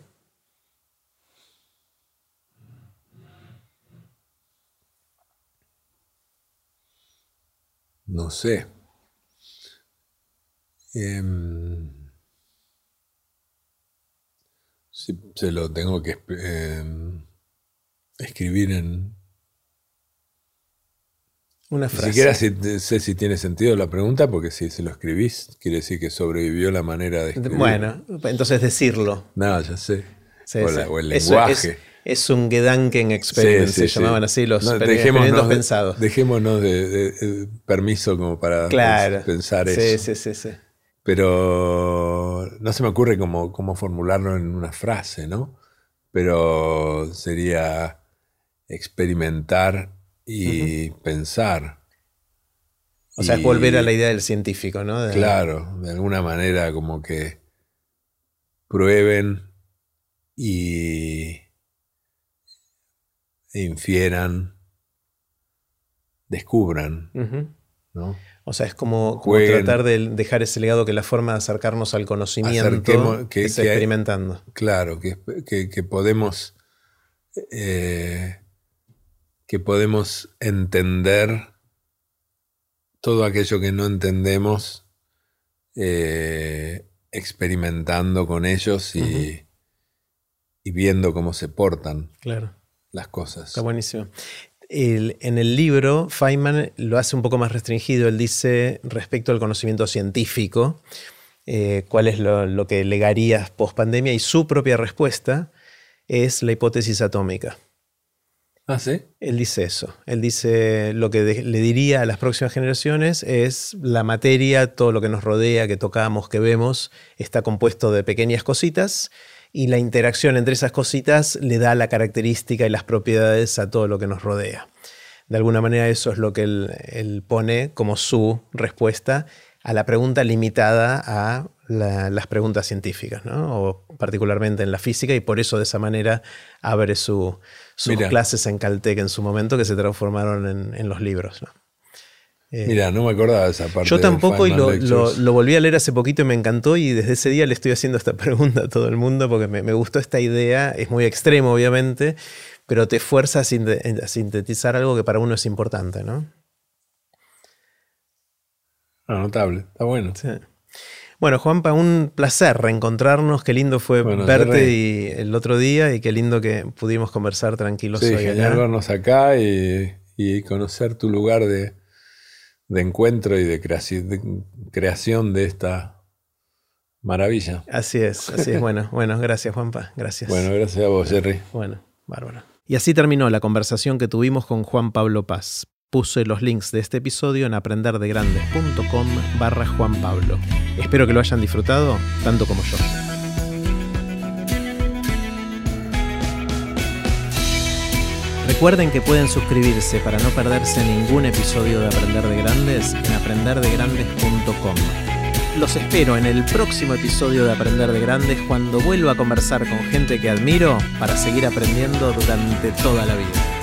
No sé. Em, se lo tengo que em, escribir en... Una frase. Ni siquiera si- sé si tiene sentido la pregunta, porque si se lo escribís, quiere decir que sobrevivió la manera de escribir. Bueno, entonces decirlo. No, ya sé. Sí, o, sí. la- o el Eso lenguaje. Es, es un Gedanken Experiment, Sí, se llamaban así los No, experimentos de- pensados. Dejémonos de, de- de permiso como para Claro. pensar eso. Sí, sí, sí. Pero no se me ocurre cómo, cómo formularlo en una frase, ¿no? Pero sería experimentar y pensar. O sea, es volver a la idea del científico, ¿no? De- Claro, de alguna manera como que prueben y infieran, descubran. ¿no? O sea, es como, como tratar de dejar ese legado que la forma de acercarnos al conocimiento que- es que hay- experimentando. Claro, que, que- que podemos eh, que podemos entender todo aquello que no entendemos eh, experimentando con ellos y, y viendo cómo se portan Claro, las cosas. está buenísimo. El- en el libro, Feynman lo hace un poco más restringido. Él dice, respecto al conocimiento científico, eh, cuál es lo, lo que legarías post pandemia, y su propia respuesta es la hipótesis atómica. Ah, sí. Él dice eso. Él dice lo que le diría a las próximas generaciones es la materia, todo lo que nos rodea, que tocamos, que vemos, está compuesto de pequeñas cositas y la interacción entre esas cositas le da la característica y las propiedades a todo lo que nos rodea. De alguna manera eso es lo que él pone como su respuesta a la pregunta limitada a la- las preguntas científicas, ¿no? o particularmente en la física, y por eso de esa manera abre su, sus clases en Caltech en su momento que se transformaron en, en los libros. ¿no? Eh, Mira, no me acordaba de esa parte. yo tampoco y lo, lo- Lectures. lo volví a leer hace poquito y me encantó y desde ese día le estoy haciendo esta [LAUGHS] pregunta a todo el mundo porque me, me gustó esta idea, es muy extremo obviamente, pero te fuerza a, sinte- a sintetizar algo que para uno es importante, ¿no? Notable, está bueno. Sí. Bueno, Juanpa, un placer reencontrarnos. Qué lindo fue Bueno, verte y- el otro día y qué lindo que pudimos conversar tranquilos Sí, hoy genial acá. vernos acá y, y conocer tu lugar de, de encuentro y de, creaci- de creación de esta maravilla. Así es, así es. Bueno, bueno, gracias, Juanpa. Gracias. Bueno, gracias a vos, Jerry. Bueno, bárbaro. Y así terminó la conversación que tuvimos con Juan Pablo Paz. Puse los links de este episodio en aprenderdegrandes.com barra Juan Pablo. Espero que lo hayan disfrutado tanto como yo. Recuerden que pueden suscribirse para no perderse ningún episodio de Aprender de Grandes en aprenderdegrandes.com. Los espero en el próximo episodio de Aprender de Grandes cuando vuelva a conversar con gente que admiro para seguir aprendiendo durante toda la vida.